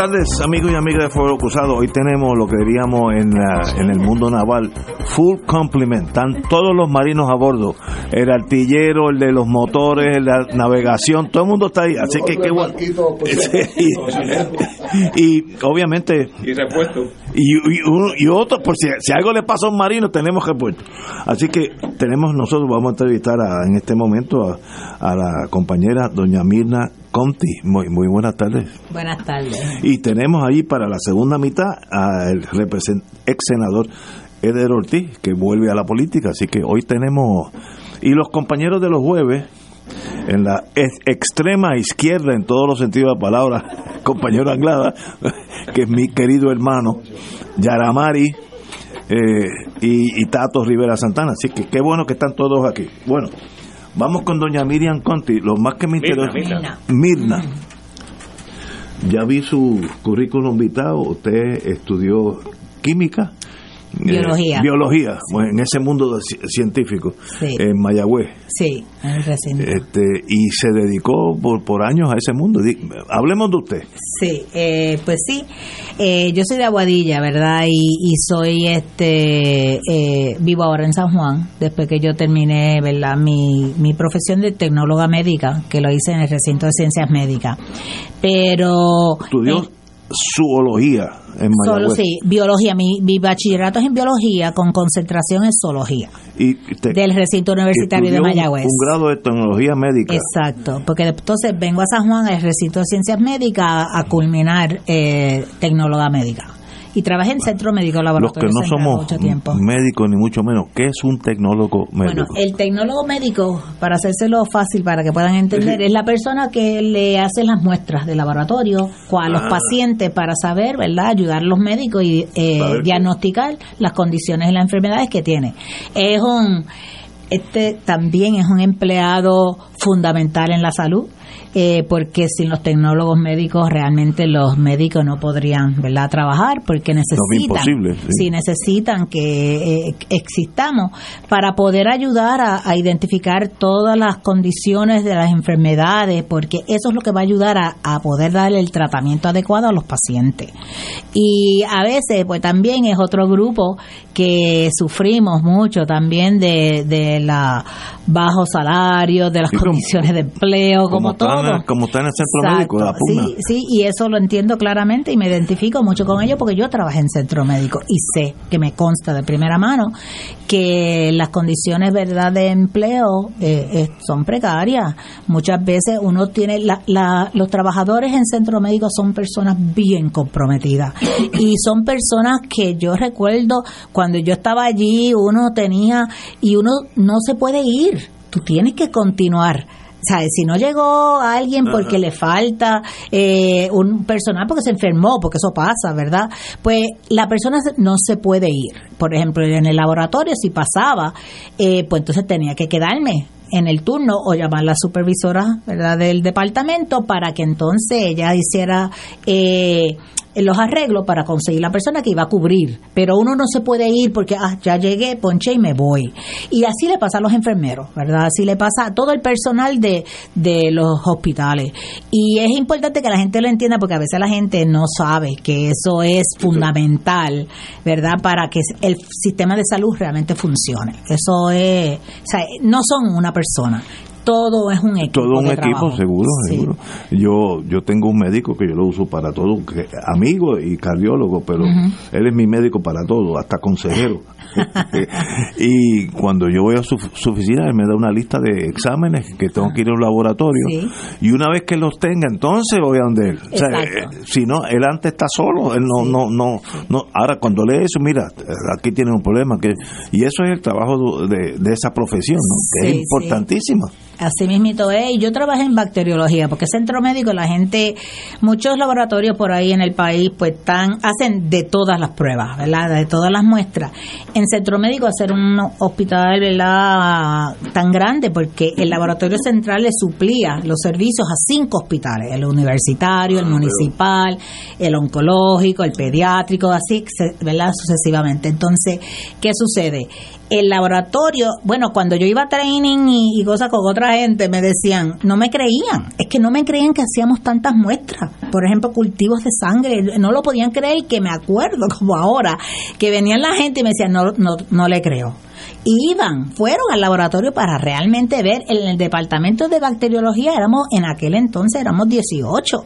Tardes, amigos y amigas de Fuego Cruzado. Hoy tenemos lo que diríamos en, en el mundo naval, full complement. Están todos los marinos a bordo. El artillero, el de los motores, la navegación, todo el mundo está ahí. Así que qué bueno. y, obviamente. Y repuesto. Y, y, otro, por si, si, algo le pasa a un marino, tenemos repuesto. Así que tenemos nosotros, vamos a entrevistar en este momento a, a la compañera doña Mirna Conti. Muy, muy buenas tardes. Buenas tardes. Y tenemos ahí para la segunda mitad al ex senador Eder Ortiz, que vuelve a la política. Así que hoy tenemos. Y los compañeros de los jueves, en la extrema izquierda, en todos los sentidos de la palabra, compañero Anglada, que es mi querido hermano, Yaramari. Eh, y, y Tato Rivera Santana. Así que qué bueno que están todos aquí. Bueno, Vamos con doña Miriam Conti. Lo más que me interesa. Mirna. Mirna. Ya vi su currículum vitae. Usted estudió química. Biología. Eh, biología, en ese mundo científico, sí. en Mayagüez. Sí, en el recinto. Este, y se dedicó por, por años a ese mundo. Hablemos de usted. Sí, eh, pues sí. Eh, yo soy de Aguadilla, ¿verdad? Y, y soy, este, eh, vivo ahora en San Juan, después que yo terminé, ¿verdad? Mi, mi profesión de tecnóloga médica, que lo hice en el recinto de ciencias médicas. Pero... ¿Estudió? Zoología en Mayagüez. Solo, sí, biología. Mi, mi, bachillerato es en biología con concentración en zoología. Y te, del recinto universitario de Mayagüez. Un, un, grado de tecnología médica. Exacto, porque entonces vengo a San Juan, al recinto de ciencias médicas, a, a culminar eh, tecnóloga médica y trabajé en centro médico laboratorio. Los que no somos médicos ni mucho menos, ¿qué es un tecnólogo médico? Bueno, el tecnólogo médico, para hacérselo fácil para que puedan entender, es la persona que le hace las muestras de laboratorio a los ah. pacientes para saber, ¿verdad? Ayudar a los médicos y eh, diagnosticar las condiciones y las enfermedades que tiene. Es un este también es un empleado fundamental en la salud eh, porque sin los tecnólogos médicos realmente los médicos no podrían verdad trabajar porque necesitan no, sí. sí. necesitan que eh, existamos para poder ayudar a, a, identificar todas las condiciones de las enfermedades porque eso es lo que va a ayudar a, a poder darle el tratamiento adecuado a los pacientes y a veces pues también es otro grupo que sufrimos mucho también de, de la bajo salario de las sí, condiciones de empleo como, como todo en, como está en el centro Exacto. médico la pugna. Sí, sí, y eso lo entiendo claramente y me identifico mucho con ello porque yo trabajé en centro médico y sé que me consta de primera mano que las condiciones verdad de empleo eh, eh, son precarias. Muchas veces uno tiene la, la, los trabajadores en centro médico son personas bien comprometidas y son personas que yo recuerdo cuando yo estaba allí uno tenía y uno no se puede ir, tú tienes que continuar ¿sabes? Si no llegó alguien porque le falta eh, un personal porque se enfermó, porque eso pasa, ¿verdad? Pues la persona no se puede ir. Por ejemplo, en el laboratorio, si pasaba, eh, pues entonces tenía que quedarme en el turno o llamar a la supervisora ¿verdad? del departamento para que entonces ella hiciera eh, los arreglos para conseguir la persona que iba a cubrir. Pero uno no se puede ir porque ah, ya llegué, ponché y me voy. Y así le pasa a los enfermeros, ¿verdad? Así le pasa a todo el personal de, de los hospitales. Y es importante que la gente lo entienda porque a veces la gente no sabe que eso es fundamental, ¿verdad? Para que el sistema de salud realmente funcione. Eso es, o sea, no son una persona todo es un equipo. Todo un equipo, seguro, seguro. Yo, yo tengo un médico que yo lo uso para todo, amigo y cardiólogo, pero él es mi médico para todo, hasta consejero. y cuando yo voy a su, oficina, él me da una lista de exámenes que tengo que ir a un laboratorio. Y una vez que los tenga, entonces voy a donde él. O sea, eh, si no, él antes está solo, él no, no, no, no. Ahora, cuando lee eso, mira, aquí tiene un problema. que Y eso es el trabajo de, de esa profesión, que es importantísima. Así mismito es. Yo trabajé en bacteriología, porque centro médico, la gente, muchos laboratorios por ahí en el país, pues están, hacen de todas las pruebas, ¿verdad? De todas las muestras. En centro médico, hacer un hospital, ¿verdad? Tan grande, porque el laboratorio central le suplía los servicios a cinco hospitales: el universitario, el ah, municipal, el oncológico, el pediátrico, así, ¿verdad? Sucesivamente. Entonces, ¿qué sucede? El laboratorio, bueno, cuando yo iba a training y, cosas con otra gente, me decían, no me creían, es que no me creían que hacíamos tantas muestras, por ejemplo, cultivos de sangre, no lo podían creer, que me acuerdo como ahora, que venían la gente y me decían, no, no, no le creo. Y iban, fueron al laboratorio para realmente ver, en el departamento de bacteriología éramos, en aquel entonces éramos 18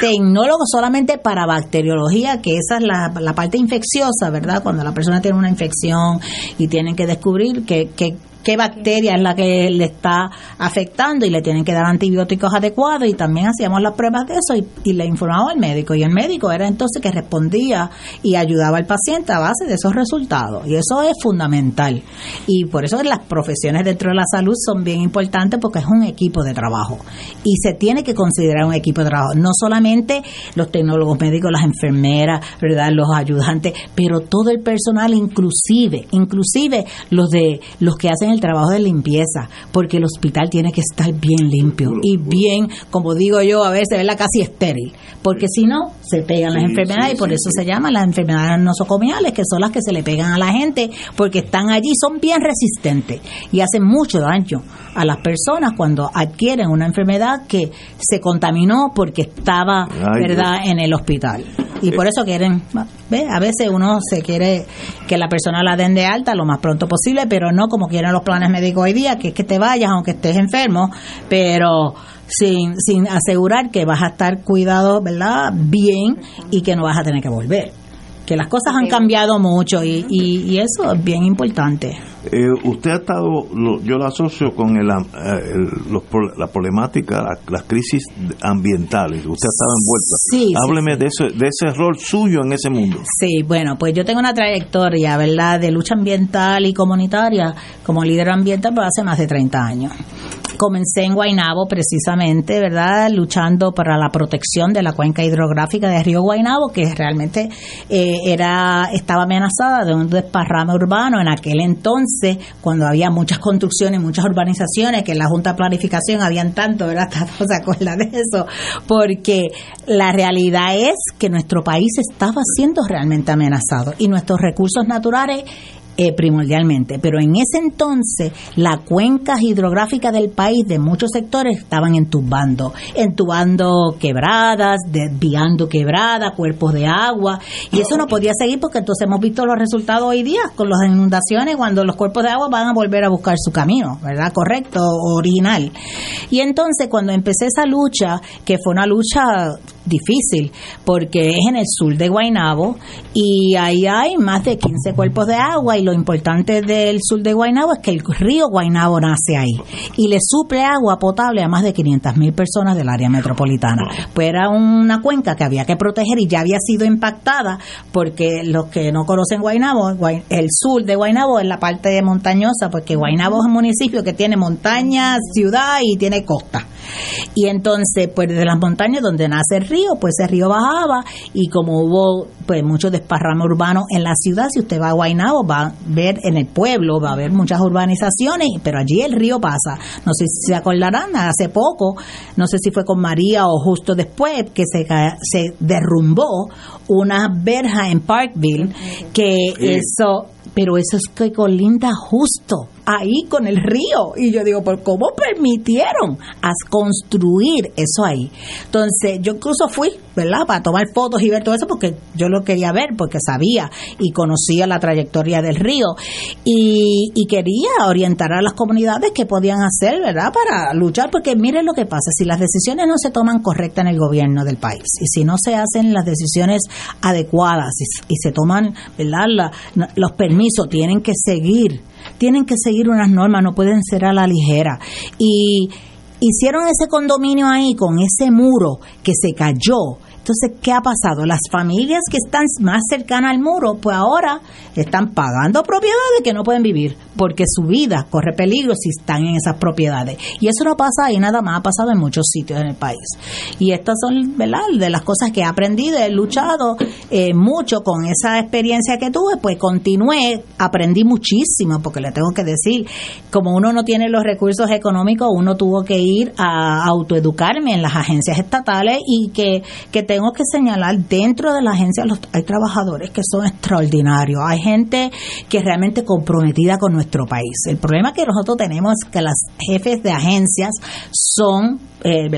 tecnólogo solamente para bacteriología, que esa es la, la, parte infecciosa, ¿verdad? Cuando la persona tiene una infección y tienen que descubrir que, que qué bacteria es la que le está afectando y le tienen que dar antibióticos adecuados y también hacíamos las pruebas de eso y, le informaba al médico. Y el médico era entonces que respondía y ayudaba al paciente a base de esos resultados. Y eso es fundamental. Y por eso las profesiones dentro de la salud son bien importantes porque es un equipo de trabajo. Y se tiene que considerar un equipo de trabajo. No solamente los tecnólogos médicos las enfermeras verdad los ayudantes pero todo el personal inclusive inclusive los de los que hacen el trabajo de limpieza, porque el hospital tiene que estar bien limpio y bien, como digo yo, a veces, verla casi estéril, porque si no, se pegan las enfermedades y por eso se llaman las enfermedades nosocomiales, que son las que se le pegan a la gente, porque están allí, son bien resistentes y hacen mucho daño a las personas cuando adquieren una enfermedad que se contaminó porque estaba, ¿verdad?, en el hospital. Y por eso quieren, ¿ve? A veces uno se quiere que la persona la den de alta lo más pronto posible, pero no como quieren los planes médicos hoy día, que es que te vayas aunque estés enfermo, pero sin, sin asegurar que vas a estar cuidado, ¿verdad? Bien y que no vas a tener que volver que las cosas han cambiado mucho y, y, eso es bien importante. Eh, usted ha estado, yo lo asocio con el, eh, la problemática, las crisis ambientales. Usted ha estado envuelta. Sí, Hábleme De, ese, de ese rol suyo en ese mundo. Sí, bueno, pues yo tengo una trayectoria, ¿verdad?, de lucha ambiental y comunitaria como líder ambiental por hace más de 30 años. Comencé en Guainabo precisamente, ¿verdad? Luchando para la protección de la cuenca hidrográfica de Río Guainabo, que realmente eh, era estaba amenazada de un desparrame urbano en aquel entonces, cuando había muchas construcciones, muchas urbanizaciones, que en la Junta de Planificación habían tanto, ¿verdad? ¿Se acuerdan de eso? Porque la realidad es que nuestro país estaba siendo realmente amenazado y nuestros recursos naturales eh, primordialmente. Pero en ese entonces, las cuencas hidrográficas del país de muchos sectores estaban entubando, entubando quebradas, desviando quebradas, cuerpos de agua, y eso no podía seguir porque entonces hemos visto los resultados hoy día con las inundaciones cuando los cuerpos de agua van a volver a buscar su camino, ¿verdad? Correcto, original. Y entonces cuando empecé esa lucha, que fue una lucha difícil porque es en el sur de Guaynabo y ahí hay más de 15 cuerpos de agua y lo importante del sur de Guaynabo es que el río Guaynabo nace ahí y le suple agua potable a más de 500 mil personas del área metropolitana. Pues era una cuenca que había que proteger y ya había sido impactada porque los que no conocen Guaynabo, el sur de Guaynabo es la parte montañosa porque Guaynabo es un municipio que tiene montaña, ciudad y tiene costa. Y entonces, pues desde las montañas donde nace el río, pues ese río bajaba y como hubo pues mucho desparrame urbano en la ciudad, si usted va a Guaynabo va ver en el pueblo, va a ver muchas urbanizaciones, pero allí el río pasa. No sé si se acordarán, hace poco, no sé si fue con María o justo después, que se, se derrumbó una verja en Parkville, que eso, pero eso es que colinda justo ahí con el río. Y yo digo, ¿por cómo permitieron construir eso ahí? Entonces, yo incluso fui, ¿verdad? Para tomar fotos y ver todo eso, porque yo lo quería ver, porque sabía y conocía la trayectoria del río. Y, y quería orientar a las comunidades que podían hacer, ¿verdad? Para luchar, porque miren lo que pasa, si las decisiones no se toman correctas en el gobierno del país, y si no se hacen las decisiones adecuadas y, se toman, ¿verdad? los permisos tienen que seguir tienen que seguir unas normas, no pueden ser a la ligera. Y hicieron ese condominio ahí con ese muro que se cayó entonces, ¿qué ha pasado? Las familias que están más cercanas al muro, pues ahora están pagando propiedades que no pueden vivir, porque su vida corre peligro si están en esas propiedades. Y eso no pasa ahí nada más, ha pasado en muchos sitios en el país. Y estas son, ¿verdad?, de las cosas que he aprendido, he luchado eh, mucho con esa experiencia que tuve, pues continué, aprendí muchísimo, porque le tengo que decir, como uno no tiene los recursos económicos, uno tuvo que ir a autoeducarme en las agencias estatales y que, que te tengo que señalar, dentro de la agencia hay trabajadores que son extraordinarios, hay gente que es realmente comprometida con nuestro país. El problema que nosotros tenemos es que las jefes de agencias son eh.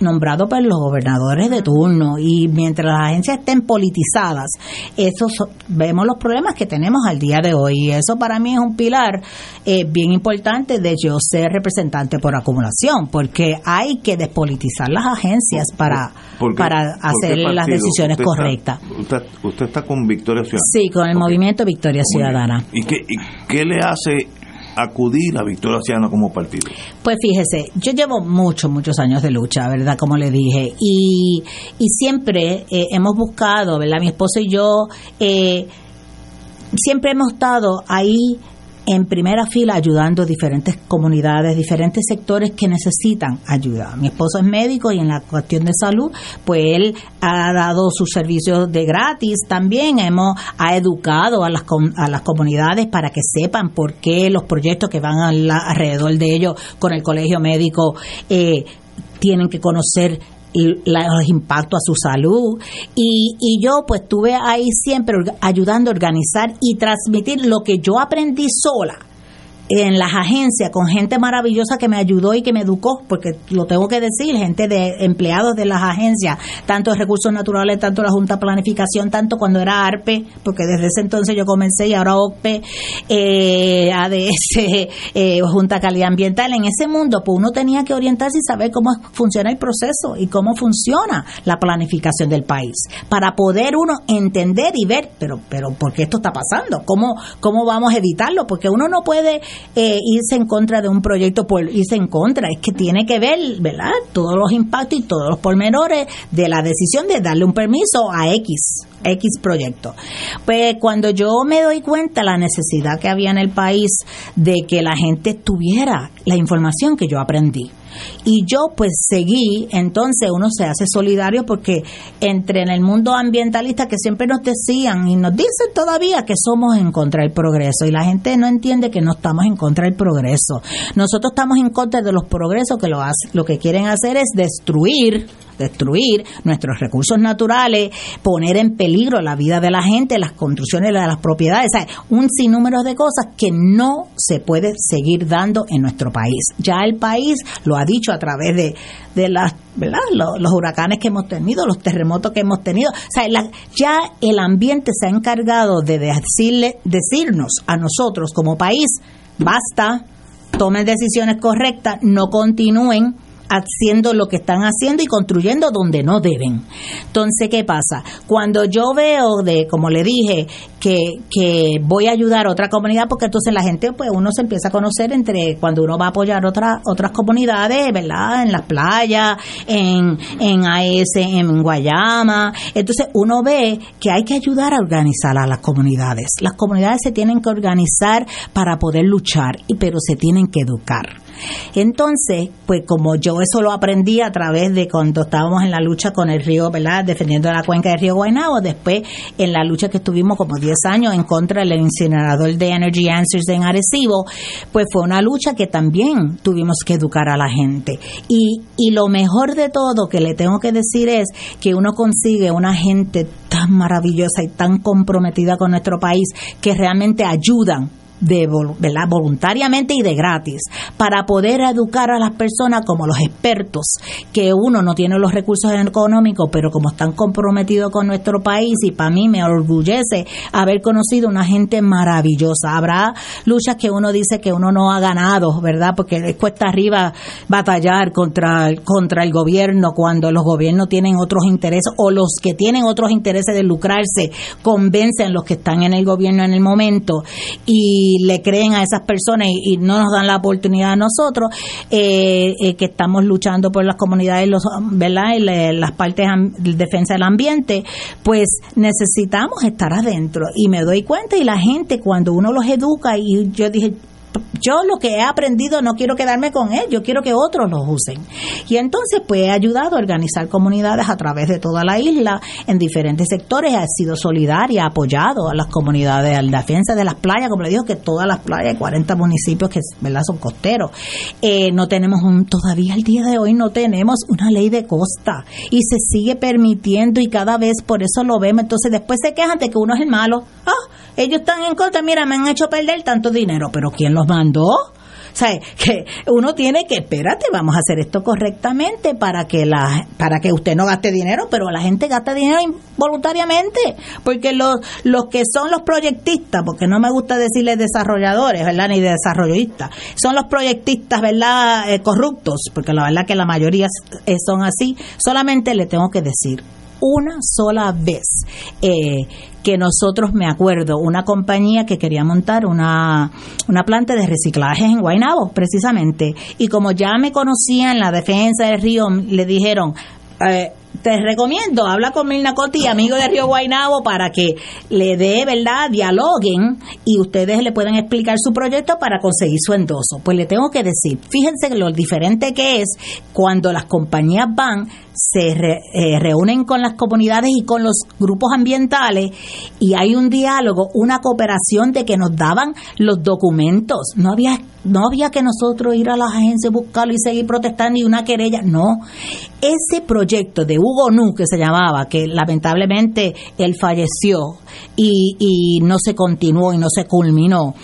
Nombrado por los gobernadores de turno y mientras las agencias estén politizadas, eso vemos los problemas que tenemos al día de hoy y eso para mí es un pilar eh, bien importante de yo ser representante por acumulación porque hay que despolitizar las agencias para, para hacer las decisiones correctas. usted, está con Victoria Ciudadana. Sí, con el movimiento Victoria Ciudadana. ¿Y qué, ¿Y qué le hace acudir a Victoria Ciudadana como partido? Pues fíjese, yo llevo muchos, muchos años de lucha, ¿verdad? Como le dije, y, y siempre eh, hemos buscado, ¿verdad? Mi esposo y yo, eh, siempre hemos estado ahí en primera fila ayudando a diferentes comunidades, diferentes sectores que necesitan ayuda. Mi esposo es médico y en la cuestión de salud, pues él ha dado sus servicios de gratis. También hemos ha educado a las, a las comunidades para que sepan por qué los proyectos que van alrededor de ellos con el colegio médico eh, tienen que conocer los impactos a su salud. Y, y yo pues estuve ahí siempre ayudando a organizar y transmitir lo que yo aprendí sola en las agencias con gente maravillosa que me ayudó y que me educó, porque lo tengo que decir, gente de empleados de las agencias, tanto de recursos naturales, tanto la Junta de Planificación, tanto cuando era ARPE, porque desde ese entonces yo comencé y ahora OPE, eh, ADS, eh, Junta Calidad Ambiental, en ese mundo, pues uno tenía que orientarse y saber cómo funciona el proceso y cómo funciona la planificación del país, para poder uno entender y ver, pero, pero, ¿por qué esto está pasando? ¿Cómo, cómo vamos a evitarlo? Porque uno no puede eh, irse en contra de un proyecto por irse en contra, es que tiene que ver, ¿verdad? Todos los impactos y todos los pormenores de la decisión de darle un permiso a X, X proyecto. Pues cuando yo me doy cuenta la necesidad que había en el país de que la gente tuviera la información que yo aprendí, y yo pues seguí, entonces uno se hace solidario porque entre en el mundo ambientalista que siempre nos decían y nos dicen todavía que somos en contra del progreso y la gente no entiende que no estamos en contra del progreso. Nosotros estamos en contra de los progresos que lo, hace, lo que quieren hacer es destruir destruir nuestros recursos naturales, poner en peligro la vida de la gente, las construcciones de las propiedades, un sinnúmero de cosas que no se puede seguir dando en nuestro país. Ya el país lo ha dicho a través de, de las, ¿verdad? Los, huracanes que hemos tenido, los terremotos que hemos tenido. O sea, ya el ambiente se ha encargado de decirle, decirnos a nosotros como país, basta, tomen decisiones correctas, no continúen haciendo lo que están haciendo y construyendo donde no deben. Entonces, ¿qué pasa? Cuando yo veo de, como le dije, que, que voy a ayudar a otra comunidad, porque entonces la gente, pues uno se empieza a conocer entre cuando uno va a apoyar otras otras comunidades, ¿verdad? En las playas, en, en AES, en Guayama. Entonces uno ve que hay que ayudar a organizar a las comunidades. Las comunidades se tienen que organizar para poder luchar, pero se tienen que educar Entonces, pues como yo eso lo aprendí a través de cuando estábamos en la lucha con el río, ¿verdad? Defendiendo la cuenca del río Guaynabo, después en la lucha que estuvimos como 10 años en contra del incinerador de Energy Answers en Arecibo, pues fue una lucha que también tuvimos que educar a la gente. Y, y lo mejor de todo que le tengo que decir es que uno consigue una gente tan maravillosa y tan comprometida con nuestro país que realmente ayudan de ¿verdad? voluntariamente y de gratis para poder educar a las personas como los expertos que uno no tiene los recursos económicos pero como están comprometidos con nuestro país y para mí me orgullece haber conocido una gente maravillosa habrá luchas que uno dice que uno no ha ganado verdad porque es cuesta arriba batallar contra contra el gobierno cuando los gobiernos tienen otros intereses o los que tienen otros intereses de lucrarse convencen los que están en el gobierno en el momento y le creen a esas personas y, no nos dan la oportunidad a nosotros eh, eh, que estamos luchando por las comunidades los verdad y las partes de defensa del ambiente pues necesitamos estar adentro. Y me doy cuenta y la gente cuando uno los educa y yo dije yo lo que he aprendido no quiero quedarme con él, yo quiero que otros los usen. Y entonces pues he ayudado a organizar comunidades a través de toda la isla en diferentes sectores, ha sido solidaria, ha apoyado a las comunidades, a la defensa de las playas, como le digo que todas las playas, 40 municipios que ¿verdad? son costeros. Eh, no tenemos un, todavía al día de hoy no tenemos una ley de costa y se sigue permitiendo y cada vez por eso lo vemos. Entonces después se quejan de que uno es el malo. Ah, ellos están en contra, mira, me han hecho perder tanto dinero, pero ¿quién los mandó? O sea, que uno tiene que, espérate, vamos a hacer esto correctamente para que la, para que usted no gaste dinero, pero la gente gasta dinero involuntariamente, porque los, los que son los proyectistas, porque no me gusta decirles desarrolladores, ¿verdad? Ni desarrollistas, son los proyectistas, ¿verdad? Eh, corruptos, porque la verdad que la mayoría son así, solamente le tengo que decir, una sola vez eh, que nosotros, me acuerdo, una compañía que quería montar una, una planta de reciclaje en Guaynabo, precisamente, y como ya me conocían la defensa del río, le dijeron, eh, te recomiendo, habla con Milna Coti, amigo de Río Guainabo, para que le dé, ¿verdad?, dialoguen y ustedes le pueden explicar su proyecto para conseguir su endoso. Pues le tengo que decir, fíjense lo diferente que es cuando las compañías van, se eh, reúnen con las comunidades y con los grupos ambientales y hay un diálogo, una cooperación de que nos daban los documentos. No había no había que nosotros ir a las agencias, buscarlo y seguir protestando y una querella. No. Ese proyecto de Hugo Nu, que se llamaba, que lamentablemente él falleció y, y no se continuó y no se culminó.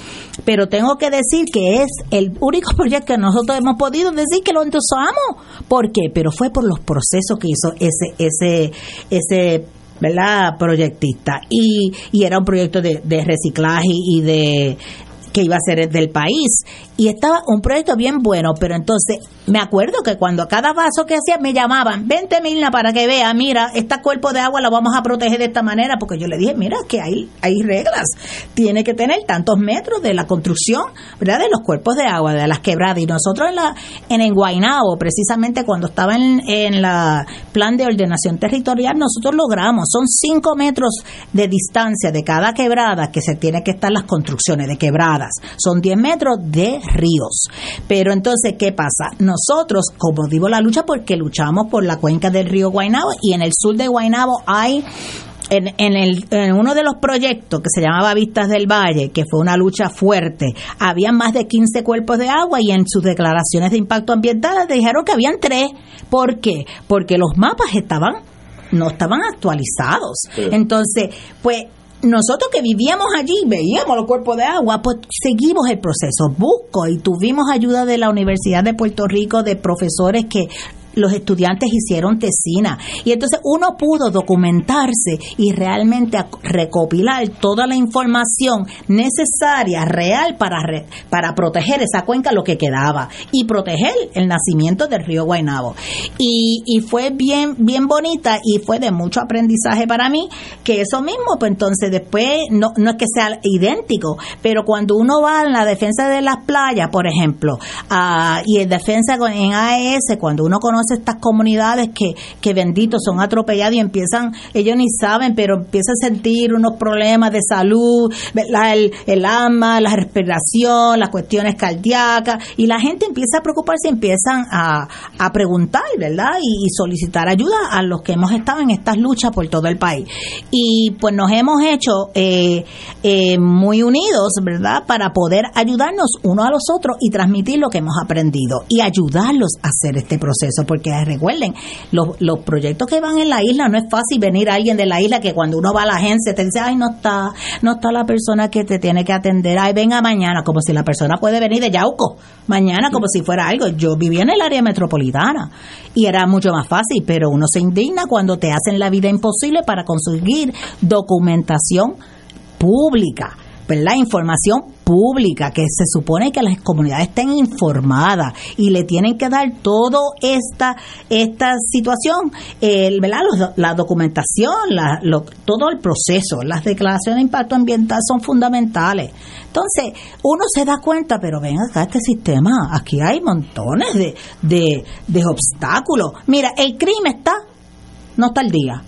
Pero tengo que decir que es el único proyecto que nosotros hemos podido decir que lo endosamos. ¿Por qué? Pero fue por los procesos que hizo ese, ese, ese ¿verdad? proyectista y, y era un proyecto de, de reciclaje y de que iba a ser del país y estaba un proyecto bien bueno, pero entonces me acuerdo que cuando cada vaso que hacía me llamaban, vente Milna para que vea, mira, este cuerpo de agua lo vamos a proteger de esta manera, porque yo le dije, mira, que hay, hay reglas, tiene que tener tantos metros de la construcción, ¿verdad? De los cuerpos de agua, de las quebradas. Y nosotros en la en Enguainao, precisamente cuando estaba en, en la plan de ordenación territorial, nosotros logramos, son cinco metros de distancia de cada quebrada que se tiene que estar las construcciones de quebradas, son 10 metros de ríos. Pero entonces, ¿qué pasa? Nosotros, como digo la lucha, porque luchamos por la cuenca del río Guainabo y en el sur de Guainabo hay en, en, el, en, uno de los proyectos que se llamaba Vistas del Valle, que fue una lucha fuerte, había más de 15 cuerpos de agua y en sus declaraciones de impacto ambiental dijeron que habían tres. ¿Por qué? Porque los mapas estaban no estaban actualizados. Entonces, pues nosotros que vivíamos allí, veíamos los cuerpos de agua, pues seguimos el proceso. Busco y tuvimos ayuda de la Universidad de Puerto Rico, de profesores que los estudiantes hicieron tesina. Y entonces uno pudo documentarse y realmente recopilar toda la información necesaria, real, para, para proteger esa cuenca, lo que quedaba, y proteger el nacimiento del río Guaynabo. Y, y fue bien, bien bonita y fue de mucho aprendizaje para mí, que eso mismo, pues entonces después, no, no es que sea idéntico, pero cuando uno va en la defensa de las playas, por ejemplo, uh, y en defensa en AES, cuando uno conoce estas comunidades que, que benditos son atropellados y empiezan, ellos ni saben, pero empiezan a sentir unos problemas de salud, el, el alma, la respiración, las cuestiones cardíacas, y la gente empieza a preocuparse empiezan a, a preguntar, ¿verdad? Y, solicitar ayuda a los que hemos estado en estas luchas por todo el país. Y pues nos hemos hecho eh, eh, muy unidos, ¿verdad? Para poder ayudarnos uno a los otros y transmitir lo que hemos aprendido y ayudarlos a hacer este proceso, porque recuerden, los, los proyectos que van en la isla no es fácil venir a alguien de la isla que cuando uno va a la agencia te dice, ay, no está, no está la persona que te tiene que atender, ay, venga mañana, como si la persona puede venir de Yauco, mañana como si fuera algo. Yo vivía en el área metropolitana y era mucho más fácil, pero uno se indigna cuando te hacen la vida imposible para conseguir documentación pública la Información pública, que se supone que las comunidades estén informadas y le tienen que dar toda esta, esta situación, ¿verdad? la documentación, la, todo el proceso, las declaraciones de impacto ambiental son fundamentales. Entonces, uno se da cuenta, pero ven acá este sistema, aquí hay montones de, de, de obstáculos. Mira, el crimen está, no está al día.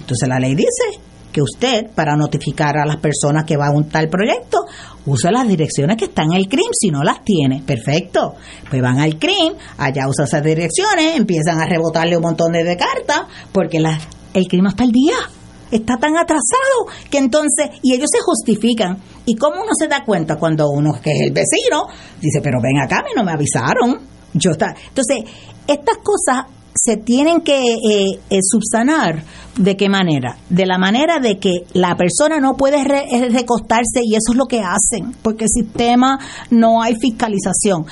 Entonces la ley dice que usted, para notificar a las personas que va a un tal proyecto, usa las direcciones que están en el CRIM, si no las tiene. Perfecto. Pues van al CRIM, allá usa esas direcciones, empiezan a rebotarle un montón de, cartas, porque la, el CRIM está al día. Está tan atrasado que entonces, y ellos se justifican. ¿Y cómo uno se da cuenta cuando uno, que es el vecino, dice, pero ven acá, no me avisaron? Yo está. Entonces, estas cosas se tienen que eh, eh, subsanar. ¿De qué manera? De la manera de que la persona no puede eh, recostarse y eso es lo que hacen, porque el sistema no hay fiscalización.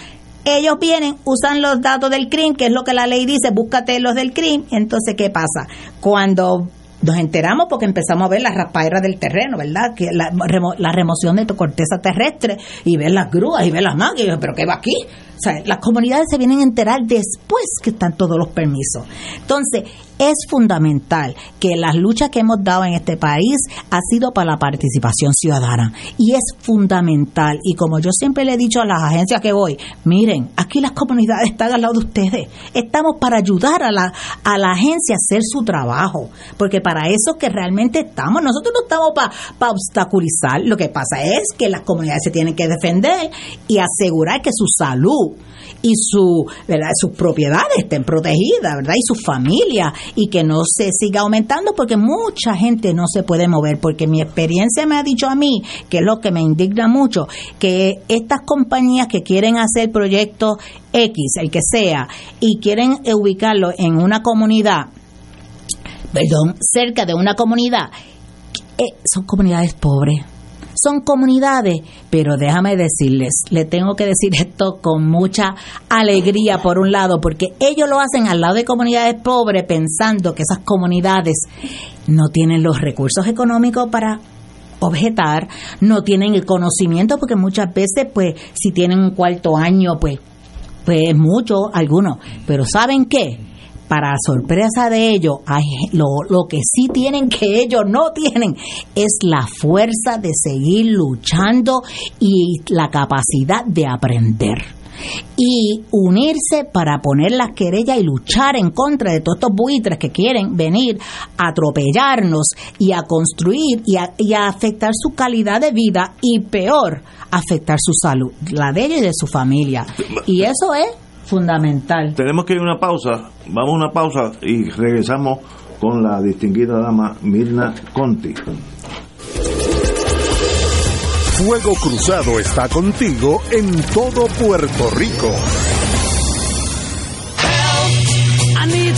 Ellos vienen, usan los datos del CRIM, que es lo que la ley dice, búscate los del CRIM. Entonces, ¿qué pasa? Cuando nos enteramos porque empezamos a ver las raspaderas del terreno, ¿verdad? Que la, la remoción de tu corteza terrestre y ver las grúas y ver las máquinas, pero ¿qué va aquí? O sea, las comunidades se vienen a enterar después que están todos los permisos. Entonces, es fundamental que las luchas que hemos dado en este país ha sido para la participación ciudadana. Y es fundamental. Y como yo siempre le he dicho a las agencias que voy, miren, aquí las comunidades están al lado de ustedes. Estamos para ayudar a la a la agencia a hacer su trabajo, porque para eso que realmente estamos, nosotros no estamos para obstaculizar, lo que pasa es que las comunidades se tienen que defender y asegurar que su salud y su, ¿verdad? sus propiedades estén protegidas, ¿verdad? Y su familia y que no se siga aumentando porque mucha gente no se puede mover porque mi experiencia me ha dicho a mí, que es lo que me indigna mucho, que estas compañías que quieren hacer proyectos X, el que sea, y quieren ubicarlo en una comunidad, perdón, cerca de una comunidad, eh, son comunidades pobres son comunidades, pero déjame decirles, le tengo que decir esto con mucha alegría por un lado, porque ellos lo hacen al lado de comunidades pobres pensando que esas comunidades no tienen los recursos económicos para objetar, no tienen el conocimiento, porque muchas veces, pues, si tienen un cuarto año, pues, pues mucho, algunos, pero ¿saben qué? Para sorpresa de ellos, lo, lo que sí tienen que ellos no tienen es la fuerza de seguir luchando y la capacidad de aprender y unirse para poner las querellas y luchar en contra de todos estos buitres que quieren venir a atropellarnos y a construir y a, y a, afectar su calidad de vida y peor, afectar su salud, la de ellos y de su familia. Y eso es fundamental. Tenemos que ir a una pausa, vamos a una pausa y regresamos con la distinguida dama Mirna Conti. Fuego Cruzado está contigo en todo Puerto Rico.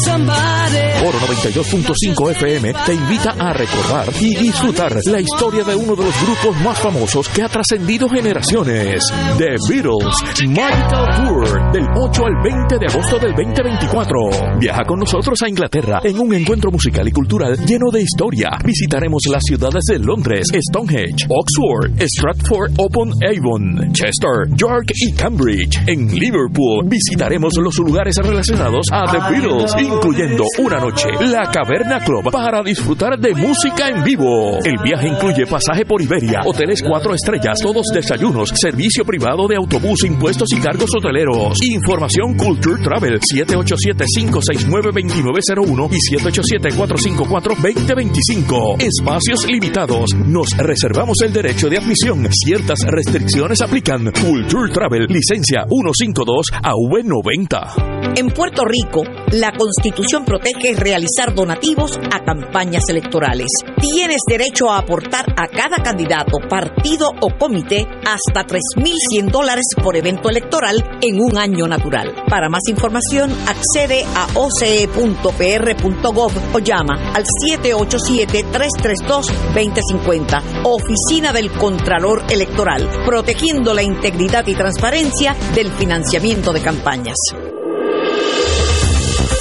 Oro 92.5 FM te invita a recordar y disfrutar la historia de uno de los grupos más famosos que ha trascendido generaciones. The Beatles, Magical Tour, del 8 al 20 de agosto del 2024. Viaja con nosotros a Inglaterra en un encuentro musical y cultural lleno de historia. Visitaremos las ciudades de Londres, Stonehenge, Oxford, Stratford upon Avon, Chester, York y Cambridge. En Liverpool visitaremos los lugares relacionados a The Beatles incluyendo una noche, la Caverna Club, para disfrutar de música en vivo. El viaje incluye pasaje por Iberia, hoteles cuatro estrellas, todos desayunos, servicio privado de autobús, impuestos y cargos hoteleros. Información Culture Travel 787-569-2901 y 787-454-2025. Espacios limitados. Nos reservamos el derecho de admisión. Ciertas restricciones aplican. Culture Travel, licencia 152 AV90. En Puerto Rico, la Constitución protege realizar donativos a campañas electorales. Tienes derecho a aportar a cada candidato, partido o comité hasta 3.100 dólares por evento electoral en un año natural. Para más información, accede a oce.pr.gov o llama al 787-332-2050. Oficina del Contralor Electoral, protegiendo la integridad y transparencia del financiamiento de campañas.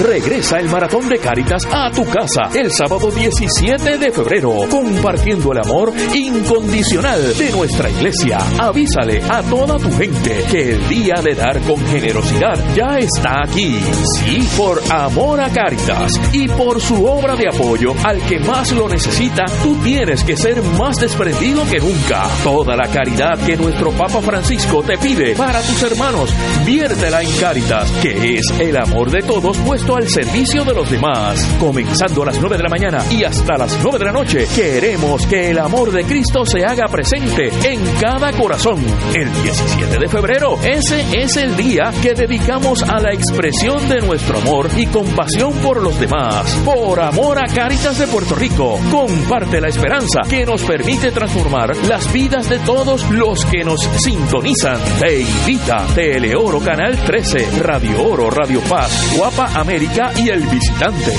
Regresa el Maratón de Cáritas a tu casa el sábado 17 de febrero, compartiendo el amor incondicional de nuestra iglesia. Avísale a toda tu gente que el día de dar con generosidad ya está aquí. Sí, por amor a Cáritas y por su obra de apoyo al que más lo necesita, tú tienes que ser más desprendido que nunca. Toda la caridad que nuestro Papa Francisco te pide para tus hermanos, viértela en Cáritas, que es el amor de todos, pues al servicio de los demás. Comenzando a las 9 de la mañana y hasta las 9 de la noche, queremos que el amor de Cristo se haga presente en cada corazón. El 17 de febrero, ese es el día que dedicamos a la expresión de nuestro amor y compasión por los demás. Por amor a Caritas de Puerto Rico, comparte la esperanza que nos permite transformar las vidas de todos los que nos sintonizan. Te invita Teleoro Canal 13, Radio Oro, Radio Paz, Guapa América y el visitante.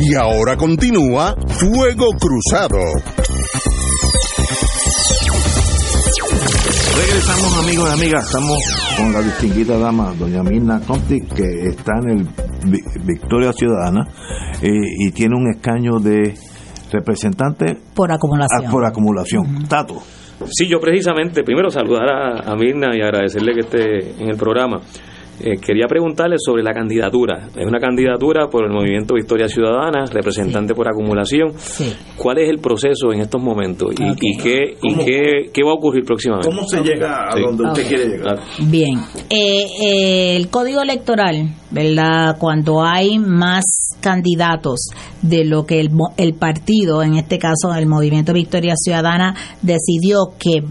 Y ahora continúa Fuego Cruzado. Regresamos amigos y amigas, estamos con la distinguida dama doña Mirna Conti que está en el Victoria Ciudadana eh, y tiene un escaño de representante por acumulación. Ah, por acumulación. Tato. Sí, yo precisamente, primero saludar a, Mirna y agradecerle que esté en el programa. Eh, quería preguntarle sobre la candidatura. Es una candidatura por el Movimiento Victoria Ciudadana, representante por acumulación. ¿Cuál es el proceso en estos momentos y, qué, y qué, qué, va a ocurrir próximamente? ¿Cómo se llega a donde usted quiere llegar? Bien, eh, eh, el código electoral, ¿verdad? Cuando hay más candidatos de lo que el, el partido, en este caso el Movimiento Victoria Ciudadana, decidió que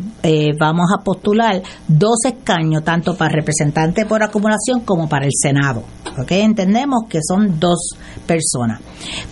vamos a postular dos escaños, tanto para representante por acumulación como para el Senado. ¿ok? Entendemos que son dos personas.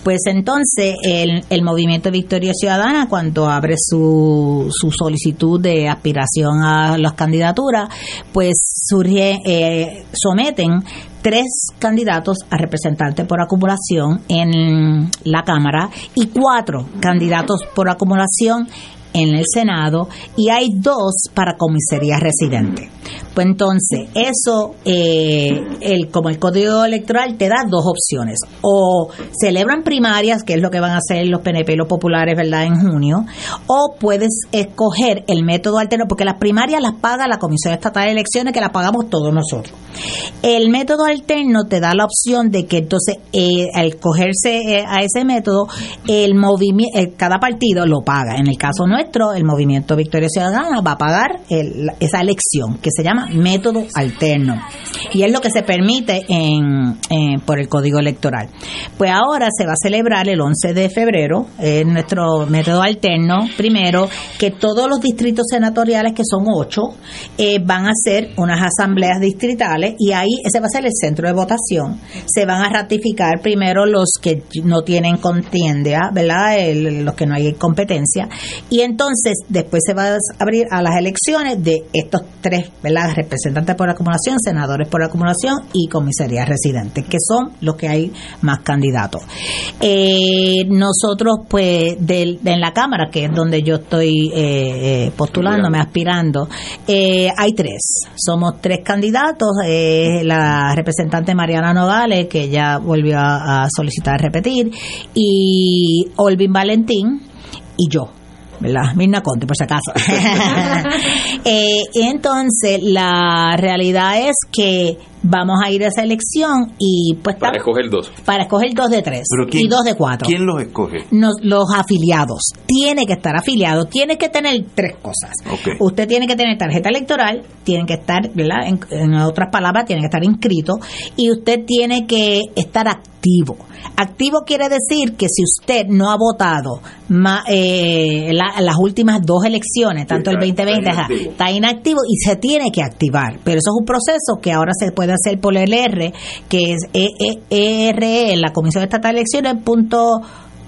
Pues entonces el, el Movimiento Victoria Ciudadana, cuando abre su, su solicitud de aspiración a las candidaturas, pues surge, eh, someten tres candidatos a representante por acumulación en la Cámara y cuatro candidatos por acumulación en el Senado y hay dos para comisaría residente. Pues entonces, eso, eh, el, como el código electoral te da dos opciones. O celebran primarias, que es lo que van a hacer los PNP y los populares, ¿verdad?, en junio. O puedes escoger el método alterno, porque las primarias las paga la Comisión Estatal de Elecciones, que las pagamos todos nosotros. El método alterno te da la opción de que entonces, eh, al cogerse eh, a ese método, el movimiento, cada partido lo paga. En el caso nuestro, el Movimiento Victoria Ciudadana va a pagar esa elección, que se llama método alterno. Y es lo que se permite en, por el Código Electoral. Pues ahora se va a celebrar el 11 de febrero, en nuestro método alterno, primero, que todos los distritos senatoriales, que son ocho, eh, van a hacer unas asambleas distritales y ahí ese va a ser el centro de votación. Se van a ratificar primero los que no tienen contienda, ¿verdad? los que no hay competencia. Y entonces después se va a abrir a las elecciones de estos tres, ¿verdad? representantes por acumulación, senadores por acumulación y comisarías residentes, que son los que hay más candidatos. Eh, nosotros, pues, de, en la Cámara, que es donde yo estoy eh, eh, postulándome, aspirando, hay tres. Somos tres candidatos. la representante Mariana Nogales, que ya volvió a, a solicitar repetir, y Olvin Valentín y yo. ¿Verdad? Mirna Conte, por si acaso. eh, entonces, la realidad es que vamos a ir a esa elección y pues para escoger dos. para escoger dos de tres y dos de cuatro. quién los escoge los afiliados. Tiene que estar afiliado tiene que tener tres cosas. Usted tiene que tener tarjeta electoral tiene que estar ¿verdad? En, otras palabras tiene que estar inscrito y usted tiene que estar activo. Activo quiere decir que si usted no ha votado eh, las últimas dos elecciones tanto el 2020 está inactivo y se tiene que activar. Pero eso es un proceso que ahora se puede hacer por el R, que es ERE, e, la Comisión Estatal de Elecciones, punto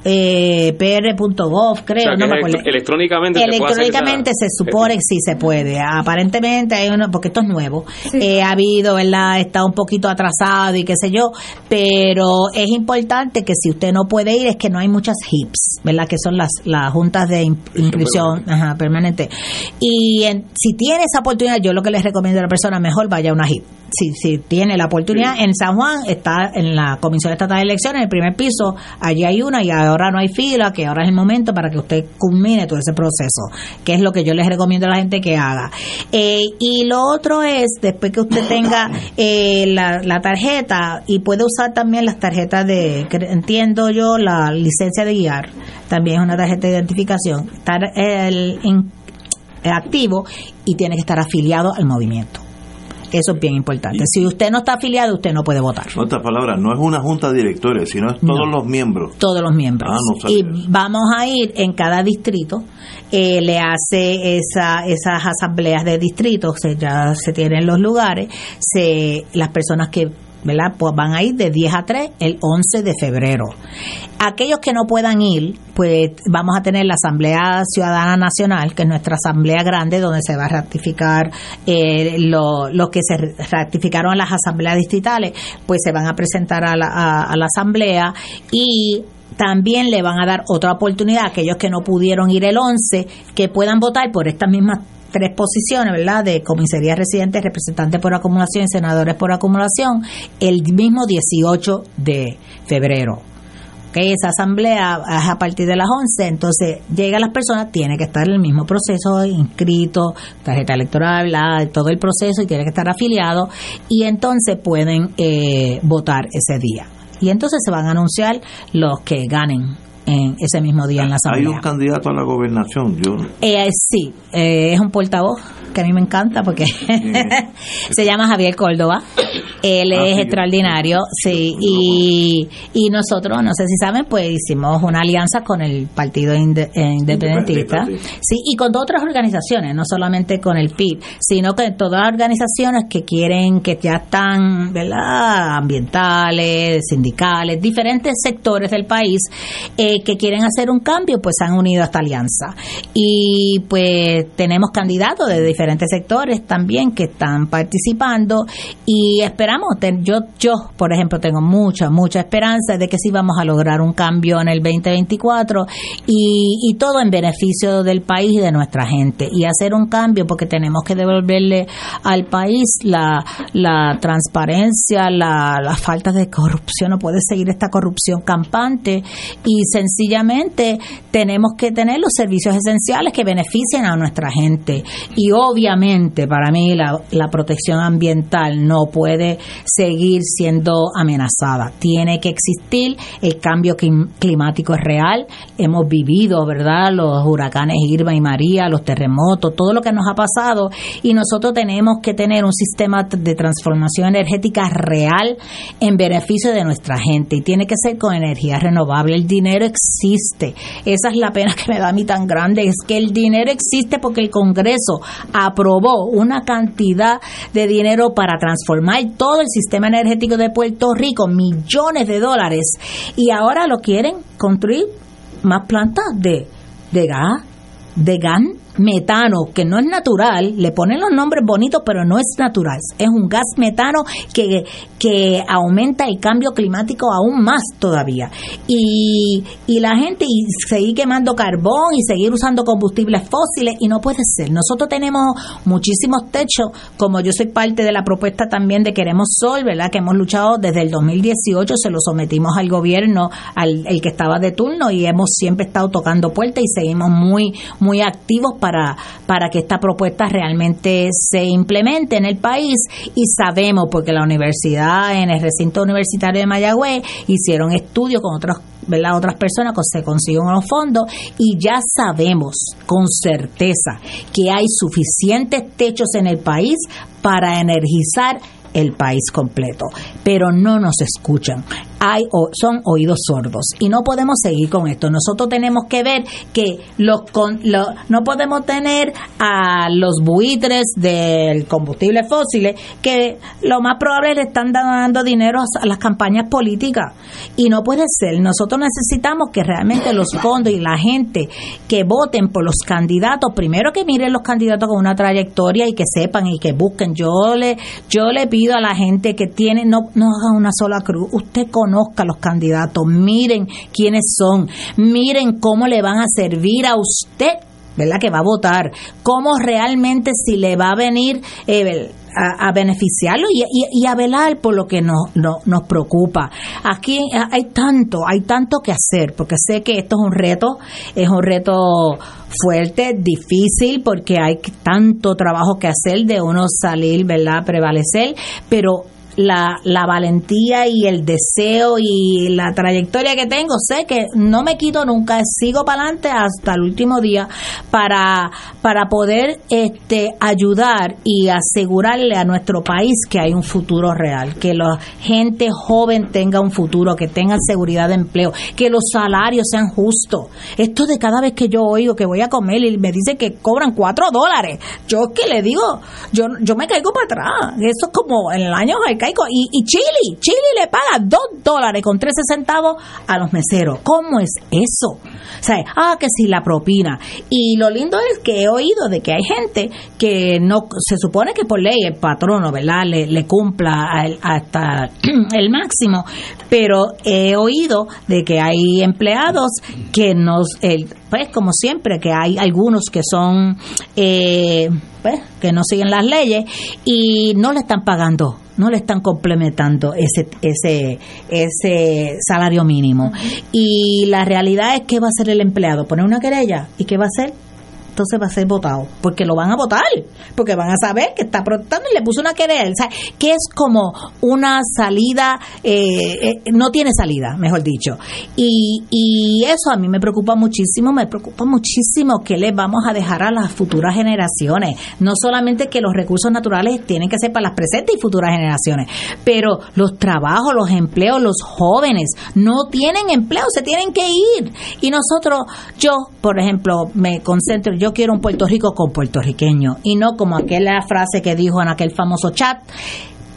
eh, pr.gov, creo. no electrónicamente electrónicamente se, supone que sí se puede. Aparentemente hay uno, porque esto es nuevo. Eh, ha habido, ¿verdad? Está un poquito atrasado y qué sé yo, pero es importante que si usted no puede ir, es que no hay muchas HIPs, ¿verdad? Que son las, las juntas de inscripción permanente. Y si tiene esa oportunidad, yo lo que les recomiendo a la persona, mejor vaya a una HIP. Si, si tiene la oportunidad, en San Juan está en la Comisión Estatal de Elecciones, en el primer piso, allí hay una y ahora no hay fila, que ahora es el momento para que usted culmine todo ese proceso, que es lo que yo les recomiendo a la gente que haga. Eh, y lo otro es, después que usted tenga eh, la, tarjeta, y puede usar también las tarjetas de, entiendo yo, la licencia de guiar, también es una tarjeta de identificación, estar el, activo y tiene que estar afiliado al movimiento. Eso es bien importante. Si usted no está afiliado, usted no puede votar. En otras palabras, no es una junta directoria, sino es todos los miembros. Todos los miembros. Ah, y vamos a ir en cada distrito, eh, le hace esa, esas asambleas de distritos, ya se tienen los lugares, se, las personas que ¿verdad? Pues van a ir de 10 a 3 el 11 de febrero. Aquellos que no puedan ir, pues vamos a tener la Asamblea Ciudadana Nacional, que es nuestra asamblea grande, donde se va a ratificar eh, lo, que se ratificaron las asambleas distritales, pues se van a presentar a la, a la asamblea y también le van a dar otra oportunidad a aquellos que no pudieron ir el 11, que puedan votar por estas mismas tres posiciones, ¿verdad? De comisaría residente, representantes por acumulación y senadores por acumulación, el mismo 18 de febrero. Esa asamblea es a partir de las 11, entonces llega las personas, tiene que estar en el mismo proceso, inscrito, tarjeta electoral, todo el proceso y tiene que estar afiliado y entonces pueden eh, votar ese día. Y entonces se van a anunciar los que ganen en ese mismo día en la asamblea. ¿Hay un candidato a la gobernación? Yo... Eh, sí, eh, es un portavoz que a mí me encanta porque se llama Javier Córdoba. Él ah, es extraordinario, sí. Y, y nosotros, no sé si saben, pues hicimos una alianza con el Partido Independentista, sí, y con otras organizaciones, no solamente con el PIB, sino con todas las organizaciones que quieren, que ya están, ¿verdad? Ambientales, sindicales, diferentes sectores del país eh, que quieren hacer un cambio, pues se han unido a esta alianza. Y pues tenemos candidatos de diferentes sectores también que están participando y esperamos, yo, yo por ejemplo tengo mucha, mucha esperanza de que sí vamos a lograr un cambio en el 2024 y, y todo en beneficio del país y de nuestra gente y hacer un cambio porque tenemos que devolverle al país la, la transparencia, la, la falta de corrupción, no puede seguir esta corrupción campante y sencillamente tenemos que tener los servicios esenciales que beneficien a nuestra gente y obviamente para mí la, la, protección ambiental no puede seguir siendo amenazada. Tiene que existir, el cambio climático es real, hemos vivido, ¿verdad? Los huracanes Irma y María, los terremotos, todo lo que nos ha pasado y nosotros tenemos que tener un sistema de transformación energética real en beneficio de nuestra gente y tiene que ser con energía renovable. El dinero existe. Esa es la pena que me da a mí tan grande, es que el dinero existe porque el Congreso aprobó una cantidad de dinero para transformar todo el sistema energético de Puerto Rico, millones de dólares, y ahora lo quieren construir más plantas de, de gas, de gas metano, que no es natural, le ponen los nombres bonitos, pero no es natural. Es un gas metano que, que aumenta el cambio climático aún más todavía. Y, y la gente y seguir quemando carbón y seguir usando combustibles fósiles, y no puede ser. Nosotros tenemos muchísimos techos, como yo soy parte de la propuesta también de Queremos Sol, ¿verdad? Que hemos luchado desde el 2018, se lo sometimos al gobierno, al el que estaba de turno, y hemos siempre estado tocando puertas y seguimos muy, muy activos para, para que esta propuesta realmente se implemente en el país y sabemos, porque la universidad, en el recinto universitario de Mayagüez, hicieron estudios con otros ¿verdad? otras personas que se consiguen unos fondos y ya sabemos con certeza que hay suficientes techos en el país para energizar el país completo, pero no nos escuchan. Hay son oídos sordos y no podemos seguir con esto. Nosotros tenemos que ver que los, con, no podemos tener a los buitres del combustible fósil que lo más probable le están dando dinero a las campañas políticas y no puede ser. Nosotros necesitamos que realmente los fondos y la gente que voten por los candidatos, primero que miren los candidatos con una trayectoria y que sepan y que busquen. Yo le yo le pido a la gente que tiene, no, no haga una sola cruz, usted conozca a los candidatos, miren quiénes son, miren cómo le van a servir a usted ¿verdad? Que va a votar, cómo realmente si le va a venir eh, a, beneficiarlo y, y, a velar por lo que nos, nos preocupa. Aquí hay tanto, hay tanto que hacer, porque sé que esto es un reto, es un reto fuerte, difícil, porque hay tanto trabajo que hacer de uno salir, ¿verdad?, prevalecer, pero la, la valentía y el deseo y la trayectoria que tengo, sé que no me quito nunca, sigo para adelante hasta el último día para, para poder este, ayudar y asegurarle a nuestro país que hay un futuro real, que la gente joven tenga un futuro, que tenga seguridad de empleo, que los salarios sean justos. Esto de cada vez que yo oigo que voy a comer y me dicen que cobran cuatro dólares, yo que le digo, yo, yo me caigo para atrás. Eso es como en el año y, Chile, Chile le paga dos dólares con 13 centavos a los meseros. ¿Cómo es eso? O sea, ah, que si la propina. Y lo lindo es que he oído de que hay gente que no, se supone que por ley el patrono, ¿verdad? Le, le cumpla hasta el máximo, pero he oído de que hay empleados que nos, el, pues como siempre, que hay algunos que son, eh, pues, que no siguen las leyes y no le están pagando no le están complementando ese, ese, ese salario mínimo. Y la realidad es que va a ser el empleado, poner una querella y qué va a hacer entonces va a ser votado, porque lo van a votar, porque van a saber que está protestando y le puso una querella, o sea, que es como una salida, eh, eh, no tiene salida, mejor dicho. Y, y eso a mí me preocupa muchísimo, me preocupa muchísimo que le vamos a dejar a las futuras generaciones, no solamente que los recursos naturales tienen que ser para las presentes y futuras generaciones, pero los trabajos, los empleos, los jóvenes no tienen empleo, se tienen que ir. Y nosotros, yo, por ejemplo, me concentro, yo quiero un Puerto Rico con puertorriqueños y no como aquella frase que dijo en aquel famoso chat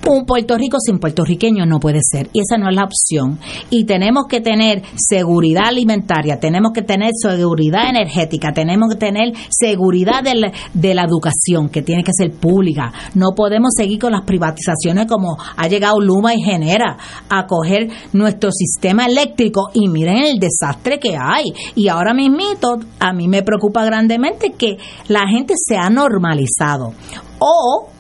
un Puerto Rico sin puertorriqueños no puede ser y esa no es la opción. Y tenemos que tener seguridad alimentaria, tenemos que tener seguridad energética, tenemos que tener seguridad de la, de la educación que tiene que ser pública. No podemos seguir con las privatizaciones como ha llegado Luma y Genera a coger nuestro sistema eléctrico y miren el desastre que hay. Y ahora mismito a mí me preocupa grandemente que la gente se ha normalizado o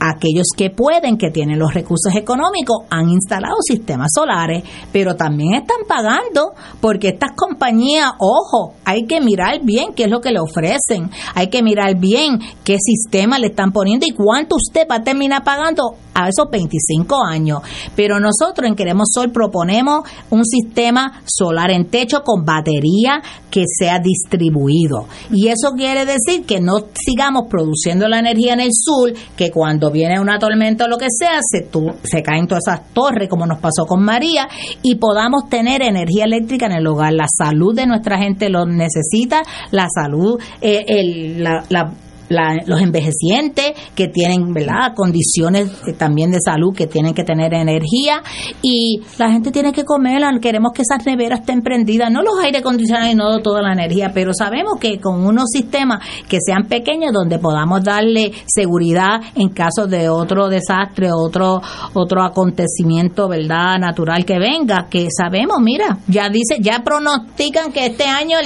aquellos que pueden, que tienen los recursos económicos, han instalado sistemas solares, pero también están pagando porque estas compañías, ojo, hay que mirar bien qué es lo que le ofrecen, hay que mirar bien qué sistema le están poniendo y cuánto usted va a terminar pagando a esos 25 años. Pero nosotros en Queremos Sol proponemos un sistema solar en techo con batería que sea distribuido. Y eso quiere decir que no sigamos produciendo la energía en el sur, que cuando viene una tormenta o lo que sea, se, se caen todas esas torres, como nos pasó con María, y podamos tener energía eléctrica en el hogar. La salud de nuestra gente lo necesita, la salud, eh, el, la los envejecientes que tienen ¿verdad? condiciones también de salud que tienen que tener energía y la gente tiene que comer, queremos que esas neveras estén prendidas, no los aire acondicionados y no toda la energía, pero sabemos que con unos sistemas que sean pequeños donde podamos darle seguridad en caso de otro desastre, otro otro acontecimiento, ¿verdad? natural que venga, que sabemos, mira, ya dice, ya pronostican que este año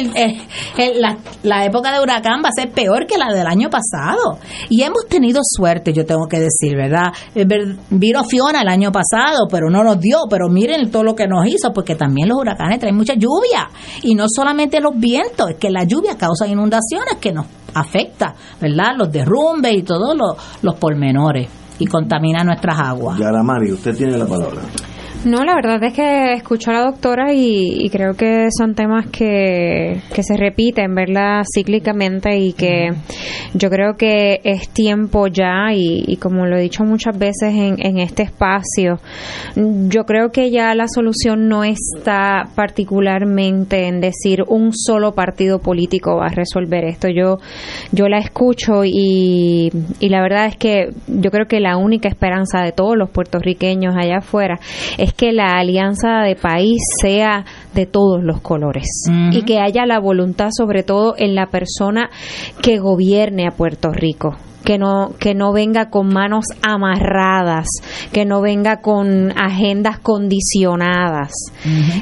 la, la época de huracán va a ser peor que la del año pasado. Y hemos tenido suerte, yo tengo que decir, ¿verdad? Eh, vino Fiona el año pasado, pero no nos dio, pero miren todo lo que nos hizo, porque también los huracanes traen mucha lluvia. Y no solamente los vientos, es que la lluvia causa inundaciones que nos afecta, ¿verdad? Los derrumbes y todos los, los pormenores y contamina nuestras aguas. Yaramari, usted tiene la palabra. No, la verdad es que escucho a la doctora y, creo que son temas que, que, se repiten, ¿verdad? Cíclicamente y que yo creo que es tiempo ya y, como lo he dicho muchas veces en, en, este espacio, yo creo que ya la solución no está particularmente en decir un solo partido político va a resolver esto. Yo, yo la escucho y, y la verdad es que yo creo que la única esperanza de todos los puertorriqueños allá afuera es que la alianza de país sea de todos los colores y que haya la voluntad sobre todo en la persona que gobierne a Puerto Rico que no que no venga con manos amarradas que no venga con agendas condicionadas.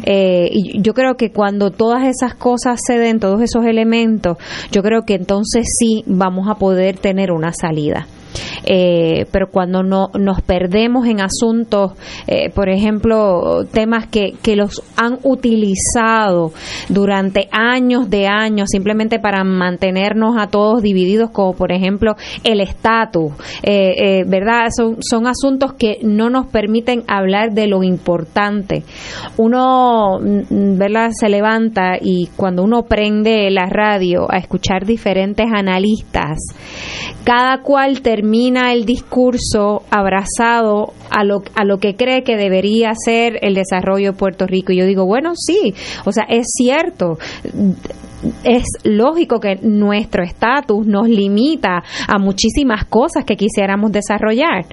Eh, y yo creo que cuando todas esas cosas se den todos esos elementos yo creo que entonces sí vamos a poder tener una salida eh, pero cuando no, nos perdemos en asuntos, eh, por ejemplo, temas que, que los han utilizado durante años de años simplemente para mantenernos a todos divididos, como por ejemplo el estatus, eh, ¿verdad? Son, son asuntos que no nos permiten hablar de lo importante. Uno, mm, ¿verdad? Se levanta y cuando uno prende la radio a escuchar diferentes analistas, cada cual termina el discurso abrazado a lo, a lo que cree que debería ser el desarrollo de Puerto Rico. Y yo digo, bueno, sí, o sea, es cierto es lógico que nuestro estatus nos limita a muchísimas cosas que quisiéramos desarrollar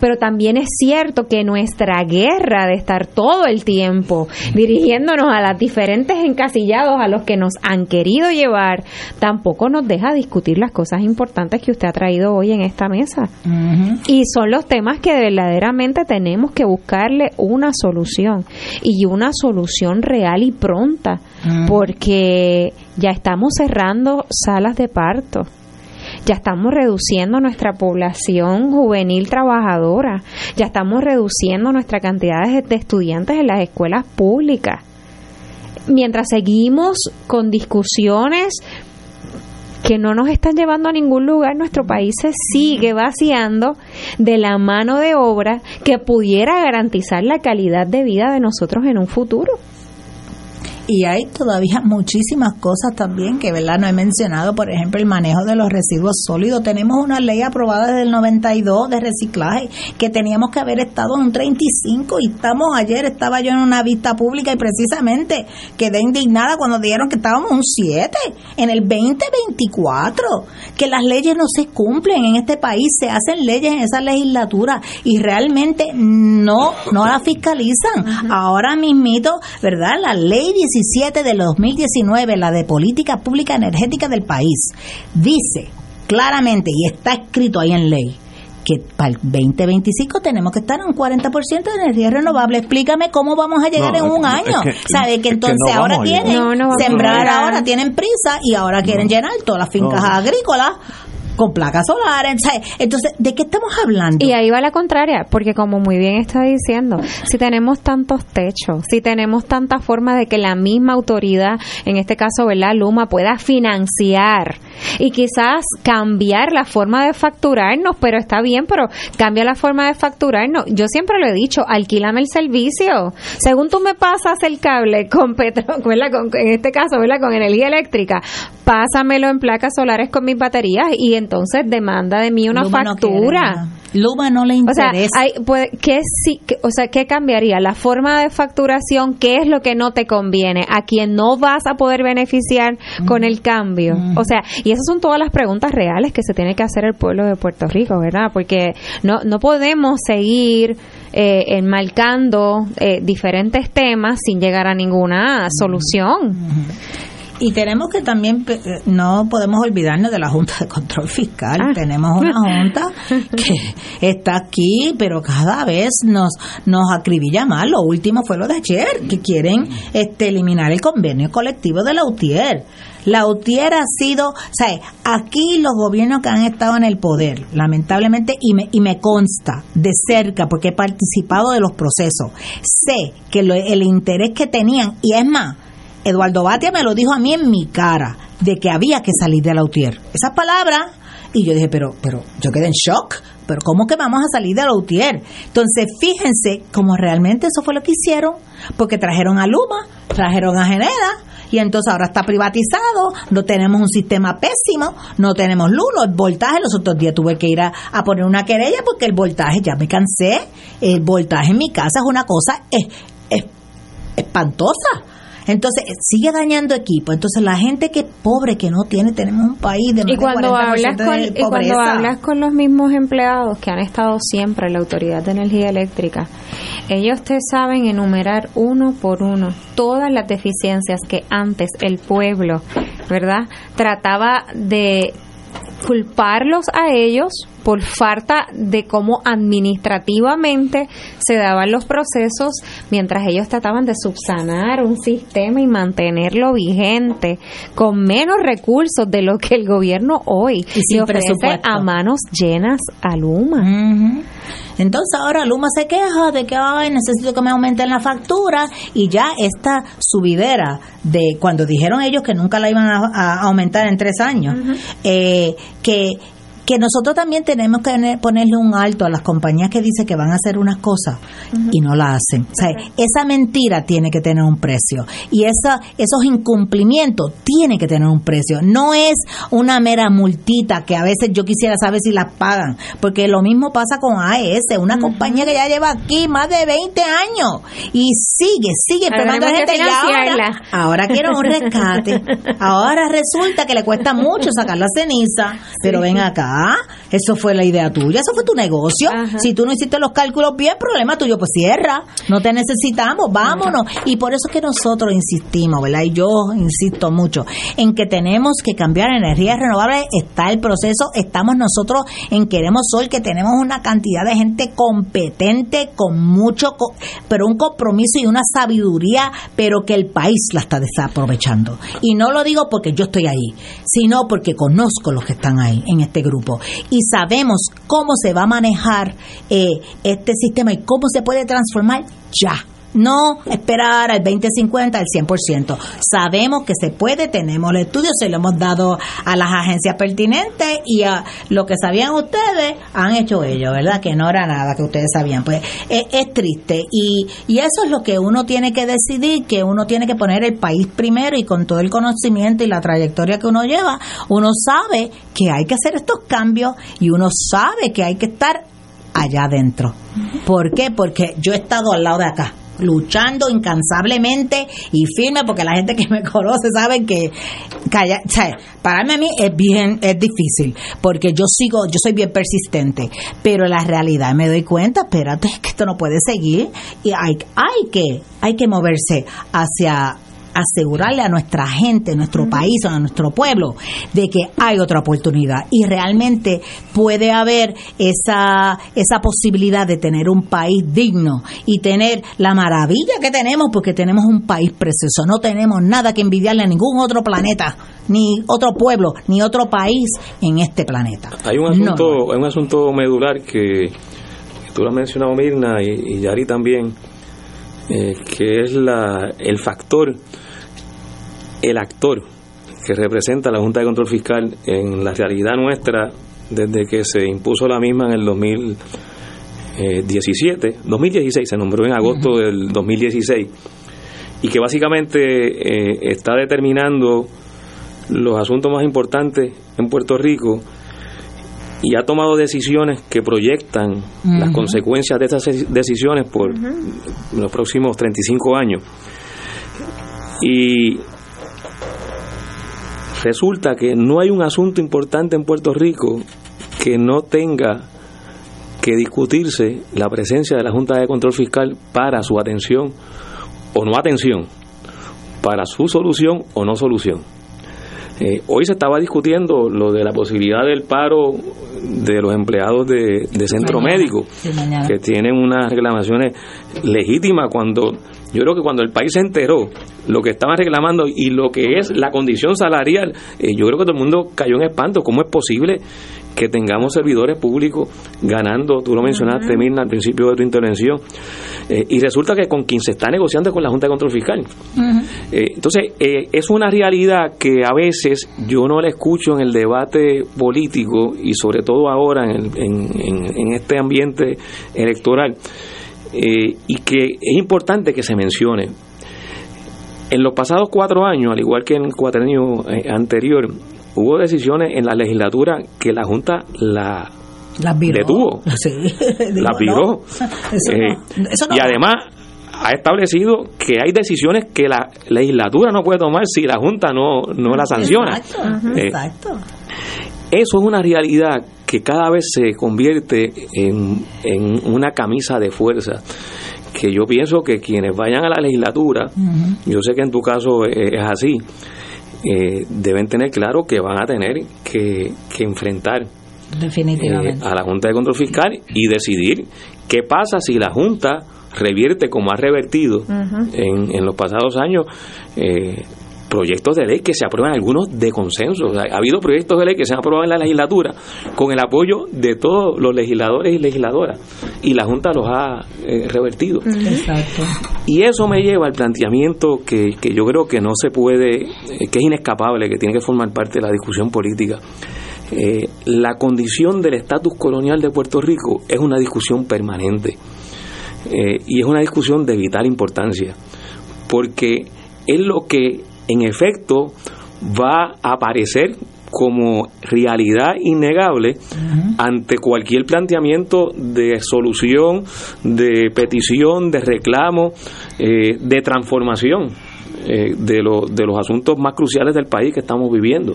pero también es cierto que nuestra guerra de estar todo el tiempo dirigiéndonos a los diferentes encasillados a los que nos han querido llevar, tampoco nos deja discutir las cosas importantes que usted ha traído hoy en esta mesa. Y son los temas que verdaderamente tenemos que buscarle una solución y una solución real y pronta, porque ya estamos cerrando salas de parto ya estamos reduciendo nuestra población juvenil trabajadora, ya estamos reduciendo nuestra cantidad de estudiantes en las escuelas públicas. Mientras seguimos con discusiones que no nos están llevando a ningún lugar, nuestro país se sigue vaciando de la mano de obra que pudiera garantizar la calidad de vida de nosotros en un futuro y hay todavía muchísimas cosas también que verdad no he mencionado por ejemplo el manejo de los residuos sólidos. Tenemos una ley aprobada desde el 92 de reciclaje que teníamos que haber estado en un 35 y estamos ayer estaba yo en una vista pública y precisamente quedé indignada cuando dijeron que estábamos un 7 en el 2024 que las leyes no se cumplen en este país se hacen leyes en esa legislatura y realmente no no la fiscalizan. Ahora mismito verdad la ley 17 de 2019, la de política pública energética del país, dice claramente, y está escrito ahí en ley, que para el 2025 tenemos que estar en un 40% de energía renovable. Explícame cómo vamos a llegar en un año. que, ¿Sabe que entonces ahora tienen sembrar ahora tienen prisa y ahora quieren llenar todas las fincas agrícolas con placas solares. Entonces, ¿de qué estamos hablando? Y ahí va la contraria, porque como muy bien está diciendo, si tenemos tantos techos, si tenemos tanta forma de que la misma autoridad, en este caso, ¿verdad? Luma, pueda financiar y quizás cambiar la forma de facturarnos, pero está bien, pero cambia la forma de facturarnos. Yo siempre lo he dicho, alquílame el servicio. Según tú me pasas el cable con ¿verdad? Con, en este caso, ¿verdad? Con energía eléctrica, pásamelo en placas solares con mis baterías y en entonces demanda de mí una factura. Luma no le O sea, interesa. hay, puede- ¿qué, sí, qué- o sea, ¿qué cambiaría? La forma de facturación, ¿qué es lo que no te conviene? ¿A quién no vas a poder beneficiar con el cambio? O sea, y esas son todas las preguntas reales que se tiene que hacer el pueblo de Puerto Rico, ¿verdad? Porque no, no podemos seguir eh, enmarcando eh, diferentes temas sin llegar a ninguna solución. Y tenemos que también, eh, no podemos olvidarnos de la Junta de Control Fiscal. Ah. Tenemos una Junta que está aquí, pero cada vez nos, nos acribilla más. Lo último fue lo de ayer, que quieren este, eliminar el convenio colectivo de la UTIER. La UTIER ha sido, o sea, aquí los gobiernos que han estado en el poder, lamentablemente, y me, y me consta de cerca, porque he participado de los procesos, sé que lo- el interés que tenían, y es más, Eduardo Batia me lo dijo a mí en mi cara, de que había que salir de la UTIER. Esas palabras, y yo dije, pero, pero, yo quedé en shock, pero ¿cómo que vamos a salir de la UTIER? Entonces, fíjense cómo realmente eso fue lo que hicieron, porque trajeron a Luma, trajeron a Genera, y entonces ahora está privatizado, no tenemos un sistema pésimo, no tenemos luz, el voltaje, los otros días tuve que ir a, poner una querella porque el voltaje, ya me cansé, el voltaje en mi casa es una cosa es espantosa. Entonces, eh, sigue dañando equipo. Entonces, la gente que pobre, que no tiene, tenemos un país de más Y cuando, de 40% hablas con, de y cuando hablas con los mismos empleados que han estado siempre en la Autoridad de Energía Eléctrica, ellos te saben enumerar uno por uno todas las deficiencias que antes el pueblo, ¿verdad? Trataba de culparlos a ellos por falta de cómo administrativamente se daban los procesos mientras ellos trataban de subsanar un sistema y mantenerlo vigente con menos recursos de lo que el gobierno hoy sin le ofrece a manos llenas a Luma. Entonces ahora Luma se queja de que ay, necesito que me aumenten la factura y ya esta subidera de cuando dijeron ellos que nunca la iban a, a aumentar en tres años, eh, que que nosotros también tenemos que poner- ponerle un alto a las compañías que dicen que van a hacer unas cosas y no la hacen. O sea, esa mentira tiene que tener un precio y esa, esos incumplimientos tienen que tener un precio. No es una mera multita que a veces yo quisiera saber si las pagan, porque lo mismo pasa con AES, una compañía que ya lleva aquí más de 20 años y sigue, sigue enfermando a gente y ahora, ahora quiero un rescate. Ahora resulta que le cuesta mucho sacar la ceniza, pero ven acá, eso fue la idea tuya, eso fue tu negocio. Ajá. Si tú no hiciste los cálculos bien, problema tuyo, pues cierra, no te necesitamos, vámonos. Y por eso es que nosotros insistimos, ¿verdad? Y yo insisto mucho en que tenemos que cambiar energías renovables, está el proceso, estamos nosotros en Queremos Sol, que tenemos una cantidad de gente competente, con mucho, pero un compromiso y una sabiduría, pero que el país la está desaprovechando. Y no lo digo porque yo estoy ahí, sino porque conozco los que están ahí en este grupo y sabemos cómo se va a manejar eh, este sistema y cómo se puede transformar ya. No esperar al 2050, al 100%. Sabemos que se puede, tenemos el estudio, se lo hemos dado a las agencias pertinentes y a lo que sabían ustedes, han hecho ellos, ¿verdad? Que no era nada que ustedes sabían. Pues es, es triste y, y eso es lo que uno tiene que decidir, que uno tiene que poner el país primero y con todo el conocimiento y la trayectoria que uno lleva, uno sabe que hay que hacer estos cambios y uno sabe que hay que estar allá adentro. ¿Por qué? Porque yo he estado al lado de acá luchando incansablemente y firme porque la gente que me conoce sabe que calla, o a mí es bien es difícil porque yo sigo yo soy bien persistente pero la realidad me doy cuenta espérate que esto no puede seguir y hay hay que hay que moverse hacia asegurarle a nuestra gente, nuestro país, a nuestro pueblo, de que hay otra oportunidad. Y realmente puede haber esa, esa posibilidad de tener un país digno y tener la maravilla que tenemos, porque tenemos un país precioso, no tenemos nada que envidiarle a ningún otro planeta, ni otro pueblo, ni otro país en este planeta. Hay un No, asunto, hay. un asunto medular que tú lo has mencionado Mirna y, y Yari también, eh, que es la, el factor, el actor que representa la Junta de Control Fiscal en la realidad nuestra desde que se impuso la misma en el 2017, 2016, se nombró en agosto del 2016, y que básicamente eh, está determinando los asuntos más importantes en Puerto Rico y ha tomado decisiones que proyectan las consecuencias de esas decisiones por los próximos 35 años. Y resulta que no hay un asunto importante en Puerto Rico que no tenga que discutirse la presencia de la Junta de Control Fiscal para su atención o no atención, para su solución o no solución. Eh, hoy se estaba discutiendo lo de la posibilidad del paro de los empleados de, centro médico, que tienen unas reclamaciones legítimas cuando yo creo que cuando el país se enteró lo que estaban reclamando y lo que es la condición salarial, eh, yo creo que todo el mundo cayó en espanto. ¿Cómo es posible que tengamos servidores públicos ganando, tú lo mencionaste, Mirna, al principio de tu intervención, eh, y resulta que con quien se está negociando es con la Junta de Control Fiscal. Eh, entonces, es una realidad que a veces yo no la escucho en el debate político y sobre todo ahora en, en este ambiente electoral. Eh, y que es importante que se mencione. En los pasados cuatro años, al igual que en el cuatrenio eh, anterior, hubo decisiones en la legislatura que la Junta la detuvo, la viró. Eh, y además ha establecido que hay decisiones que la legislatura no puede tomar si la Junta no, no la sanciona. exacto. Eso es una realidad que cada vez se convierte en, una camisa de fuerza que yo pienso que quienes vayan a la legislatura, yo sé que en tu caso es, así, eh, deben tener claro que van a tener que, enfrentar Definitivamente. Eh, a la Junta de Control Fiscal y decidir qué pasa si la Junta revierte como ha revertido en, en, los pasados años eh, proyectos de ley que se aprueban algunos de consenso. ha habido proyectos de ley que se han aprobado en la legislatura con el apoyo de todos los legisladores y legisladoras y la Junta los ha eh, revertido. Exacto. Y eso me lleva al planteamiento que, que yo creo que no se puede, eh, que es inescapable, que tiene que formar parte de la discusión política. Eh, la condición del estatus colonial de Puerto Rico es una discusión permanente y es una discusión de vital importancia porque es lo que en efecto va a aparecer como realidad innegable ante cualquier planteamiento de solución, de petición, de reclamo, eh, de transformación eh, de, de los asuntos más cruciales del país que estamos viviendo.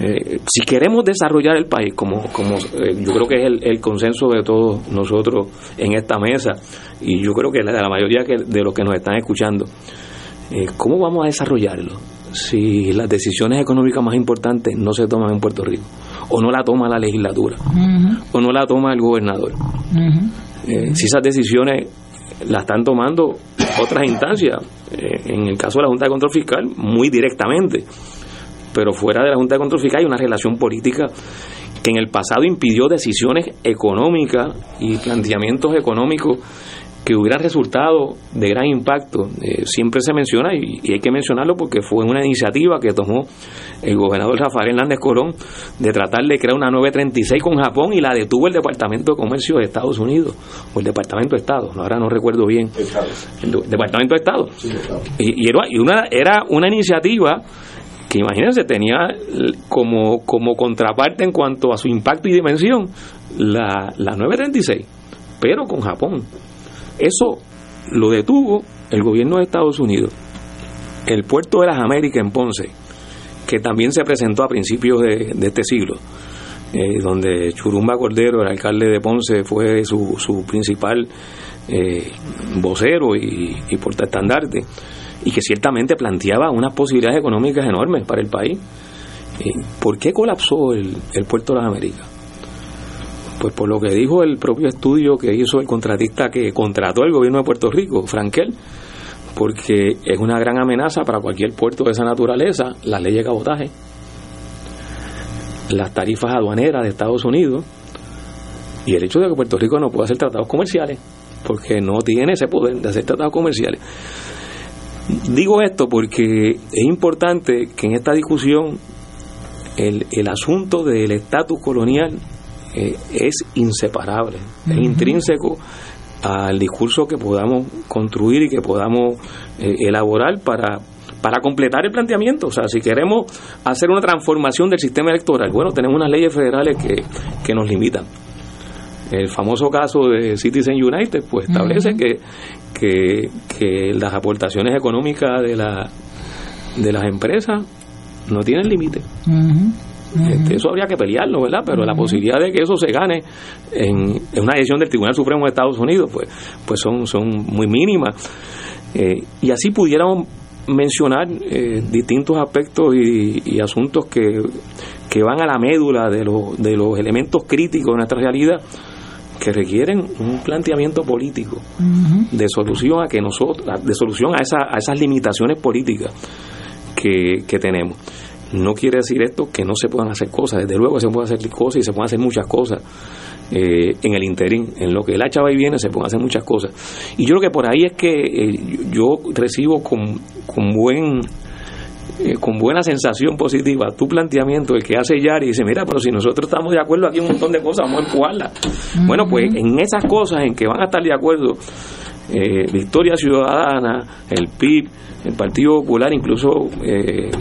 Eh, si queremos desarrollar el país, como, como yo creo que es el, consenso de todos nosotros en esta mesa, y yo creo que de la mayoría de los que nos están escuchando, eh, ¿cómo vamos a desarrollarlo si las decisiones económicas más importantes no se toman en Puerto Rico? O no la toma la legislatura, o no la toma el gobernador. Eh, si esas decisiones las están tomando otras instancias, eh, en el caso de la Junta de Control Fiscal, muy directamente, pero fuera de la Junta de Control Fiscal hay una relación política que en el pasado impidió decisiones económicas y planteamientos económicos que hubiera resultado de gran impacto. Eh, siempre se menciona, y, hay que mencionarlo porque fue una iniciativa que tomó el gobernador Rafael Hernández Colón de tratar de crear una 936 con Japón y la detuvo el Departamento de Comercio de Estados Unidos, o el Departamento de Estado, ahora no recuerdo bien. El Departamento de Estado. Y, era, una, era una iniciativa que imagínense tenía como, como contraparte en cuanto a su impacto y dimensión la, la 936, pero con Japón. Eso lo detuvo el gobierno de Estados Unidos. El puerto de las Américas en Ponce, que también se presentó a principios de, este siglo, eh, donde Churumba Cordero, el alcalde de Ponce, fue su, principal eh, vocero y, y portaestandarte, y que ciertamente planteaba unas posibilidades económicas enormes para el país. Eh, ¿Por qué colapsó el, el puerto de las Américas? Pues por lo que dijo el propio estudio que hizo el contratista que contrató el gobierno de Puerto Rico, Frankel, porque es una gran amenaza para cualquier puerto de esa naturaleza, la ley de cabotaje, las tarifas aduaneras de Estados Unidos y el hecho de que Puerto Rico no pueda hacer tratados comerciales, porque no tiene ese poder de hacer tratados comerciales. Digo esto porque es importante que en esta discusión el, el asunto del estatus colonial eh, es inseparable, es intrínseco al discurso que podamos construir y que podamos eh, elaborar para para completar el planteamiento. O sea, si queremos hacer una transformación del sistema electoral, bueno, tenemos unas leyes federales que, que nos limitan. El famoso caso de Citizen United, pues establece que, que, que las aportaciones económicas de, la, de las empresas no tienen límite. Este, eso habría que pelearlo, ¿verdad? Pero la posibilidad de que eso se gane en, una decisión del Tribunal Supremo de Estados Unidos, pues, pues son, son muy mínimas. Eh, y así pudiéramos mencionar eh, distintos aspectos y, asuntos que, que, van a la médula de, los de los elementos críticos de nuestra realidad que requieren un planteamiento político de solución a que nosotros de solución a, esa, a esas limitaciones políticas que, que tenemos no quiere decir esto que no se puedan hacer cosas desde luego se pueden hacer cosas y se pueden hacer muchas cosas eh, en el interín, en lo que el hacha va y viene se pueden hacer muchas cosas. Y yo creo que por ahí es que eh, yo recibo con, con buen eh, con buena sensación positiva tu planteamiento, el que hace Yari, y dice, mira, pero si nosotros estamos de acuerdo aquí un montón de cosas, vamos a empujarlas. Bueno, pues en esas cosas en que van a estar de acuerdo Victoria Ciudadana, el PIB, el Partido Popular, incluso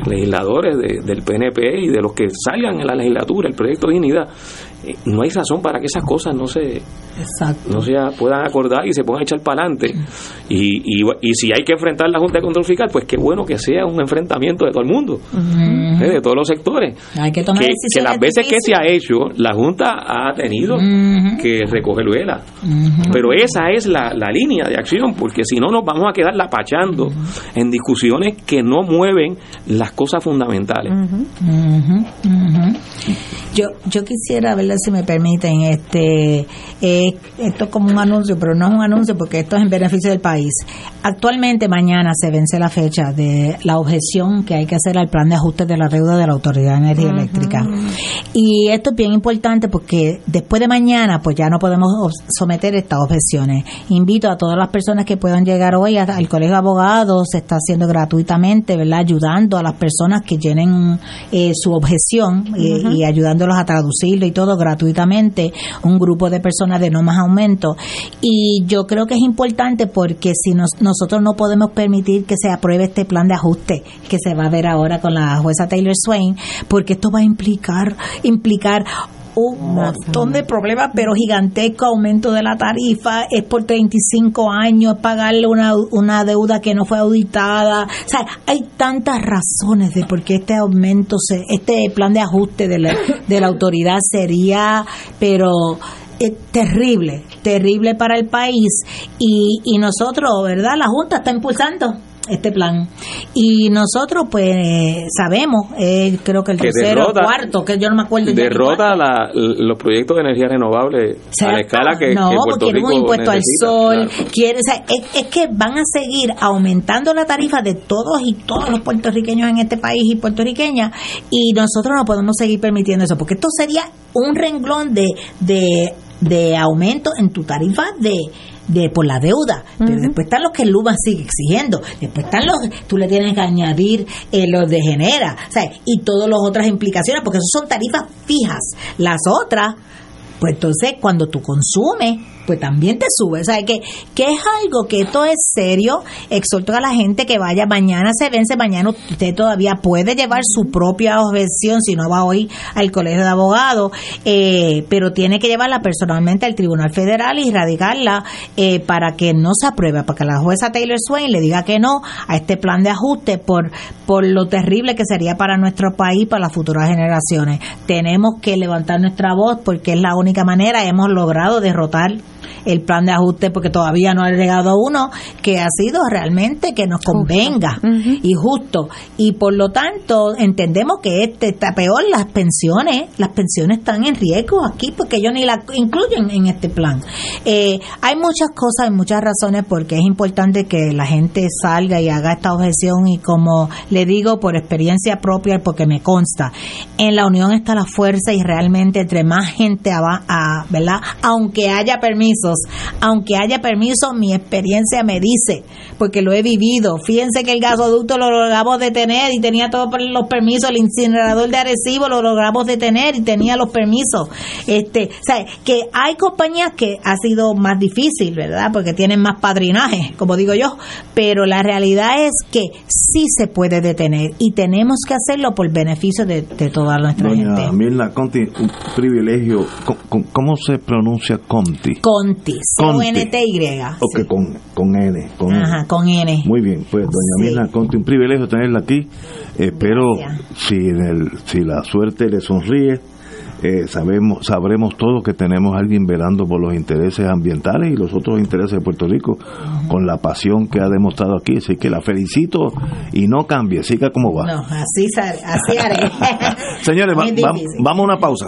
legisladores del PNP y de los que salgan en la legislatura, el proyecto de dignidad, eh, no hay razón para que esas cosas no se no se puedan acordar y se puedan echar para adelante. Y, y, y, si hay que enfrentar la Junta de Control Fiscal pues qué bueno que sea un enfrentamiento de todo el mundo ¿eh? de todos los sectores. Hay que tomar que, las veces que se ha hecho la Junta ha tenido que recoger vela pero esa es la, la, línea de acción porque si no nos vamos a quedar lapachando en discusiones que no mueven las cosas fundamentales. Yo yo quisiera si me permiten, este, eh, esto es como un anuncio, pero no es un anuncio porque esto es en beneficio del país. Actualmente mañana se vence la fecha de la objeción que hay que hacer al plan de ajuste de la deuda de la Autoridad de Energía Eléctrica. Y esto es bien importante porque después de mañana pues ya no podemos someter estas objeciones. Invito a todas las personas que puedan llegar hoy al Colegio de Abogados, se está haciendo gratuitamente, ¿verdad? Ayudando a las personas que llenen eh, su objeción eh, y ayudándolos a traducirlo y todo gratuitamente, un grupo de personas de no más aumento. Y yo creo que es importante porque si nosotros no podemos permitir que se apruebe este plan de ajuste que se va a ver ahora con la jueza Taylor Swain, porque esto va a implicar, implicar un montón de problemas, pero gigantesco aumento de la tarifa, es por 35 años, pagarle una, una deuda que no fue auditada. O sea, hay tantas razones de por qué este aumento, se, este plan de ajuste de la, de la autoridad sería, pero es terrible, terrible para el país. Y, y nosotros, ¿verdad? La Junta está impulsando este plan. Y nosotros, pues, sabemos, eh, creo que el tercero o cuarto, que yo no me acuerdo. Derrota los proyectos de energía renovable a la escala que. No, porque quieren un impuesto al sol, quiere, es, que van a seguir aumentando la tarifa de todos y todos los puertorriqueños en este país y puertorriqueñas, y nosotros no podemos seguir permitiendo eso, porque esto sería un renglón de, de, de aumento en tu tarifa de de por la deuda, pero después están los que el LUBA sigue exigiendo, después están los, tú le tienes que añadir eh, los de genera, y todas las otras implicaciones, porque eso son tarifas fijas. Las otras, pues entonces cuando tú consumes, pues también te sube. O sea, que, que es algo que esto es serio. Exhorto a la gente que vaya mañana, se vence mañana. Usted todavía puede llevar su propia objeción si no va hoy al colegio de abogados, eh, pero tiene que llevarla personalmente al Tribunal Federal y radicarla eh, para que no se apruebe, para que la jueza Taylor Swain le diga que no a este plan de ajuste por, por lo terrible que sería para nuestro país, para las futuras generaciones. Tenemos que levantar nuestra voz porque es la única manera. Hemos logrado derrotar el plan de ajuste porque todavía no ha llegado uno que ha sido realmente que nos convenga y justo. Y por lo tanto entendemos que este está peor las pensiones las pensiones están en riesgo aquí porque ellos ni la incluyen en este plan. Eh, hay muchas cosas y muchas razones porque es importante que la gente salga y haga esta objeción y como le digo por experiencia propia porque me consta en la unión está la fuerza y realmente entre más gente va a, ¿verdad? aunque haya permiso permisos. Aunque haya permiso, mi experiencia me dice, porque lo he vivido. Fíjense que el gasoducto lo logramos detener y tenía todos los permisos, el incinerador de Arecibo lo logramos detener y tenía los permisos. Este, o sea, que hay compañías que ha sido más difícil, ¿verdad? Porque tienen más padrinaje, como digo yo, pero la realidad es que sí se puede detener y tenemos que hacerlo por beneficio de, toda nuestra Doña gente. Mirna Conti, un privilegio. ¿Cómo, se pronuncia Conti? Conti, C-O-N-T-Y. Ok, con, con N. Con Ajá, con N. Muy bien, pues doña Mirna Conti, un privilegio tenerla aquí. Espero, si, en el, si la suerte le sonríe, eh, sabemos, sabremos todos que tenemos a alguien velando por los intereses ambientales y los otros intereses de Puerto Rico con la pasión que ha demostrado aquí. Así que la felicito y no cambie, siga como va. No, así, así haré. Señores, vamos a una pausa.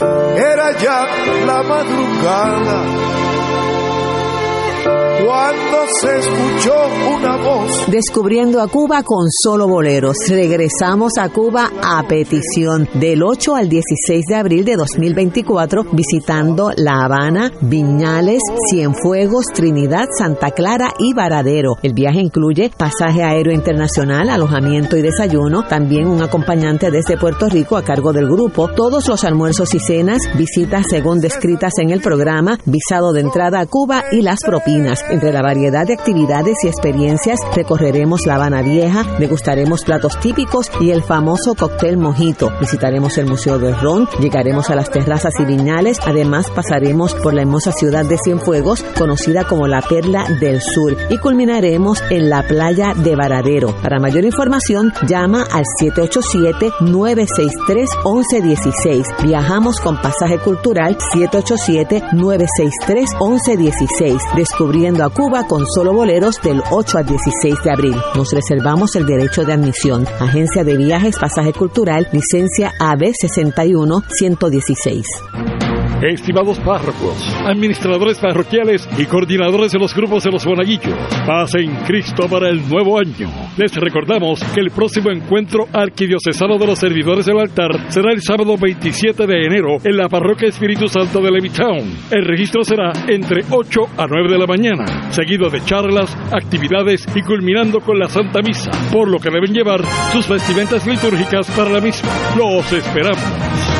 Era ya la madrugada cuando se escuchó una voz. Descubriendo a Cuba con solo boleros. Regresamos a Cuba a petición del 8 al 16 de abril de 2024 visitando La Habana, Viñales, Cienfuegos, Trinidad, Santa Clara y Varadero. El viaje incluye pasaje aéreo internacional, alojamiento y desayuno, también un acompañante desde Puerto Rico a cargo del grupo, todos los almuerzos y cenas, visitas según descritas en el programa, visado de entrada a Cuba y las propinas. Entre la variedad de actividades y experiencias recorreremos La Habana Vieja, degustaremos platos típicos y el famoso cóctel mojito. Visitaremos el Museo del Ron, llegaremos a las terrazas y viñales, además pasaremos por la hermosa ciudad de Cienfuegos, conocida como la Perla del Sur, y culminaremos en la playa de Varadero. Para mayor información, llama al 787-963-1116. Viajamos con pasaje cultural 787-963-1116, descubriendo a Cuba con solo boleros del 8 al 16 de abril. Nos reservamos el derecho de admisión. Agencia de Viajes, Pasaje Cultural, licencia AB 61 116. Estimados párrocos, administradores parroquiales y coordinadores de los grupos de los monaguillos, paz en Cristo para el nuevo año. Les recordamos que el próximo encuentro arquidiocesano de los servidores del altar será el sábado 27 de enero en la parroquia Espíritu Santo de Levittown. El registro será entre 8 a 9 de la mañana, seguido de charlas, actividades y culminando con la Santa Misa, por lo que deben llevar sus vestimentas litúrgicas para la misma. Los esperamos.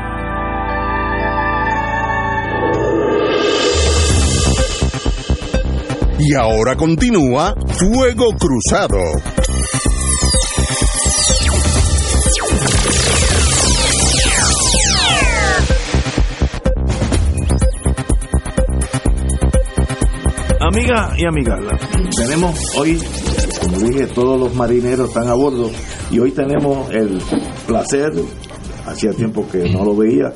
Y ahora continúa Fuego Cruzado. Amiga y amiga, tenemos hoy, como dije, todos los marineros están a bordo y hoy tenemos el placer, hacía tiempo que no lo veía,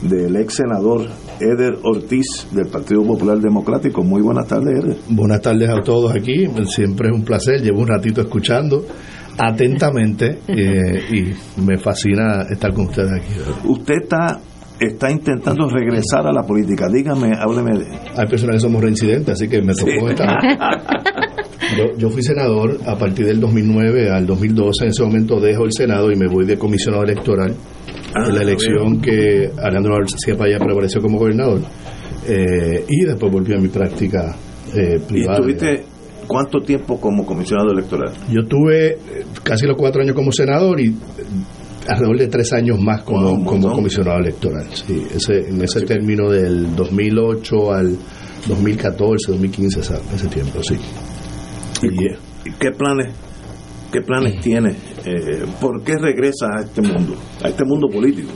del ex senador Eder Ortiz del Partido Popular Democrático. Muy buenas tardes, Eder. Buenas tardes a todos aquí, siempre es un placer, llevo un ratito escuchando atentamente eh, y me fascina estar con ustedes aquí. Usted está está intentando regresar a la política. Dígame, hábleme de... Hay personas que somos reincidentes, así que me tocó estar... Yo, yo, fui senador a partir del 2009 al 2012. En ese momento dejo el Senado y me voy de comisionado electoral. Ah, en la elección que Alejandro García Paya prevaleció como gobernador. Eh, y después volví a mi práctica eh, privada. ¿Y estuviste cuánto tiempo como comisionado electoral? Yo tuve eh, casi los cuatro años como senador y alrededor de tres años más como, como comisionado electoral. Sí, ese, en ese término del 2008 al 2014, 2015, ese, ese tiempo, sí. ¿Y, qué planes, qué planes tiene? Eh, ¿Por qué regresa a este mundo, a este mundo político?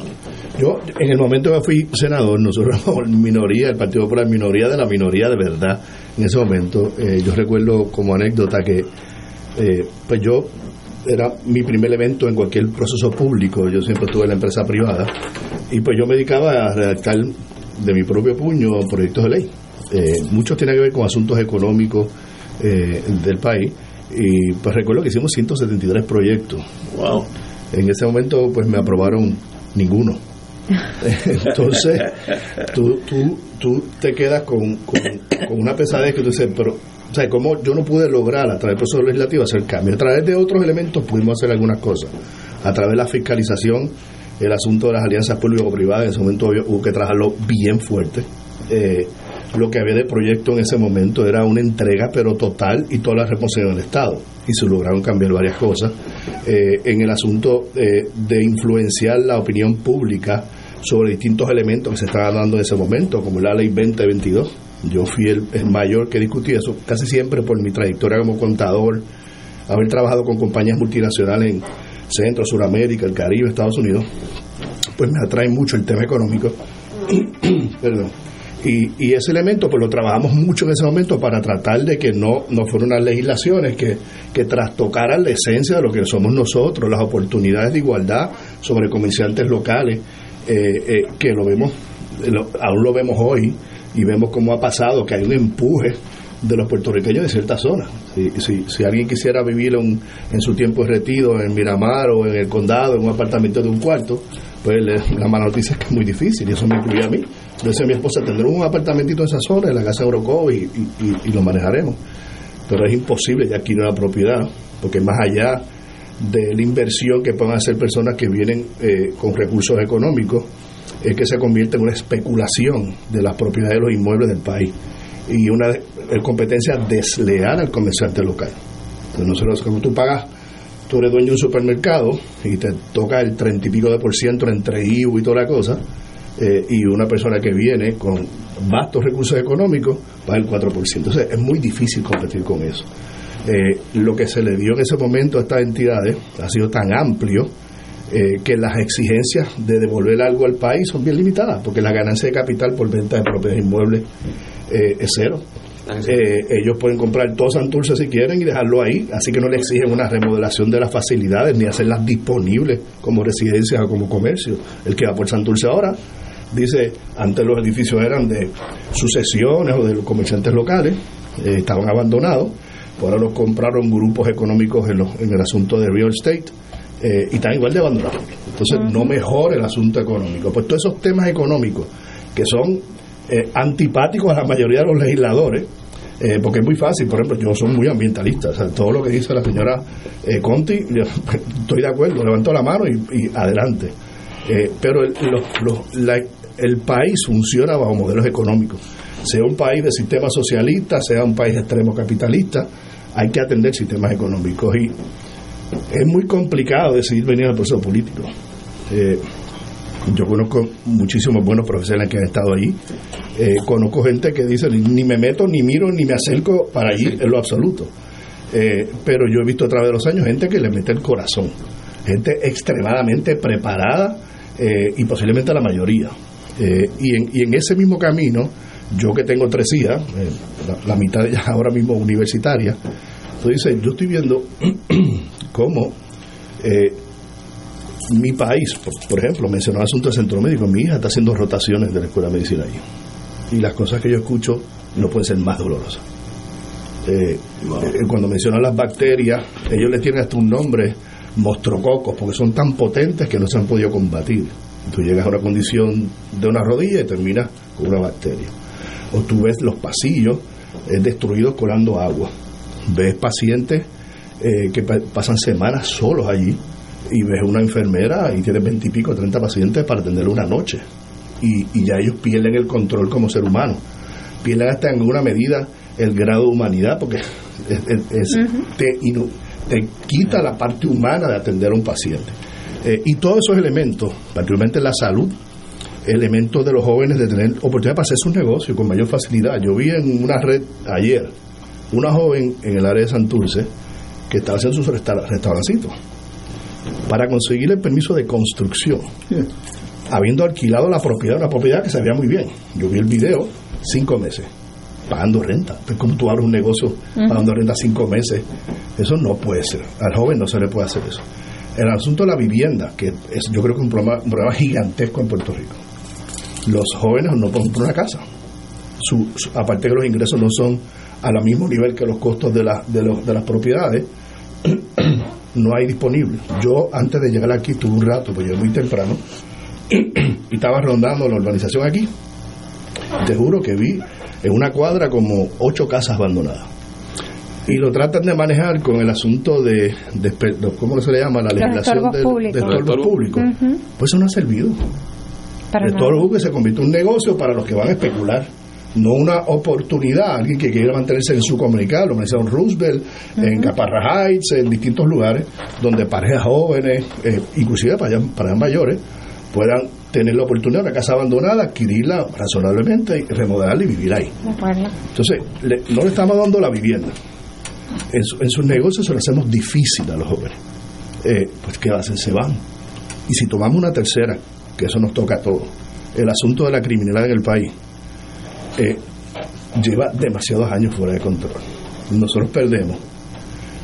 Yo, en el momento que fui senador, nosotros minoría, el Partido Popular, minoría de la minoría de verdad. En ese momento, eh, yo recuerdo como anécdota que, eh, pues yo era mi primer evento en cualquier proceso público. Yo siempre estuve en la empresa privada y pues yo me dedicaba a redactar de mi propio puño proyectos de ley. Eh, muchos tienen que ver con asuntos económicos eh, del país y pues recuerdo que hicimos 173 proyectos. Wow. En ese momento pues me aprobaron ninguno. Entonces tú, tú, tú te quedas con, con, con una pesadez que tú dices, pero o sea, como yo no pude lograr a través del proceso legislativo hacer cambio. A través de otros elementos pudimos hacer algunas cosas. A través de la fiscalización, el asunto de las alianzas público-privadas, en ese momento hubo que trabajarlo bien fuerte. Eh, lo que había de proyecto en ese momento era una entrega, pero total, y toda la responsabilidad del Estado. Y se lograron cambiar varias cosas. Eh, en el asunto eh, de influenciar la opinión pública sobre distintos elementos que se estaban dando en ese momento, como la ley 2022 yo fui el, mayor que discutí eso, casi siempre por mi trayectoria como contador, haber trabajado con compañías multinacionales en Centro, Suramérica, el Caribe, Estados Unidos, pues me atrae mucho el tema económico. Perdón. Y, y, ese elemento pues lo trabajamos mucho en ese momento para tratar de que no, no fueron unas legislaciones que, que trastocaran la esencia de lo que somos nosotros, las oportunidades de igualdad sobre comerciantes locales, eh, eh, que lo vemos, aún lo vemos hoy, y vemos cómo ha pasado que hay un empuje de los puertorriqueños de ciertas zonas. Si, si, alguien quisiera vivir en su tiempo de retiro en Miramar o en el condado, en un apartamento de un cuarto, pues la mala noticia es que es muy difícil y eso me incluye a mí. Yo decía mi esposa, tendremos un apartamentito en esa zona, en la casa de Oroco y, lo manejaremos. Pero es imposible ya adquirir una propiedad, porque más allá de la inversión que puedan hacer personas que vienen eh, con recursos económicos, es que se convierte en una especulación de las propiedades de los inmuebles del país y una competencia desleal al comerciante local. Entonces nosotros, tú pagas, tú eres dueño de un supermercado y te toca el treinta y pico de por ciento entre IVU y toda la cosa, eh, y una persona que viene con vastos recursos económicos paga el 4%. Entonces es muy difícil competir con eso. Eh, lo que se le dio en ese momento a estas entidades ha sido tan amplio eh, que las exigencias de devolver algo al país son bien limitadas, porque la ganancia de capital por venta de propiedad inmuebles eh, es cero. Eh, ellos pueden comprar todo Santurce si quieren y dejarlo ahí, así que no le exigen una remodelación de las facilidades ni hacerlas disponibles como residencias o como comercio. El que va por Santurce ahora dice, antes los edificios eran de sucesiones o de los comerciantes locales, estaban abandonados, ahora los compraron grupos económicos en, en el asunto de real estate eh, y están igual de abandonados. Entonces no mejora el asunto económico. Pues todos esos temas económicos que son eh, antipáticos a la mayoría de los legisladores, eh, porque es muy fácil, por ejemplo, yo soy muy ambientalista, o sea, todo lo que dice la señora Conti, estoy de acuerdo, levanto la mano y, adelante. pero el, el país funciona bajo modelos económicos, sea un país de sistema socialista, sea un país extremo capitalista, hay que atender sistemas económicos y es muy complicado decidir venir al proceso político. Eh, yo conozco muchísimos buenos profesores que han estado ahí. Eh, conozco gente que dice ni me meto, ni miro, ni me acerco para ir en lo absoluto. Eh, pero yo he visto a través de los años gente que le mete el corazón, gente extremadamente preparada y posiblemente la mayoría. y, en, y en ese mismo camino, yo que tengo tres hijas, la, mitad de ellas ahora mismo universitaria, entonces yo estoy viendo cómo eh, mi país, por, ejemplo, mencionó el asunto del centro médico, mi hija está haciendo rotaciones de la escuela de medicina ahí. Y las cosas que yo escucho no pueden ser más dolorosas. Eh, eh, cuando mencionan las bacterias, ellos le tienen hasta un nombre, mostrococos, porque son tan potentes que no se han podido combatir. Tú llegas a una condición de una rodilla y terminas con una bacteria. O tú ves los pasillos destruidos colando agua. Ves pacientes eh, que pasan semanas solos allí y ves una enfermera y tiene veintipico, treinta pacientes para atenderle una noche. Y, ya ellos pierden el control como ser humano. Pierden hasta en alguna medida el grado de humanidad porque te, te, quita la parte humana de atender a un paciente. Eh, y todos esos elementos, particularmente la salud, elementos de los jóvenes de tener oportunidad para hacer su negocio con mayor facilidad. Yo vi en una red ayer una joven en el área de Santurce que estaba haciendo su restaurancito para conseguir el permiso de construcción, habiendo alquilado la propiedad, una propiedad que se veía muy bien. Yo vi el video, cinco meses, pagando renta. Entonces, ¿cómo tú abres un negocio pagando renta cinco meses? Eso no puede ser. Al joven no se le puede hacer eso. El asunto de la vivienda, que es, yo creo que es un problema, gigantesco en Puerto Rico. Los jóvenes no pueden comprar una casa. aparte que los ingresos no son a la mismo nivel que los costos de, la, de, los, de las propiedades, no hay disponible. Yo antes de llegar aquí tuve un rato, pues yo muy temprano, y estaba rondando la urbanización aquí. Te juro que vi en una cuadra como ocho casas abandonadas. Y lo tratan de manejar con el asunto de, ¿cómo se le llama? La legislación de estorbos públicos. Pues eso no ha servido. Para el estorbo que se convierte en un negocio para los que van a especular no una oportunidad, alguien que quiera mantenerse en su comunidad, lo mencionó Roosevelt, en Caparra Heights, en distintos lugares, donde parejas jóvenes, eh, inclusive para, para mayores, puedan tener la oportunidad de una casa abandonada, adquirirla razonablemente, remodelarla y vivir ahí. Entonces, no le estamos dando la vivienda. En, sus negocios se lo hacemos difícil a los jóvenes. Eh, pues, ¿qué hacen? Se van. Y si tomamos una tercera, que eso nos toca a todos, el asunto de la criminalidad en el país, eh, lleva demasiados años fuera de control. Nosotros perdemos,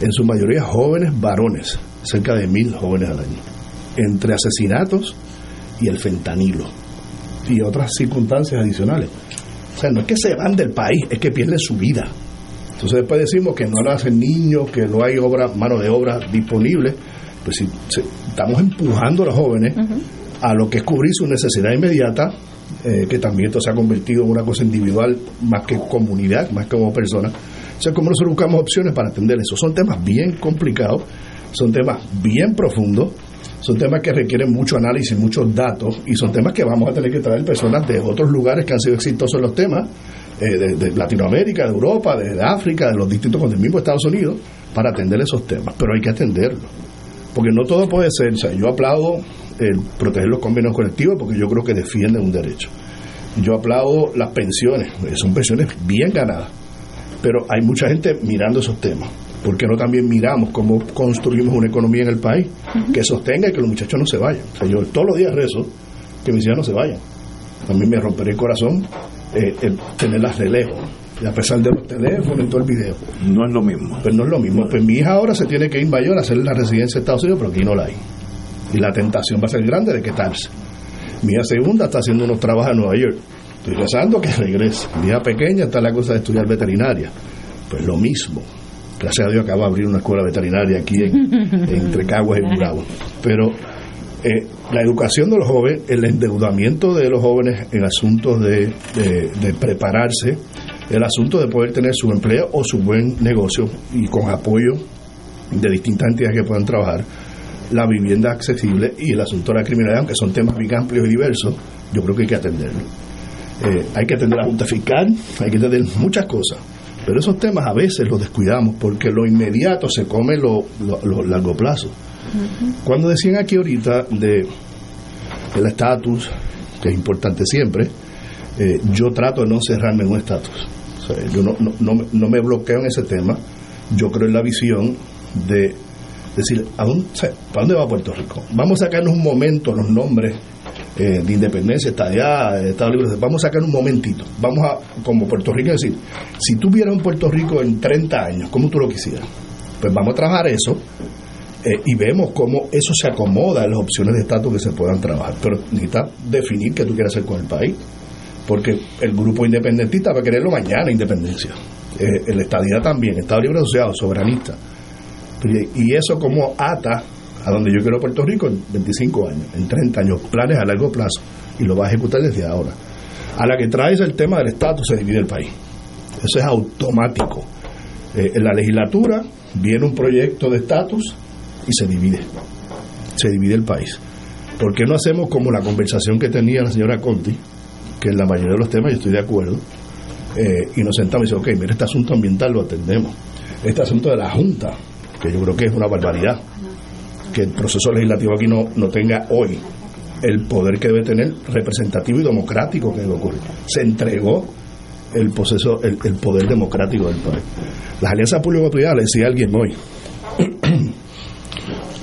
en su mayoría jóvenes varones, cerca de mil jóvenes al año, entre asesinatos y el fentanilo y otras circunstancias adicionales. O sea, no es que se van del país, es que pierden su vida. Entonces después decimos que no lo hacen niños, que no hay obra, mano de obra disponible. Pues si, estamos empujando a los jóvenes a lo que es cubrir su necesidad inmediata eh, que también esto se ha convertido en una cosa individual más que comunidad, más que como persona. O sea, como nosotros buscamos opciones para atender eso. Son temas bien complicados, son temas bien profundos, son temas que requieren mucho análisis, muchos datos, y son temas que vamos a tener que traer personas de otros lugares que han sido exitosos en los temas, eh, de, Latinoamérica, de Europa, de, África, de los distintos con el mismo Estados Unidos, para atender esos temas. Pero hay que atenderlos. Porque no todo puede ser, o sea, yo aplaudo el proteger los convenios colectivos porque yo creo que defienden un derecho. Yo aplaudo las pensiones, son pensiones bien ganadas, pero hay mucha gente mirando esos temas. ¿Por qué no también miramos cómo construimos una economía en el país que sostenga y que los muchachos no se vayan? yo todos los días rezo que mis hijas no se vayan. A mí me romperé el corazón eh, el tenerlas de lejos, y a pesar de los teléfonos y todo el video. No es lo mismo. Pues no es lo mismo. Pues mi hija ahora se tiene que ir mayor a hacer la residencia de Estados Unidos, pero aquí no la hay y la tentación va a ser grande de que quedarse. Mi hija segunda está haciendo unos trabajos en Nueva York. Estoy rezando que regrese. Mi hija pequeña está en la cosa de estudiar veterinaria. Pues lo mismo. Gracias a Dios acaba de abrir una escuela veterinaria aquí en, entre Caguas y Bravo. Pero eh, la educación de los jóvenes, el endeudamiento de los jóvenes en asuntos de, de, prepararse, el asunto de poder tener su empleo o su buen negocio y con apoyo de distintas entidades que puedan trabajar, la vivienda accesible y el asunto de la criminalidad, aunque son temas muy amplios y diversos, yo creo que hay que atenderlo. Eh, hay que atender la Junta Fiscal, hay que atender muchas cosas, Pero esos temas a veces los descuidamos porque lo inmediato se come lo, lo, lo largo plazo. Cuando decían aquí ahorita de el estatus, que es importante siempre, eh, yo trato de no cerrarme en un estatus. O sea, yo no, no, no, no me bloqueo en ese tema. Yo creo en la visión de decir, ¿a dónde, o sea, ¿para dónde va Puerto Rico? Vamos a sacarnos un momento los nombres eh, de independencia, estadía, Estado Libre. Vamos a sacar un momentito. Vamos a, como Puerto Rico, decir, si tú vieras un Puerto Rico en 30 años, ¿cómo tú lo quisieras? Pues vamos a trabajar eso eh, y vemos cómo eso se acomoda a las opciones de estatus que se puedan trabajar. Pero necesitas definir qué tú quieres hacer con el país. Porque el grupo independentista va a quererlo mañana, independencia. Eh, el estadía también, Estado Libre Asociado, soberanista. Y eso como ata a donde yo quiero Puerto Rico en 25 años, en 30 años, planes a largo plazo, y lo va a ejecutar desde ahora. A la que traes el tema del estatus, se divide el país. Eso es automático. Eh, en la legislatura viene un proyecto de estatus y se divide. Se divide el país. ¿Por qué no hacemos como la conversación que tenía la señora Conti, que en la mayoría de los temas yo estoy de acuerdo, eh, y nos sentamos y decimos, ok, mira, este asunto ambiental lo atendemos. Este asunto de la Junta, que yo creo que es una barbaridad, que el proceso legislativo aquí no, no tenga hoy el poder que debe tener representativo y democrático que ocurrir. Se entregó el proceso, el, el poder democrático del país. Las alianzas público-privadas, le decía alguien hoy,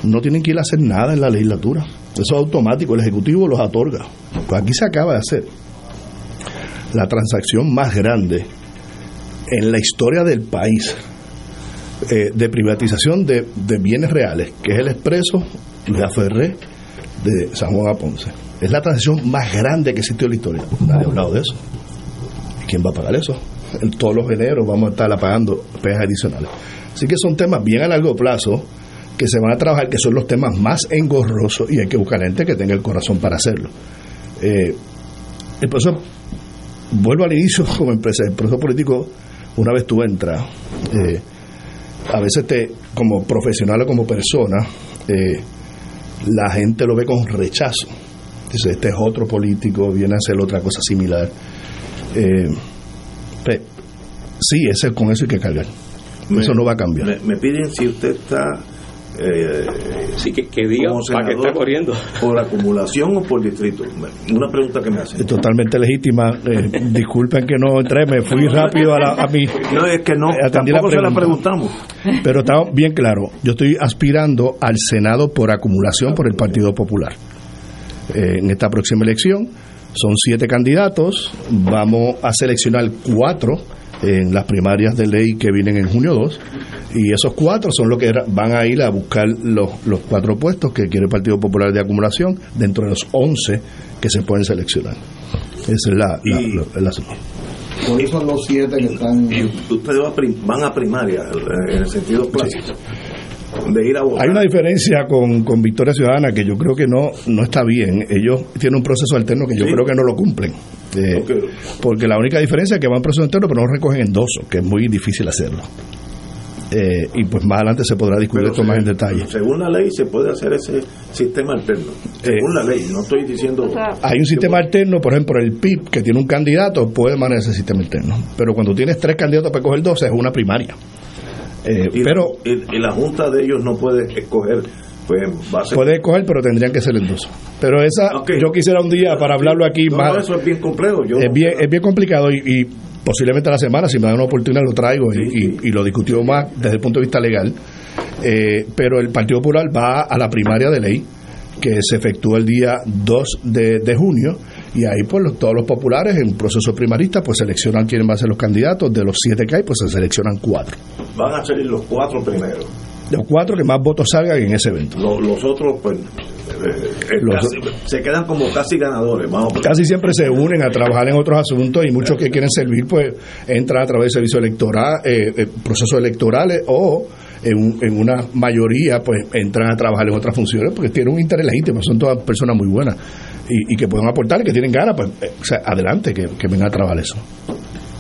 no tienen que ir a hacer nada en la legislatura. Eso es automático, el Ejecutivo los otorga. Pues aquí se acaba de hacer la transacción más grande en la historia del país eh, de privatización de, de, bienes reales, que es el expreso Luis Ferré de San Juan a Ponce. Es la transacción más grande que existió en la historia. Nadie ha hablado de eso. ¿Y quién va a pagar eso? En todos los eneros vamos a estar pagando pegas adicionales. Así que son temas bien a largo plazo que se van a trabajar, que son los temas más engorrosos y hay que buscar gente que tenga el corazón para hacerlo. Eh, el proceso, vuelvo al inicio como empresa, el proceso político, una vez tú entras, eh, a veces te, como profesional o como persona, eh, la gente lo ve con rechazo. Dice, este es otro político, viene a hacer otra cosa similar. Eh, pues, sí, ese, con eso hay que cargar. eso no va a cambiar. Me, me piden si usted está eh, sí, que, que diga para que está corriendo. ¿Por acumulación o por distrito? Una pregunta que me hace. Es totalmente legítima. Eh, disculpen que no entré, me fui rápido a, la, a mi. No, es que no, tampoco la se la preguntamos. Pero está bien claro. Yo estoy aspirando al Senado por acumulación por el Partido Popular. Eh, en esta próxima elección son siete candidatos. Vamos a seleccionar cuatro en las primarias de ley que vienen en junio 2 y esos cuatro son los que van a ir a buscar los, los cuatro puestos que quiere el Partido Popular de acumulación dentro de los 11 que se pueden seleccionar. Esa es la, la, Y- la- la- ¿Cuáles son los siete que están? Y ustedes van a prim- van a primaria eh, en el sentido clásico de ir a votar. Hay una diferencia con, con Victoria Ciudadana que yo creo que no, no está bien. Ellos tienen un proceso alterno que yo Sí. creo que no lo cumplen. Eh. Porque la única diferencia es que van proceso alterno pero no recogen endoso, que es muy difícil hacerlo. Eh, y pues más adelante se podrá discutir Pero esto más en detalle. Según la ley se puede hacer ese sistema alterno. Según la ley, no estoy diciendo. Hay un sistema alterno, por ejemplo, el PIB, que tiene un candidato, puede manejar ese sistema alterno. Pero cuando tienes tres candidatos para coger dos, es una primaria. Eh, y, pero y, y la junta de ellos no puede escoger, pues va a ser. puede coger, pero tendrían que ser endosos. Pero esa, yo quisiera un día para hablarlo aquí No, más. no, eso es bien complejo. Yo es bien, es bien complicado y, y posiblemente a la semana, si me da una oportunidad, lo traigo y, y- y lo discutimos más desde el punto de vista legal. Eh, pero el Partido Popular va a la primaria de ley que se efectúa el día 2 de, de junio y ahí pues los- todos los populares en proceso primarista pues seleccionan quiénes van a ser los candidatos. De los siete que hay pues se seleccionan cuatro. Van a salir los cuatro primeros. los cuatro que más votos salgan en ese evento. Lo- Los, otros, pues, eh, Los- casi- se quedan como casi ganadores. Vamos casi siempre se unen a trabajar en otros asuntos y muchos que quieren servir pues entran a través de servicios electorales, eh, eh, procesos electorales o en, en una mayoría pues entran a trabajar en otras funciones porque tienen un interés legítimo, son todas personas muy buenas y, y que pueden aportar y que tienen ganas, pues eh, o sea, adelante que, que vengan a trabajar eso.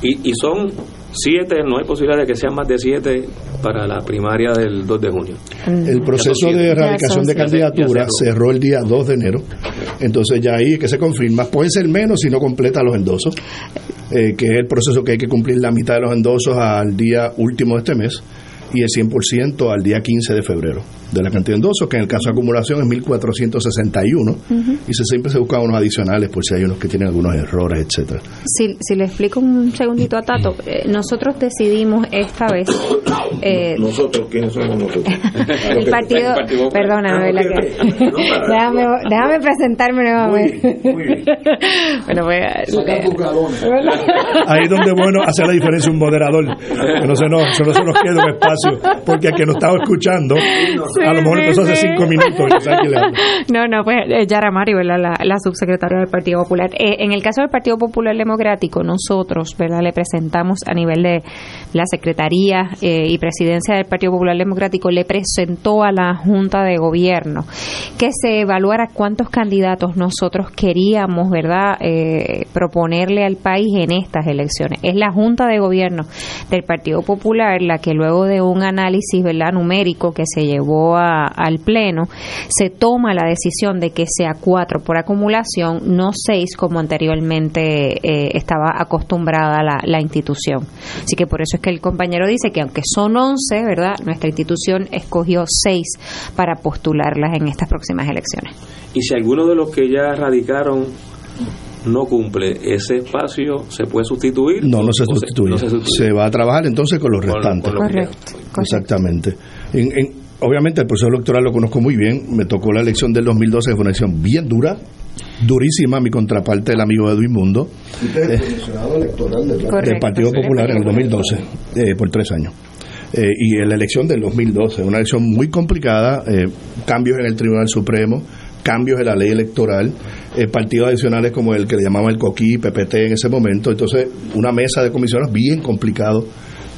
Y, y son siete, no hay posibilidad de que sean más de siete para la primaria del 2 de junio. El proceso de erradicación de candidatura cerró el día 2 de enero Entonces ya ahí es que se confirma. Puede ser menos si no completa los endosos, eh, que es el proceso que hay que cumplir la mitad de los endosos al día último de este mes y el 100% al día 15 de febrero de la cantidad de endosos, que en el caso de acumulación es 1.461 y se, siempre se buscan unos adicionales por si hay unos que tienen algunos errores, etcétera. Si, si le explico un segundito a Tato, eh, nosotros decidimos esta vez... Eh, nosotros, ¿quiénes somos nosotros? el partido, perdóname, ¿verdad que? déjame, déjame presentarme nuevamente. bueno, voy a, Ahí es donde bueno hacer la diferencia un moderador, que no se nos, no se nos quede un espacio, porque el que nos estaba escuchando, a lo mejor empezó hace cinco minutos. No, no, pues eh, Yara Mari, ¿verdad? La, la subsecretaria del Partido Popular. Eh, en el caso del Partido Popular Democrático, nosotros, ¿verdad? Le presentamos a nivel de la Secretaría eh, y Presidencia del Partido Popular Democrático, le presentó a la Junta de Gobierno que se evaluara cuántos candidatos nosotros queríamos, ¿verdad? Eh, proponerle al país en estas elecciones. Es la Junta de Gobierno del Partido Popular la que luego de un análisis, ¿verdad? Numérico que se llevó a- al Pleno, se toma la decisión de que sea cuatro por acumulación, no seis como anteriormente eh, estaba acostumbrada la, la institución. Así que por eso es que el compañero dice que aunque son once, ¿verdad? Nuestra institución escogió seis para postularlas en estas próximas elecciones. Y si alguno de los que ya radicaron no cumple ese espacio, ¿se puede sustituir? No, no se ¿O sustituye. no se, va a trabajar entonces con los Con lo- restantes. con lo Correcto. Exactamente. En- en- obviamente el proceso electoral lo conozco muy bien. Me tocó la elección del 2012, que fue una elección bien dura, durísima. Mi contraparte, el amigo Edwin Mundo, Usted es el comisionado electoral del Partido Popular en el 2012, eh, por tres años. Eh, y en la elección del 2012, una elección muy complicada, eh, cambios en el Tribunal Supremo, cambios en la ley electoral, eh, partidos adicionales como el que le llamaban el COQUI, PPT en ese momento, entonces una mesa de comisiones bien complicado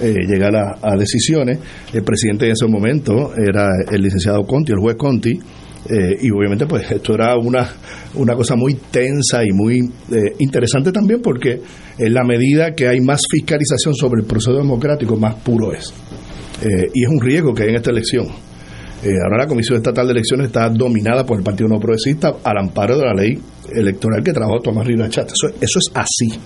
eh, llegar a, a decisiones. El presidente en ese momento era el licenciado Conti, el juez Conti, eh, y obviamente pues esto era una, una cosa muy tensa y muy eh, interesante también porque en la medida que hay más fiscalización sobre el proceso democrático, más puro es. Eh, y es un riesgo que hay en esta elección. Eh, ahora la Comisión Estatal de Elecciones está dominada por el Partido No Progresista al amparo de la ley electoral que trabajó Tomás Rivera Chat. Eso, eso es así.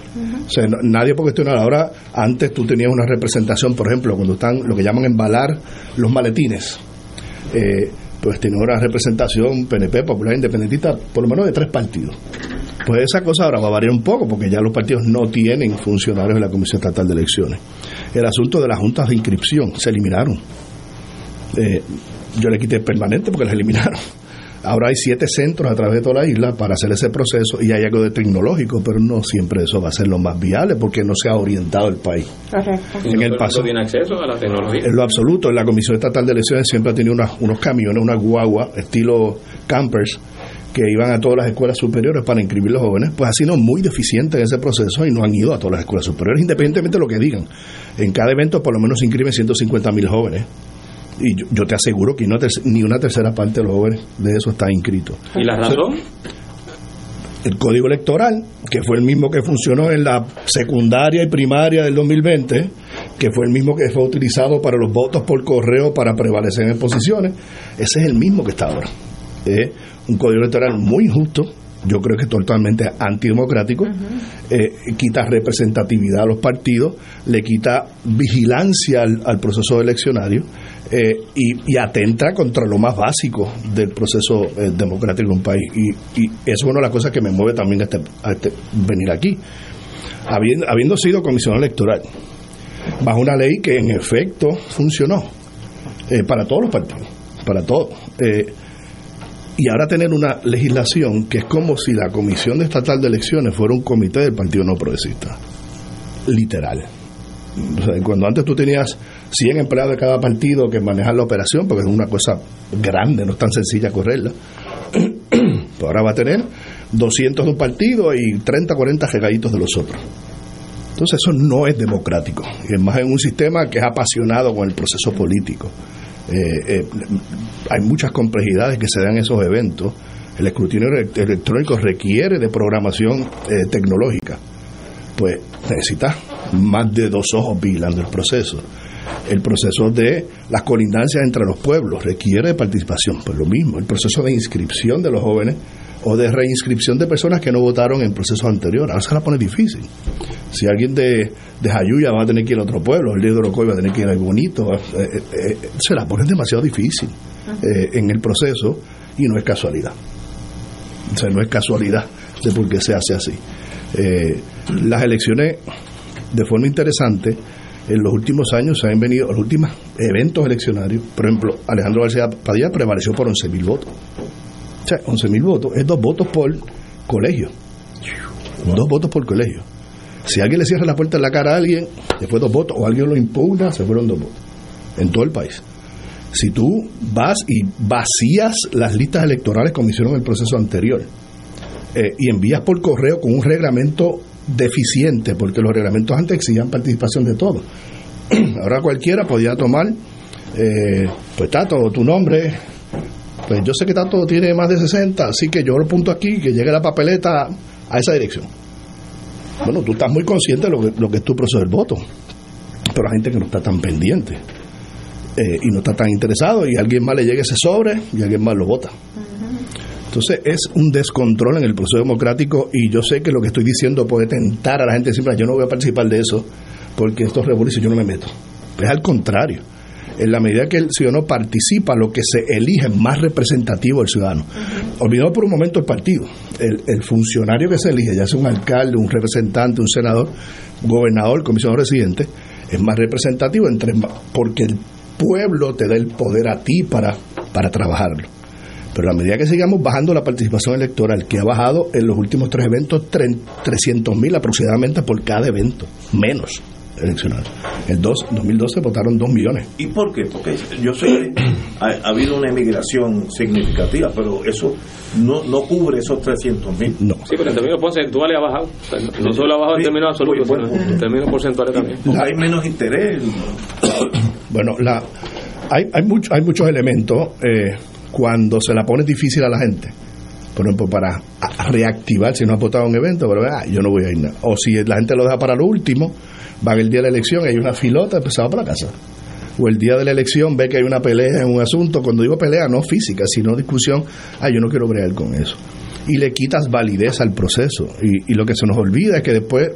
O sea, no- nadie puede cuestionar. Ahora, antes tú tenías una representación, por ejemplo, cuando están lo que llaman embalar los maletines. Eh, pues tiene una representación PNP, Popular Independentista, por lo menos de tres partidos. Pues esa cosa ahora va a variar un poco porque ya los partidos no tienen funcionarios en la Comisión Estatal de Elecciones. El asunto de las juntas de inscripción se eliminaron. Eh, yo le quité permanente porque las eliminaron. Ahora hay siete centros a través de toda la isla para hacer ese proceso y hay algo de tecnológico, pero no siempre eso va a ser lo más viable porque no se ha orientado el país. Correcto. En no el paso. tiene acceso a la tecnología. En lo absoluto, la Comisión Estatal de Elecciones siempre ha tenido unas- unos camiones, unas guaguas, estilo campers, que iban a todas las escuelas superiores para inscribir los jóvenes, pues ha sido muy deficiente en ese proceso y no han ido a todas las escuelas superiores, independientemente de lo que digan. En cada evento por lo menos se inscriben 150 mil jóvenes. Y yo, yo te aseguro que no ni una tercera parte de los jóvenes de eso está inscrito. ¿Y la razón? El código electoral, que fue el mismo que funcionó en la secundaria y primaria del 2020, que fue el mismo que fue utilizado para los votos por correo para prevalecer en posiciones, ese es el mismo que está ahora. Es un código electoral muy injusto, yo creo que es totalmente antidemocrático, eh, quita representatividad a los partidos, le quita vigilancia al, al proceso eleccionario eh, y, y atenta contra lo más básico del proceso eh, democrático de un país. Y, y es una de las cosas que me mueve también a, este, a este- venir aquí. Habiendo, habiendo sido comisión electoral, bajo una ley que en efecto funcionó eh, para todos los partidos, para todos. Eh, y ahora tener una legislación que es como si la Comisión Estatal de Elecciones fuera un comité del Partido No Progresista. Literal. Cuando antes tú tenías 100 empleados de cada partido que manejan la operación, porque es una cosa grande, no es tan sencilla correrla, pues ahora va a tener 200 de un partido y 30, 40 regaditos de los otros. Entonces eso no es democrático, y es más en un sistema que es apasionado con el proceso político. Eh, eh, hay muchas complejidades que se dan en esos eventos. El escrutinio ele- electrónico requiere de programación eh, tecnológica. Pues necesita más de dos ojos vigilando el proceso. El proceso de las colindancias entre los pueblos requiere de participación, pues lo mismo. El proceso de inscripción de los jóvenes o de reinscripción de personas que no votaron en procesos anteriores. Ahora se la pone difícil. Si alguien de, de Jayuya va a tener que ir a otro pueblo, el de Orocoy va a tener que ir a Bonito, eh, eh, eh, se la pone demasiado difícil en el proceso y no es casualidad. O sea, no es casualidad de por qué se hace así. Las elecciones, de forma interesante, en los últimos años se han venido, los últimos eventos eleccionarios, por ejemplo, Alejandro García Padilla prevaleció por 11.000 votos. O sea, 11.000 votos es dos votos por colegio. Dos votos por colegio. Si alguien le cierra la puerta en la cara a alguien, después dos votos, o alguien lo impugna, se fueron dos votos. En todo el país. Si tú vas y vacías las listas electorales como hicieron en el proceso anterior, eh, y envías por correo con un reglamento deficiente, porque los reglamentos antes exigían participación de todos. Ahora cualquiera podía tomar, eh, pues Tato, tu nombre, pues yo sé que Tato tiene más de 60, así que yo lo punto aquí, que llegue la papeleta a esa dirección. Bueno, tú estás muy consciente de lo que, lo que es tu proceso del voto, pero hay gente que no está tan pendiente eh, y no está tan interesado y alguien más le llegue ese sobre y alguien más lo vota. Entonces es un descontrol en el proceso democrático y yo sé que lo que estoy diciendo puede tentar a la gente siempre, yo no voy a participar de eso porque esto es revolución, yo no me meto. Es al contrario. En la medida que el ciudadano participa, lo que se elige es más representativo del ciudadano. Olvidemos por un momento el partido. El, el funcionario que se elige, ya sea un alcalde, un representante, un senador, gobernador, comisionado residente, es más representativo entre porque el pueblo te da el poder a ti para, para trabajarlo. Pero a medida que sigamos bajando la participación electoral, que ha bajado en los últimos tres eventos 300 mil aproximadamente por cada evento, menos eleccionados. En dos, 2012 votaron 2 millones. ¿Y por qué? Porque yo sé que ha, ha habido una emigración significativa, pero eso no, no cubre esos 300 mil. No. Sí, pero en términos porcentuales ha bajado. O sea, no solo ha bajado en términos absolutos, Buen sino en términos porcentuales también. Hay menos interés. Bueno, la, hay, hay, mucho- hay muchos elementos eh, cuando se la pone difícil a la gente. Por ejemplo, para reactivar, si no ha votado un evento, pero ah, yo no voy a ir nada. O si la gente lo deja para lo último, van el día de la elección, hay una filota, empezaba para la casa. O el día de la elección ve que hay una pelea en un asunto. Cuando digo pelea, no física, sino discusión, ah, yo no quiero bregar con eso. Y le quitas validez al proceso. Y, y lo que se nos olvida es que después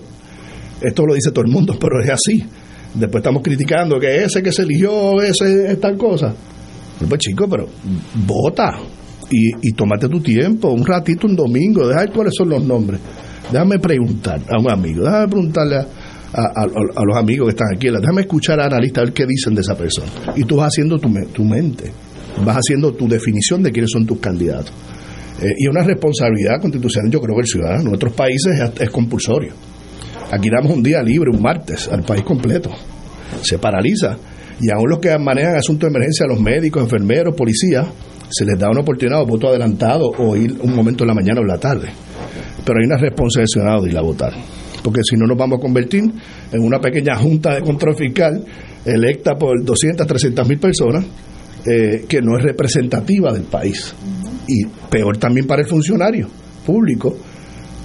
esto lo dice todo el mundo, pero es así. Después estamos criticando que ese que se eligió, ese es tal cosa. Pues chico, pero vota y, y tómate tu tiempo, un ratito, un domingo, deja ver cuáles son los nombres. Déjame preguntar a un amigo, déjame preguntarle a, a- los amigos que están aquí, déjame escuchar a analistas a ver qué dicen de esa persona. Y tú vas haciendo tu, tu mente, vas haciendo tu definición de quiénes son tus candidatos. Eh, y una responsabilidad constitucional, yo creo que el ciudadano en otros países es, es compulsorio. Aquí damos un día libre, un martes, al país completo. Se paraliza. Y aún los que manejan asuntos de emergencia, los médicos, enfermeros, policías, se les da una oportunidad o voto adelantado o ir un momento en la mañana o en la tarde. Pero hay una responsabilidad de ir a votar. Porque si no nos vamos a convertir en una pequeña junta de control fiscal electa por 200, 300 mil personas eh, que no es representativa del país. Y peor también para el funcionario público,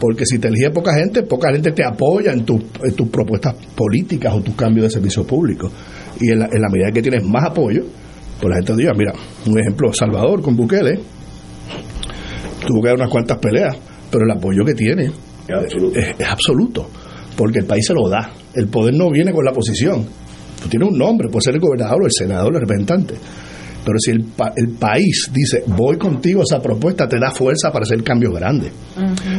porque si te elige poca gente, poca gente te apoya en, en tus propuestas políticas o tus cambios de servicio público. Y en la, en la medida que tienes más apoyo, pues la gente diga, mira, un ejemplo, Salvador con Bukele, tuvo que dar unas cuantas peleas, pero el apoyo que tiene es, es absoluto, porque el país se lo da. El poder no viene con la posición. Tú tienes un nombre, puede ser el gobernador, o el senador, el representante. Pero si el, pa- el país dice, voy contigo a esa propuesta, te da fuerza para hacer cambios grandes,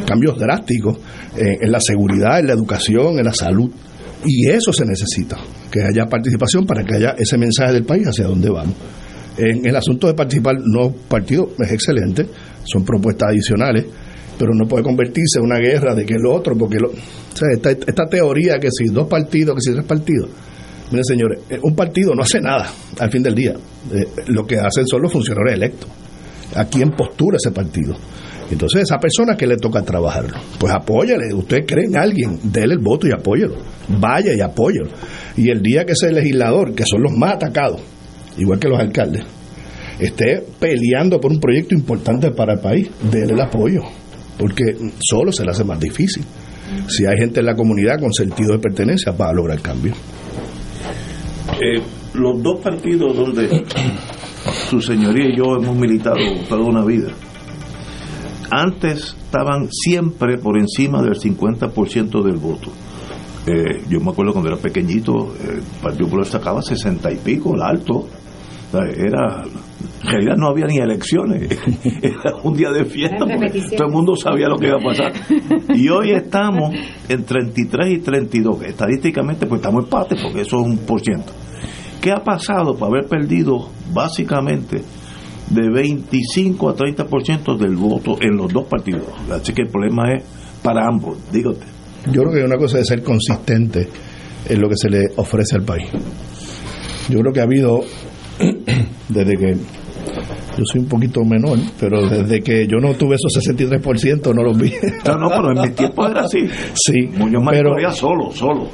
cambios drásticos eh, en la seguridad, en la educación, en la salud. Y eso se necesita, que haya participación para que haya ese mensaje del país hacia dónde vamos. En el asunto de participar, no partido es excelente, son propuestas adicionales, pero no puede convertirse en una guerra de que el otro, porque lo- o sea, esta, teoría que si dos partidos, que si tres partidos. Miren, señores, eh, un partido no hace nada al fin del día. Eh, lo que hacen son los funcionarios electos. ¿A quién postura ese partido? Entonces, esa persona que le toca trabajarlo, pues apóyale. Usted cree en alguien, déle el voto y apóyelo. Vaya y apóyelo. Y el día que ese legislador, que son los más atacados, igual que los alcaldes, esté peleando por un proyecto importante para el país, déle el apoyo. Porque solo se le hace más difícil. Si hay gente en la comunidad con sentido de pertenencia, va a lograr cambio. Eh, los dos partidos donde su señoría y yo hemos militado toda una vida antes estaban siempre por encima del 50% del voto. Eh, yo me acuerdo cuando era pequeñito, el Partido Popular sacaba 60 y pico, el alto. Era, en realidad no había ni elecciones, era un día de fiesta, porque todo el mundo sabía lo que iba a pasar. Y hoy estamos en 33 y 32, estadísticamente pues estamos empate, porque eso es un por ciento. ¿Qué ha pasado por haber perdido básicamente de 25 a 30% del voto en los dos partidos? Así que el problema es para ambos, dígate. Yo creo que una cosa es ser consistente en lo que se le ofrece al país. Yo creo que ha habido, desde que yo soy un poquito menor, pero desde que yo no tuve esos 63% no los vi. No, no, pero en mi tiempo era así. Sí, Muñoz pero, solo, solo,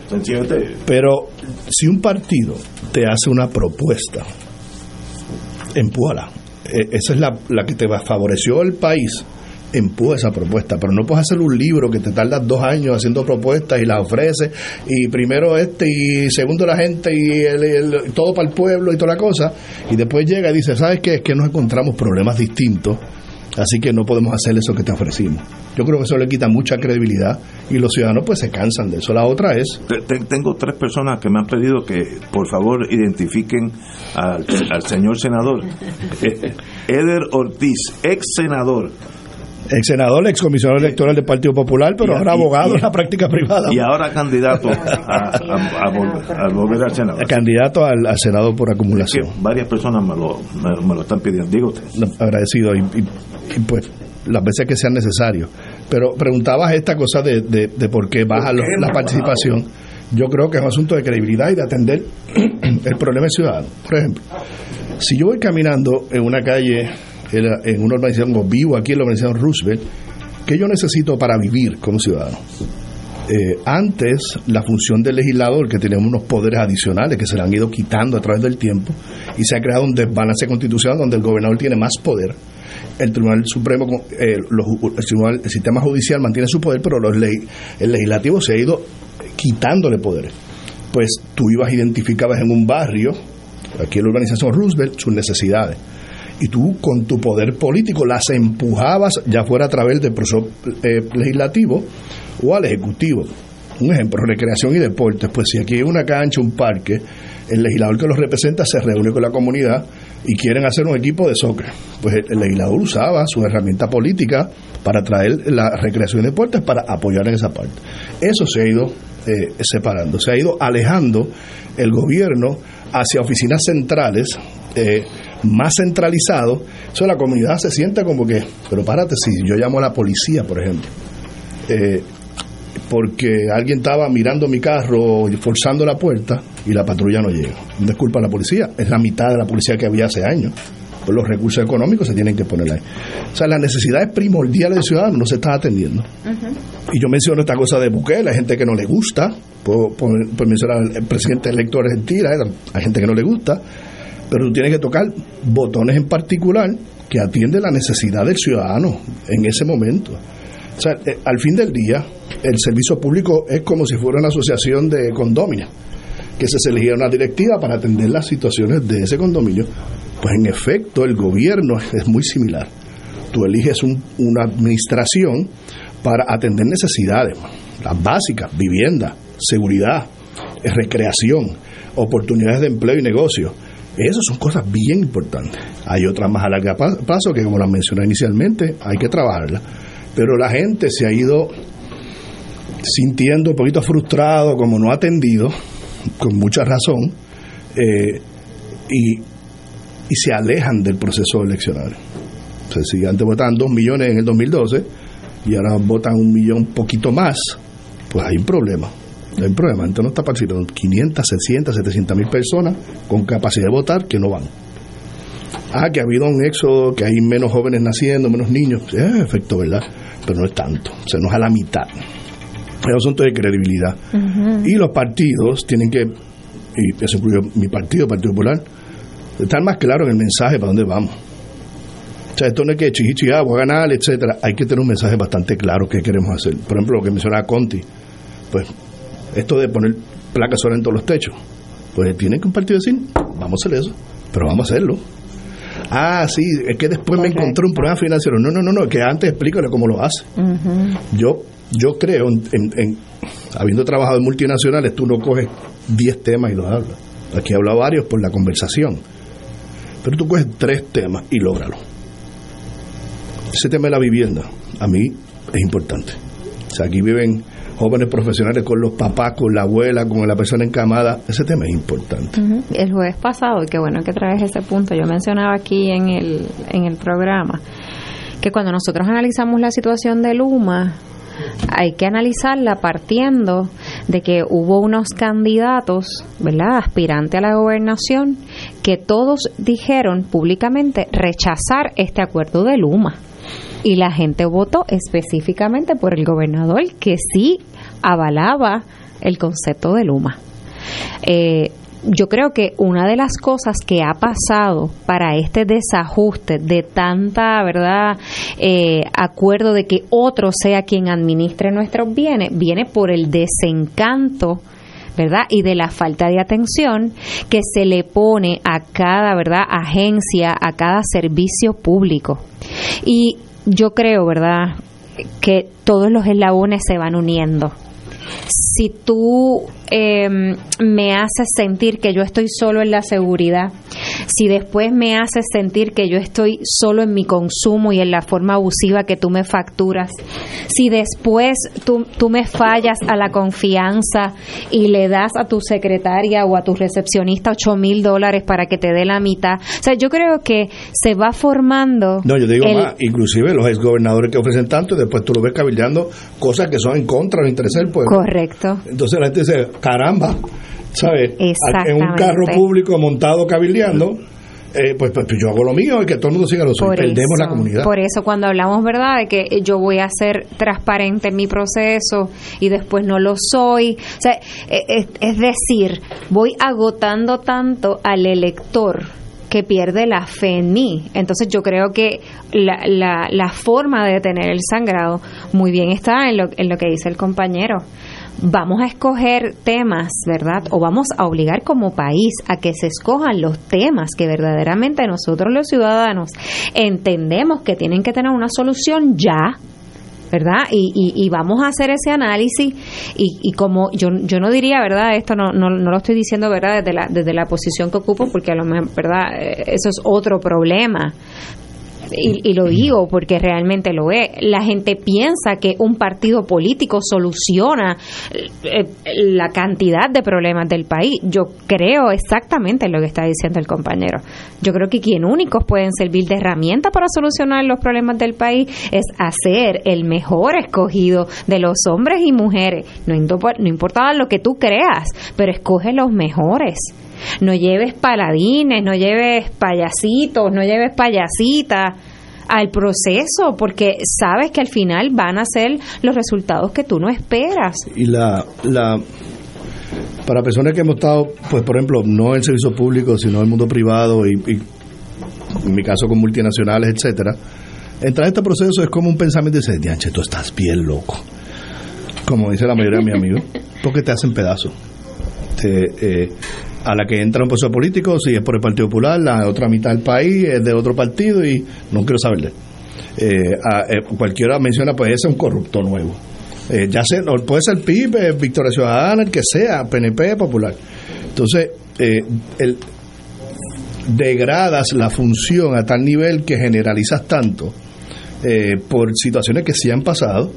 pero si un partido te hace una propuesta, empújala. Eh, esa es la, la que te favoreció el país. Empuja esa propuesta, pero no puedes hacer un libro que te tardas dos años haciendo propuestas y las ofreces, y primero este, y segundo la gente, y el- todo para el pueblo y toda la cosa, y después llega y dice: ¿Sabes qué? Es que nos encontramos problemas distintos, así que no podemos hacer eso que te ofrecimos. Yo creo que eso le quita mucha credibilidad, y los ciudadanos pues se cansan de eso. La otra es Te- te- Tengo tres personas que me han pedido que por favor identifiquen al, al señor senador Eder Ortiz, ex senador. Ex senador, ex comisionado electoral del Partido Popular, pero Y- ahora y- abogado y- en la práctica privada. Y ahora candidato a, a- a vol- a volver al Senado. Candidato al, al Senado por Que acumulación. varias personas me lo, me, me lo están pidiendo. Digo usted. No, Agradecido y, y- y, pues las veces que sean necesarios. Pero preguntabas esta cosa de, de, de por qué baja ¿Por lo- qué la participación. Yo creo que es un asunto de credibilidad y de atender el problema del ciudadano. Por ejemplo, si yo voy caminando en una calle, en, una urbanización, o vivo aquí en la urbanización Roosevelt, ¿qué yo necesito para vivir como ciudadano? Eh, antes, la función del legislador, que tenemos unos poderes adicionales que se le han ido quitando a través del tiempo, y se ha creado un desbalance constitucional donde el gobernador tiene más poder. El Tribunal Supremo, eh, los el, tribunal- el sistema judicial mantiene su poder, pero los ley- el legislativo se ha ido quitándole poderes. Pues tú ibas, identificabas en un barrio, aquí en la urbanización Roosevelt, sus necesidades y tú con tu poder político las empujabas ya fuera a través del proceso eh, legislativo o al ejecutivo. Un ejemplo, recreación y deportes. Pues si aquí hay una cancha, un parque, el legislador que los representa se reúne con la comunidad y quieren hacer un equipo de soccer. Pues el, el legislador usaba su herramienta política para traer la recreación y deportes para apoyar en esa parte. Eso se ha ido eh, separando, se ha ido alejando el gobierno hacia oficinas centrales eh, más centralizado, eso la comunidad se siente como que, pero párate, si yo llamo a la policía, por ejemplo, eh, porque alguien estaba mirando mi carro y forzando la puerta y la patrulla no llega. No es culpa de la policía, es la mitad de la policía que había hace años. Pues los recursos económicos se tienen que poner ahí. O sea, las necesidades primordiales del ciudadano no se están atendiendo. Y yo menciono esta cosa de Bukele, hay gente que no le gusta, puedo, mencionar al presidente electo de Argentina, hay gente que no le gusta, pero tú tienes que tocar botones en particular que atienden la necesidad del ciudadano en ese momento. O sea, eh, al fin del día, el servicio público es como si fuera una asociación de condóminos, que se eligiera una directiva para atender las situaciones de ese condominio. Pues en efecto, el gobierno es muy similar. Tú eliges un- una administración para atender necesidades, las básicas, vivienda, seguridad, eh, recreación, oportunidades de empleo y negocio. Esas son cosas bien importantes. Hay otras más a largo plazo que, como las mencioné inicialmente, hay que trabajarlas. Pero la gente se ha ido sintiendo un poquito frustrado, como no atendido, con mucha razón, eh, y, y se alejan del proceso eleccionario. O sea, si antes votaban dos millones en el 2012 y ahora votan un millón poquito más, pues hay un problema. Hay un problema. Entonces no está participando 500, 600, 700 mil personas con capacidad de votar que no van. Ah, que ha habido un éxodo, que hay menos jóvenes naciendo, menos niños. Es efecto, ¿verdad? Pero no es tanto. O sea, no es a la mitad. Es un asunto de credibilidad. Y los partidos tienen que, y eso incluye mi partido, Partido Popular, estar más claro en el mensaje para dónde vamos. O sea, esto no es que chichichi, ah, voy a ganar, etcétera. Hay que tener un mensaje bastante claro que queremos hacer. Por ejemplo, lo que mencionaba Conti, pues esto de poner placas solar en todos los techos, pues tienen que un partido decir, vamos a hacer eso, pero vamos a hacerlo. Ah, sí, es que después me encontré un problema financiero. No, no, no, no, que antes explícale cómo lo hace. Yo yo creo, en, en- habiendo trabajado en multinacionales, tú no coges 10 temas y los hablas. Aquí he hablado varios por la conversación. Pero tú coges tres temas y lógralo. Ese tema de la vivienda, a mí es importante. O sea, aquí viven jóvenes profesionales con los papás, con la abuela, con la persona encamada. Ese tema es importante. El jueves pasado, y qué bueno que traes ese punto, yo mencionaba aquí en el, en el programa que cuando nosotros analizamos la situación de Luma, hay que analizarla partiendo de que hubo unos candidatos, ¿verdad?, aspirantes a la gobernación, que todos dijeron públicamente rechazar este acuerdo de Luma. Y la gente votó específicamente por el gobernador que sí avalaba el concepto de Luma. Eh, yo creo que una de las cosas que ha pasado para este desajuste de tanta verdad eh, acuerdo de que otro sea quien administre nuestros bienes viene por el desencanto ¿verdad? Y de la falta de atención que se le pone a cada, ¿verdad? Agencia, a cada servicio público. Y yo creo, ¿verdad? Que todos los eslabones se van uniendo. Si tú eh, me haces sentir que yo estoy solo en la seguridad, si después me haces sentir que yo estoy solo en mi consumo y en la forma abusiva que tú me facturas, si después tú, tú me fallas a la confianza y le das a tu secretaria o a tu recepcionista ocho mil dólares para que te dé la mitad, o sea, yo creo que se va formando. No, yo digo el- más, inclusive los exgobernadores que ofrecen tanto y después tú lo ves cabildeando cosas que son en contra de los intereses del pueblo. Correcto. Entonces la gente dice, caramba, ¿sabes? En un carro público montado cabildeando, eh, pues, pues, pues yo hago lo mío y que todo el mundo siga lo suyo. Perdemos la comunidad. Por eso cuando hablamos, ¿verdad?, de que yo voy a ser transparente en mi proceso y después no lo soy. O sea, e- es, es decir, voy agotando tanto al elector que pierde la fe en mí. Entonces yo creo que la, la, la forma de detener el sangrado muy bien está en lo, en lo que dice el compañero. Vamos a escoger temas, ¿verdad? O vamos a obligar como país a que se escojan los temas que verdaderamente nosotros los ciudadanos entendemos que tienen que tener una solución ya, ¿verdad? Y, y, y vamos a hacer ese análisis y, y como yo, yo no diría, ¿verdad? Esto no, no, no lo estoy diciendo, ¿verdad? Desde la, desde la posición que ocupo, porque a lo mejor, ¿verdad? Eh, Eso es otro problema. Y, y lo digo porque realmente lo es. La gente piensa que un partido político soluciona eh, la cantidad de problemas del país. Yo creo exactamente lo que está diciendo el compañero. Yo creo que quien únicos pueden servir de herramienta para solucionar los problemas del país es hacer el mejor escogido de los hombres y mujeres. No, no importa lo que tú creas, pero escoge los mejores. No lleves paladines, no lleves payasitos, no lleves payasitas al proceso, porque sabes que al final van a ser los resultados que tú no esperas. Y la, la para personas que hemos estado, pues por ejemplo, no en servicio público, sino en el mundo privado y, en mi caso con multinacionales, etcétera, entrar en este proceso es como un pensamiento de dianche, tú estás bien loco. Como dice la mayoría de mis amigos, porque te hacen pedazos. Te, eh, a la que entra un proceso político, si es por el Partido Popular, la otra mitad del país es de otro partido y no quiero saber de él. Eh, eh, cualquiera menciona, pues ese es un corrupto nuevo. Eh, ya no, puede ser PIB, Victoria Ciudadana, el que sea, PNP, Popular. Entonces, degradas la función a tal nivel que generalizas tanto por situaciones que sí han pasado,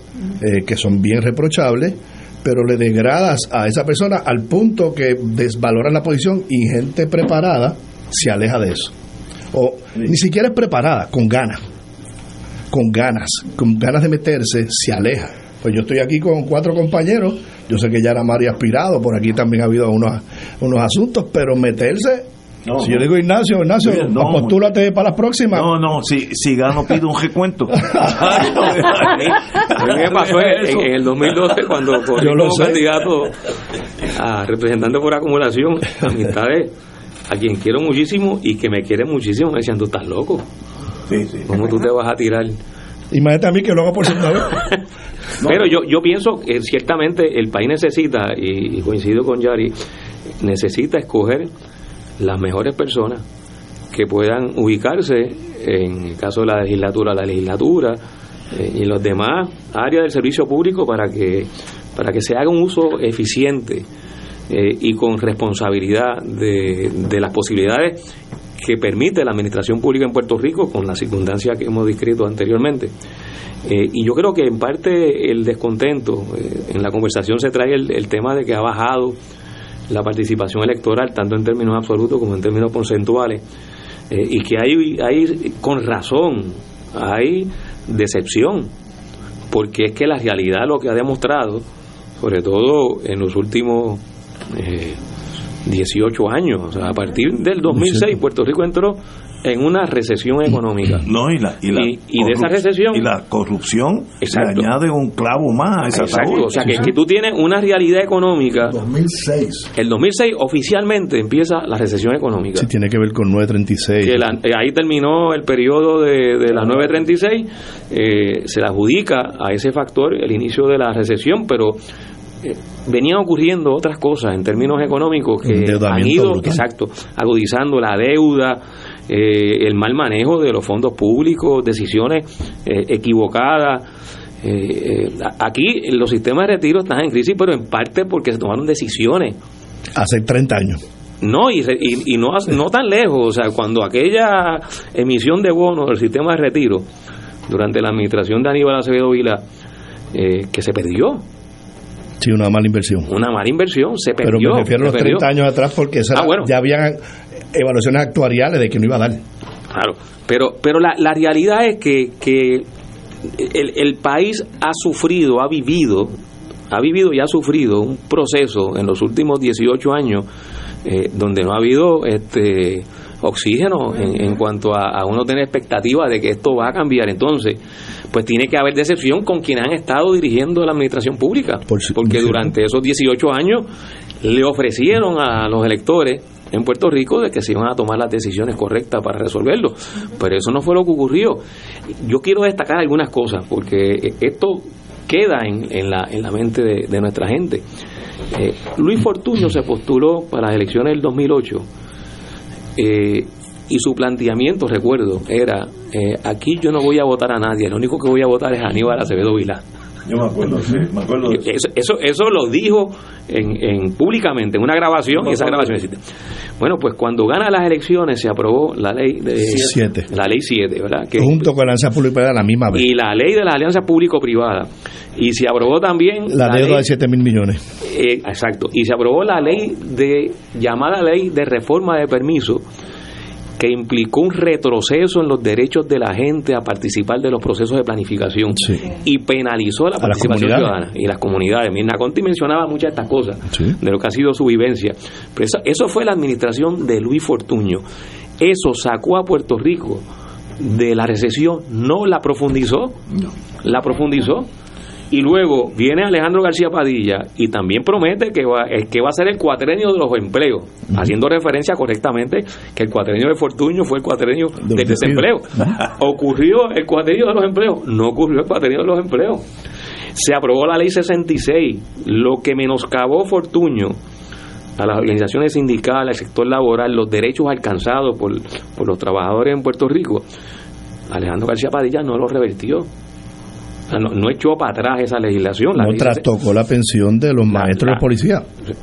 que son bien reprochables, pero le degradas a esa persona al punto que desvaloran la posición y gente preparada se aleja de eso. O ni siquiera es preparada, con ganas, con ganas, con ganas de meterse, se aleja. Pues yo estoy aquí con cuatro compañeros, yo sé que ya era María aspirado, por aquí también ha habido unos, unos asuntos, pero meterse, No, si yo digo Ignacio, Ignacio, Bien, no. postúlate para las próximas. No, no, si, si gano pido un recuento. A mí me pasó en, en- el 2012 cuando Yo lo como sé. candidato a representante por acumulación, amistades a quien quiero muchísimo y que me quieren muchísimo, me decían, tú estás loco. ¿Cómo tú te vas a tirar? Imagínate a mí que lo haga por segunda vez. Pero yo, yo pienso que ciertamente el país necesita, y, y coincido con Yari, necesita escoger las mejores personas que puedan ubicarse en el caso de la legislatura, la legislatura eh, y los demás áreas del servicio público para que para que se haga un uso eficiente eh, y con responsabilidad de, de las posibilidades que permite la administración pública en Puerto Rico con las circunstancias que hemos descrito anteriormente. Eh, y yo creo que en parte el descontento, en la conversación se trae el, tema de que ha bajado la participación electoral, tanto en términos absolutos como en términos porcentuales, eh, y que hay, hay, con razón, hay decepción, porque es que la realidad lo que ha demostrado, sobre todo en los últimos 18 años, o sea, a partir del 2006 Puerto Rico entró en una recesión económica. No, y, la, y, la y, y de esa recesión. Y la corrupción Exacto. le añade un clavo más a esa Exacto. O sea, que, que, tú tienes una realidad económica. 2006. El 2006 oficialmente empieza la recesión económica. Sí, tiene que ver con 936. Que la, eh, ahí terminó el periodo de, de la 936. Eh, se le adjudica a ese factor el inicio de la recesión, pero eh, venían ocurriendo otras cosas en términos económicos que han ido brutal. exacto agudizando la deuda eh, el mal manejo de los fondos públicos decisiones eh, equivocadas eh, aquí los sistemas de retiro están en crisis pero en parte porque se tomaron decisiones hace 30 años no, y, y, y no, no tan lejos, o sea, cuando aquella emisión de bonos del sistema de retiro durante la administración de Aníbal Acevedo Vila, eh, que se perdió, Sí, una mala inversión. Una mala inversión, se perdió. Pero me refiero a los perdió. 30 años atrás porque esa Ah, bueno. ya habían evaluaciones actuariales de que no iba a dar. Claro, pero, pero la, la realidad es que, que el, el país ha sufrido, ha vivido, ha vivido y ha sufrido un proceso en los últimos 18 años eh, donde no ha habido este oxígeno en, en cuanto a, a, uno tener expectativa de que esto va a cambiar. Entonces, pues tiene que haber decepción con quienes han estado dirigiendo la administración pública, Por, porque durante esos 18 años le ofrecieron a los electores en Puerto Rico de que se iban a tomar las decisiones correctas para resolverlo, pero eso no fue lo que ocurrió. Yo quiero destacar algunas cosas, porque esto queda en, la, en la mente de, nuestra gente. Eh, Luis Fortuño se postuló para las elecciones del 2008 eh, y su planteamiento, recuerdo, era, eh, aquí yo no voy a votar a nadie, lo único que voy a votar es a Aníbal Acevedo Vilá. Yo me acuerdo, sí, me acuerdo. De eso, eso, eso lo dijo en, en, públicamente, en una grabación, y esa grabación existe. Bueno, pues cuando gana las elecciones se aprobó la ley de siete. la ley 7, ¿verdad? Que, Junto con la alianza pública la misma vez. Y la ley de la alianza público-privada. Y se aprobó también la, la deuda ley, de 7 mil millones. Eh, exacto. Y se aprobó la ley de llamada ley de reforma de permiso que implicó un retroceso en los derechos de la gente a participar de los procesos de planificación sí. y penalizó la participación ciudadana y las comunidades. Mirna Conti mencionaba muchas de estas cosas, sí. de lo que ha sido su vivencia. Pero eso, eso fue la administración de Luis Fortuño. Eso sacó a Puerto Rico de la recesión, no la profundizó, no. la profundizó. Y luego viene Alejandro García Padilla y también promete que va, que va a ser el cuatrenio de los empleos, uh -huh. haciendo referencia correctamente que el cuatrenio de Fortuño fue el cuatrenio de del desempleo. ¿Ocurrió el cuatrenio de los empleos? No ocurrió el cuatrenio de los empleos. Se aprobó la ley 66, lo que menoscabó Fortuño a las organizaciones sindicales, al sector laboral, los derechos alcanzados por, por los trabajadores en Puerto Rico. Alejandro García Padilla no lo revertió. Sea, no, no, echó para atrás esa legislación. La no ley trastocó la pensión de los la, maestros la, de policía.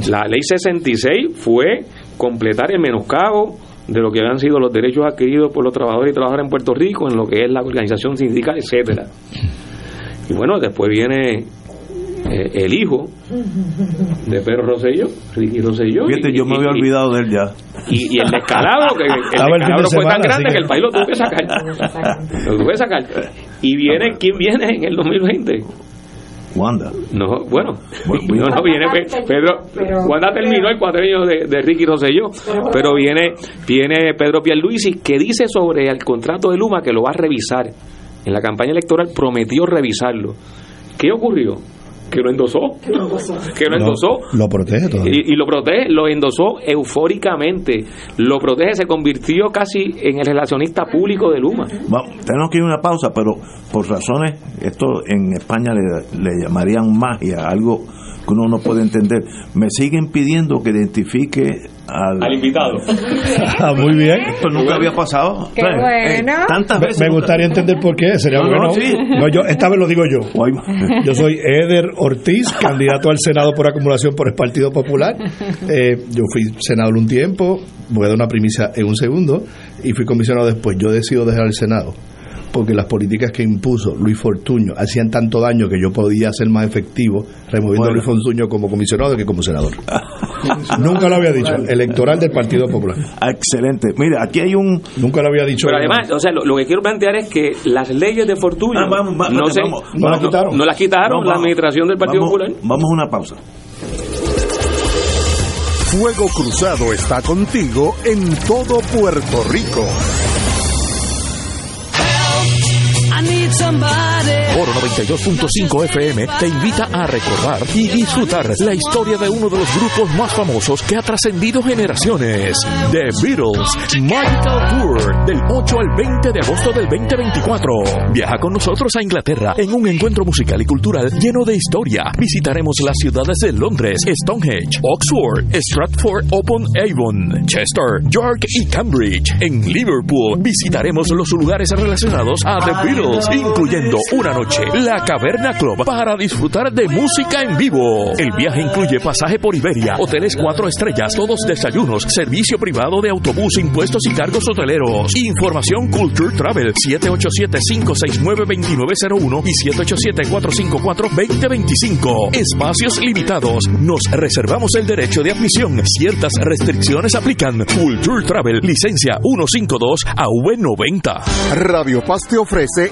La ley 66 fue completar el menoscabo de lo que habían sido los derechos adquiridos por los trabajadores y trabajadoras en Puerto Rico, en lo que es la organización sindical, etcétera. Y bueno, después viene eh, el hijo de Pedro Rosselló, Ricky Rosselló. Fíjate, y, yo me había y, olvidado de él ya. Y, y el descalabro, que el, el descalabro fue tan grande que el país lo tuvo que sacar. lo tuvo que sacar. Y viene, ¿quién viene en el 2020? Wanda. No, bueno, no, no viene Pedro, pero, Wanda terminó el cuatrenio de, de, Ricky Rosselló, pero viene, viene Pedro Pierluisi que dice sobre el contrato de Luma que lo va a revisar. En la campaña electoral prometió revisarlo. ¿Qué ocurrió? Que lo endosó, que lo endosó, que lo, endosó. Lo, lo protege todavía. Y, y, lo protege, lo endosó eufóricamente, lo protege, se convirtió casi en el relacionista público de Luma. Bueno, tenemos que ir a una pausa, pero por razones, esto en España le, le llamarían magia, algo que uno no puede entender. Me siguen pidiendo que identifique al, invitado. Ah, muy bien. Esto nunca había pasado. Qué bueno. tantas Me, veces. me nunca- gustaría entender por qué. Sería No, bueno. no, sí. No, yo, esta vez lo digo yo. Yo soy Eder Ortiz, candidato al Senado por acumulación por el Partido Popular. Eh, yo fui senador un tiempo, voy a dar una primicia en un segundo, y fui comisionado después. Yo decido dejar el Senado porque las políticas que impuso Luis Fortuño hacían tanto daño que yo podía ser más efectivo removiendo a Luis Fortuño como comisionado que como senador. Nunca lo había dicho, electoral del Partido Popular. Ah, Excelente. Mira, aquí hay un... Nunca lo había dicho. Pero además, o sea, lo, lo que quiero plantear es que las leyes de Fortuño Ah, vamos, vamos, no, se- vamos. No las quitaron. no las quitaron No, la administración del Partido Vamos- Popular. Vamos a una pausa. Fuego Cruzado está contigo en todo Puerto Rico. Oro 92.5 FM te invita a recordar y disfrutar la historia de uno de los grupos más famosos que ha trascendido generaciones. The Beatles Magical Tour del 8 al 20 de agosto del 2024. Viaja con nosotros a Inglaterra en un encuentro musical y cultural lleno de historia. Visitaremos las ciudades de Londres, Stonehenge, Oxford, Stratford upon Avon, Chester, York y Cambridge. En Liverpool visitaremos los lugares relacionados a The Beatles, incluyendo una noche la Caverna Club para disfrutar de música en vivo. El viaje incluye pasaje por Iberia, hoteles cuatro estrellas, todos desayunos, servicio privado de autobús, impuestos y cargos hoteleros. Información Culture Travel 787-569-2901 y 787-454-2025. Espacios limitados. Nos reservamos el derecho de admisión. Ciertas restricciones aplican. Culture Travel, licencia 152 a V90. Radio Paz te ofrece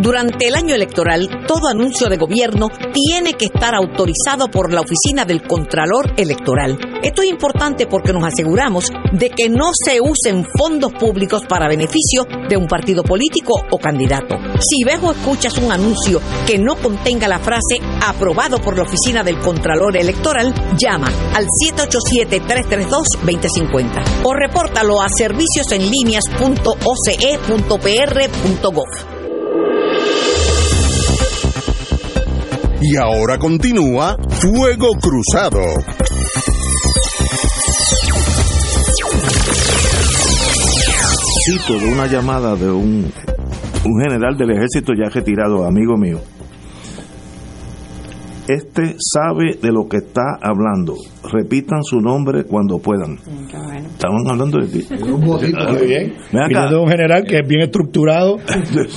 Durante el año electoral, todo anuncio de gobierno tiene que estar autorizado por la Oficina del Contralor Electoral. Esto es importante porque nos aseguramos de que no se usen fondos públicos para beneficio de un partido político o candidato. Si ves o escuchas un anuncio que no contenga la frase aprobado por la Oficina del Contralor Electoral, llama al 787-332-2050 o repórtalo a serviciosenlíneas.oce.pr.gov. Y ahora continúa Fuego Cruzado. Cito de una llamada de un, un general del ejército ya retirado, amigo mío. Este sabe de lo que está hablando. Repitan su nombre cuando puedan. Estamos hablando de ti. Muy bien. Ven acá. Un general que es bien estructurado.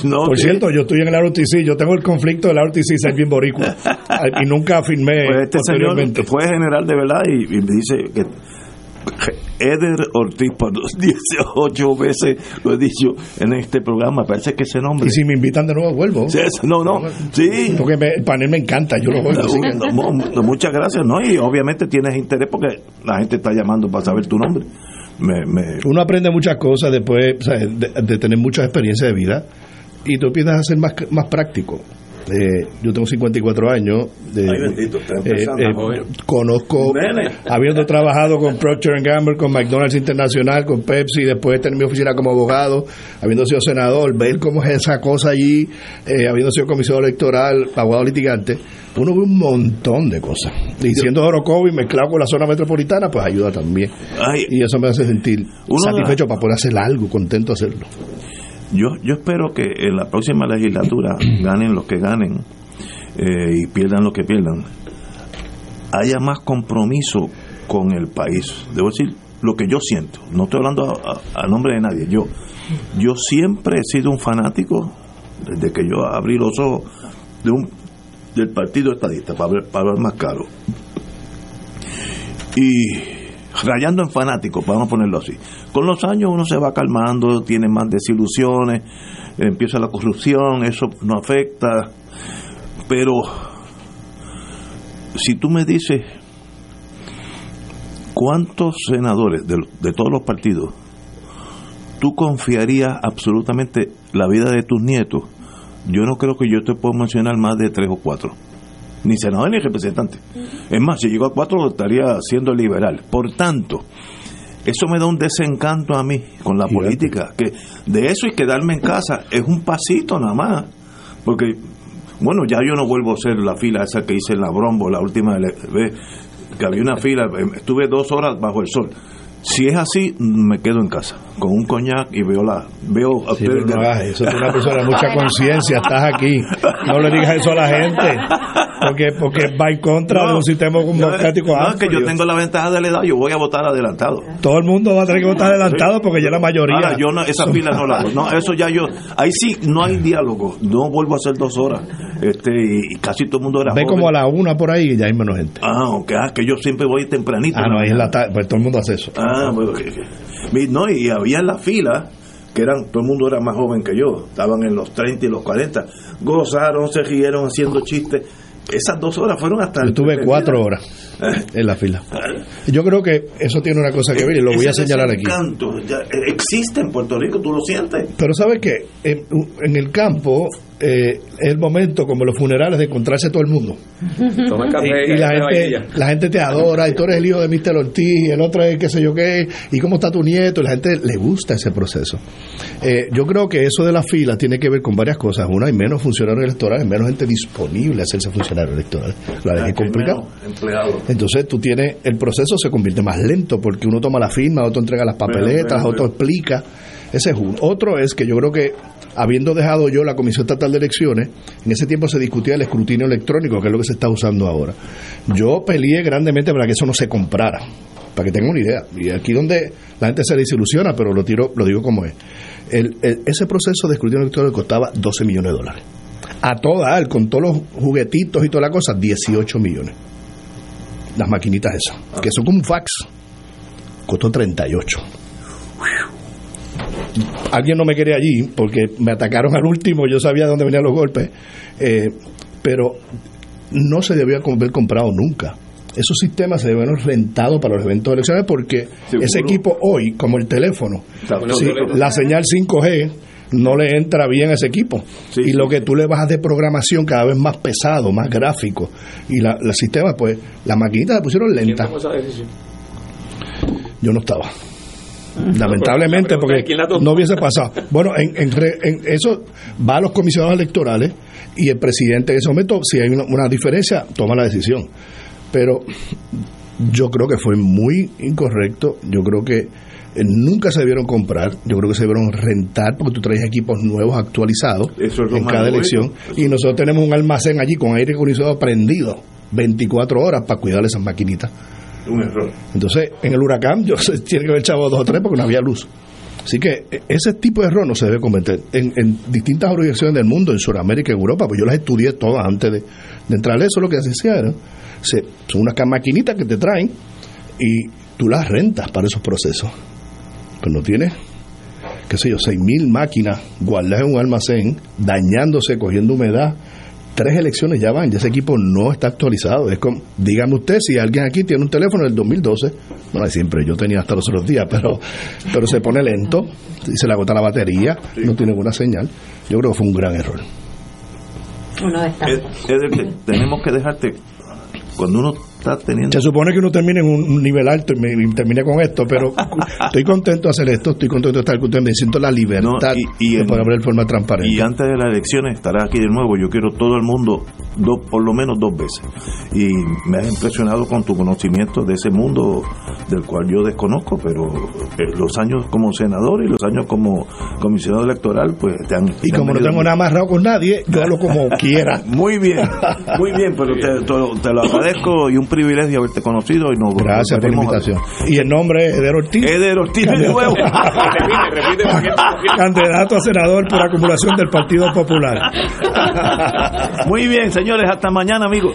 No, Por cierto, yo estoy en el ROTC, yo tengo el conflicto del ROTC ser bien boricua. y nunca firmé Pues este señor fue general de verdad y, y me dice que Eder Ortiz por los 18 veces lo he dicho en este programa, parece que ese nombre. Y si me invitan de nuevo, vuelvo. Sí, no, no, sí. Porque me- el panel me encanta, yo lo que- No, no, muchas gracias, ¿no? Y obviamente tienes interés porque la gente está llamando para saber tu nombre. Me, me- Uno aprende muchas cosas después de, de tener mucha experiencia de vida y tú empiezas a ser más, más práctico. Eh, yo tengo 54 años. eh, Ay, bendito, eh, empezando, eh, joven. conozco, Nene. habiendo trabajado con Procter Gamble, con McDonald's Internacional, con Pepsi, después tener mi oficina como abogado, habiendo sido senador, ver cómo es esa cosa allí, eh, habiendo sido comisionado electoral, abogado litigante, uno ve un montón de cosas. Y siendo Orocovi mezclado con la zona metropolitana, pues ayuda también. y eso me hace sentir satisfecho para poder hacer algo, contento de hacerlo. Yo, yo espero que en la próxima legislatura ganen los que ganen eh, y pierdan los que pierdan. Haya más compromiso con el país. Debo decir, lo que yo siento, no estoy hablando a, a- a nombre de nadie, yo, yo siempre he sido un fanático, desde que yo abrí los ojos, de un, del partido estadista, para para hablar más caro. Y rayando en fanático, vamos a ponerlo así. Con los años uno se va calmando, tiene más desilusiones, empieza la corrupción, eso no afecta, pero si tú me dices cuántos senadores de, de todos los partidos tú confiarías absolutamente la vida de tus nietos, yo no creo que yo te puedo mencionar más de tres o cuatro. Ni senador ni representante. Es más, si llego a cuatro estaría siendo liberal. Por tanto, eso me da un desencanto a mí con la política. Que de eso y quedarme en casa es un pasito nada más. Porque, bueno, ya yo no vuelvo a hacer la fila esa que hice en la Brombo la última vez, que había una fila, em, estuve dos horas bajo el sol. Si es así, me quedo en casa con un coñac y veo la veo a Sí, ustedes pero no hagas eso, tú eres una persona de mucha conciencia, estás aquí. No le digas eso a la gente, porque porque va en contra de un sistema democrático No, es que yo tengo la ventaja de la edad, yo voy a votar adelantado. Todo el mundo va a tener que votar adelantado porque ya la mayoría. Ahora, yo no, esa fila no la hago. No, eso ya yo. Ahí sí, no hay diálogo. No vuelvo a hacer dos horas. Este, y, y casi todo el mundo era Ve joven. como a la una por ahí y ya hay menos gente. Ah, ok, ah, que yo siempre voy tempranito. Ah, no, ahí en la tarde, pues todo el mundo hace eso. Ah, que- que- no, y había en la fila que eran, todo el mundo era más joven que yo, estaban en los 30 y los 40, gozaron, se rieron haciendo chistes. Esas dos horas fueron hasta Yo tuve cuatro horas en la fila. Yo creo que eso tiene una cosa que ver y lo voy a señalar aquí. ya, eh, existe en Puerto Rico, tú lo sientes. Pero ¿sabes qué? En, en el campo eh, es el momento, como los funerales, de encontrarse todo el mundo. Toma café y, y la, gente, la gente te adora y tú eres el hijo de Mr. Ortiz y el otro es qué sé yo qué y cómo está tu nieto y la gente le gusta ese proceso Eh, yo creo que eso de la fila tiene que ver con varias cosas una hay menos funcionarios electorales menos gente disponible a hacerse funcionario electoral la ley es complicado Empleado. entonces tú tienes el proceso se convierte más lento porque uno toma la firma otro entrega las papeletas otro explica ese es uno otro es que yo creo que habiendo dejado yo la Comisión Estatal de Elecciones, en ese tiempo se discutía el escrutinio electrónico, que es lo que se está usando ahora. Yo peleé grandemente para que eso no se comprara, para que tengan una idea. Y aquí donde la gente se desilusiona, pero lo tiro, lo digo como es. El- el- ese proceso de escrutinio electrónico costaba 12 millones de dólares. A toda, con todos los juguetitos y toda la cosa, 18 millones. Las maquinitas esas, que son como un fax. Costó 38 alguien no me quería allí porque me atacaron al último, yo sabía de dónde venían los golpes, eh, pero no se debió haber comprado nunca. Esos sistemas se deben haber rentado para los eventos de elecciones porque Seguro. ese equipo hoy, como el teléfono, si la señal 5G no le entra bien a ese equipo. y lo que tú le bajas de programación cada vez más pesado, más gráfico, y la, el sistema, pues, la maquinita la pusieron ¿Quién lenta. tomó esa decisión? Yo no estaba. Lamentablemente, porque no hubiese pasado. Bueno, en, en eso va a los comisionados electorales y el presidente en ese momento, si hay una, una diferencia, toma la decisión. Pero yo creo que fue muy incorrecto. Yo creo que eh, nunca se debieron comprar. Yo creo que se debieron rentar porque tú traes equipos nuevos actualizados Eso es lo en cada elección. Y nosotros tenemos un almacén allí con aire acondicionado prendido 24 horas para cuidar esas maquinitas. Entonces, en el huracán, yo sé, tiene que haber echado dos o tres porque no había luz. Así que e- ese tipo de error no se debe cometer. En, distintas jurisdicciones del mundo, en Sudamérica y Europa, pues yo las estudié todas antes de, de entrar eso, lo que se hacía son unas maquinitas que te traen y tú las rentas para esos procesos. Pero no tienes, qué sé yo, seis mil máquinas guardadas en un almacén, dañándose, cogiendo humedad. Tres elecciones ya van, ya ese equipo no está actualizado. Es como, dígame usted si alguien aquí tiene un teléfono del 2012, bueno, siempre yo tenía hasta los otros días, pero, pero se pone lento, y se le agota la batería, no tiene buena señal. Yo creo que fue un gran error. Uno está. Es, es de que tenemos que dejarte, cuando uno está teniendo... Se supone que uno termine en un nivel alto y, me, y termine con esto, pero estoy contento de hacer esto, estoy contento de estar con ustedes, me siento la libertad y de en- poder hablar de forma transparente. Y antes de las elecciones estará aquí de nuevo. Yo quiero todo el mundo, dos, por lo menos dos veces. Y me has impresionado con tu conocimiento de ese mundo del cual yo desconozco, pero eh, los años como senador y los años como comisionado electoral, pues te han. Y te han como no tengo nada amarrado con nadie, yo hablo como quiera. Muy bien, muy bien, pero te, te- te lo agradezco y un privilegio haberte conocido y nos Gracias por la invitación. Y el nombre es Eder Ortiz. Eder Ortiz de nuevo. Candidato a senador por acumulación del Partido Popular. Muy bien, señores, hasta mañana, amigos.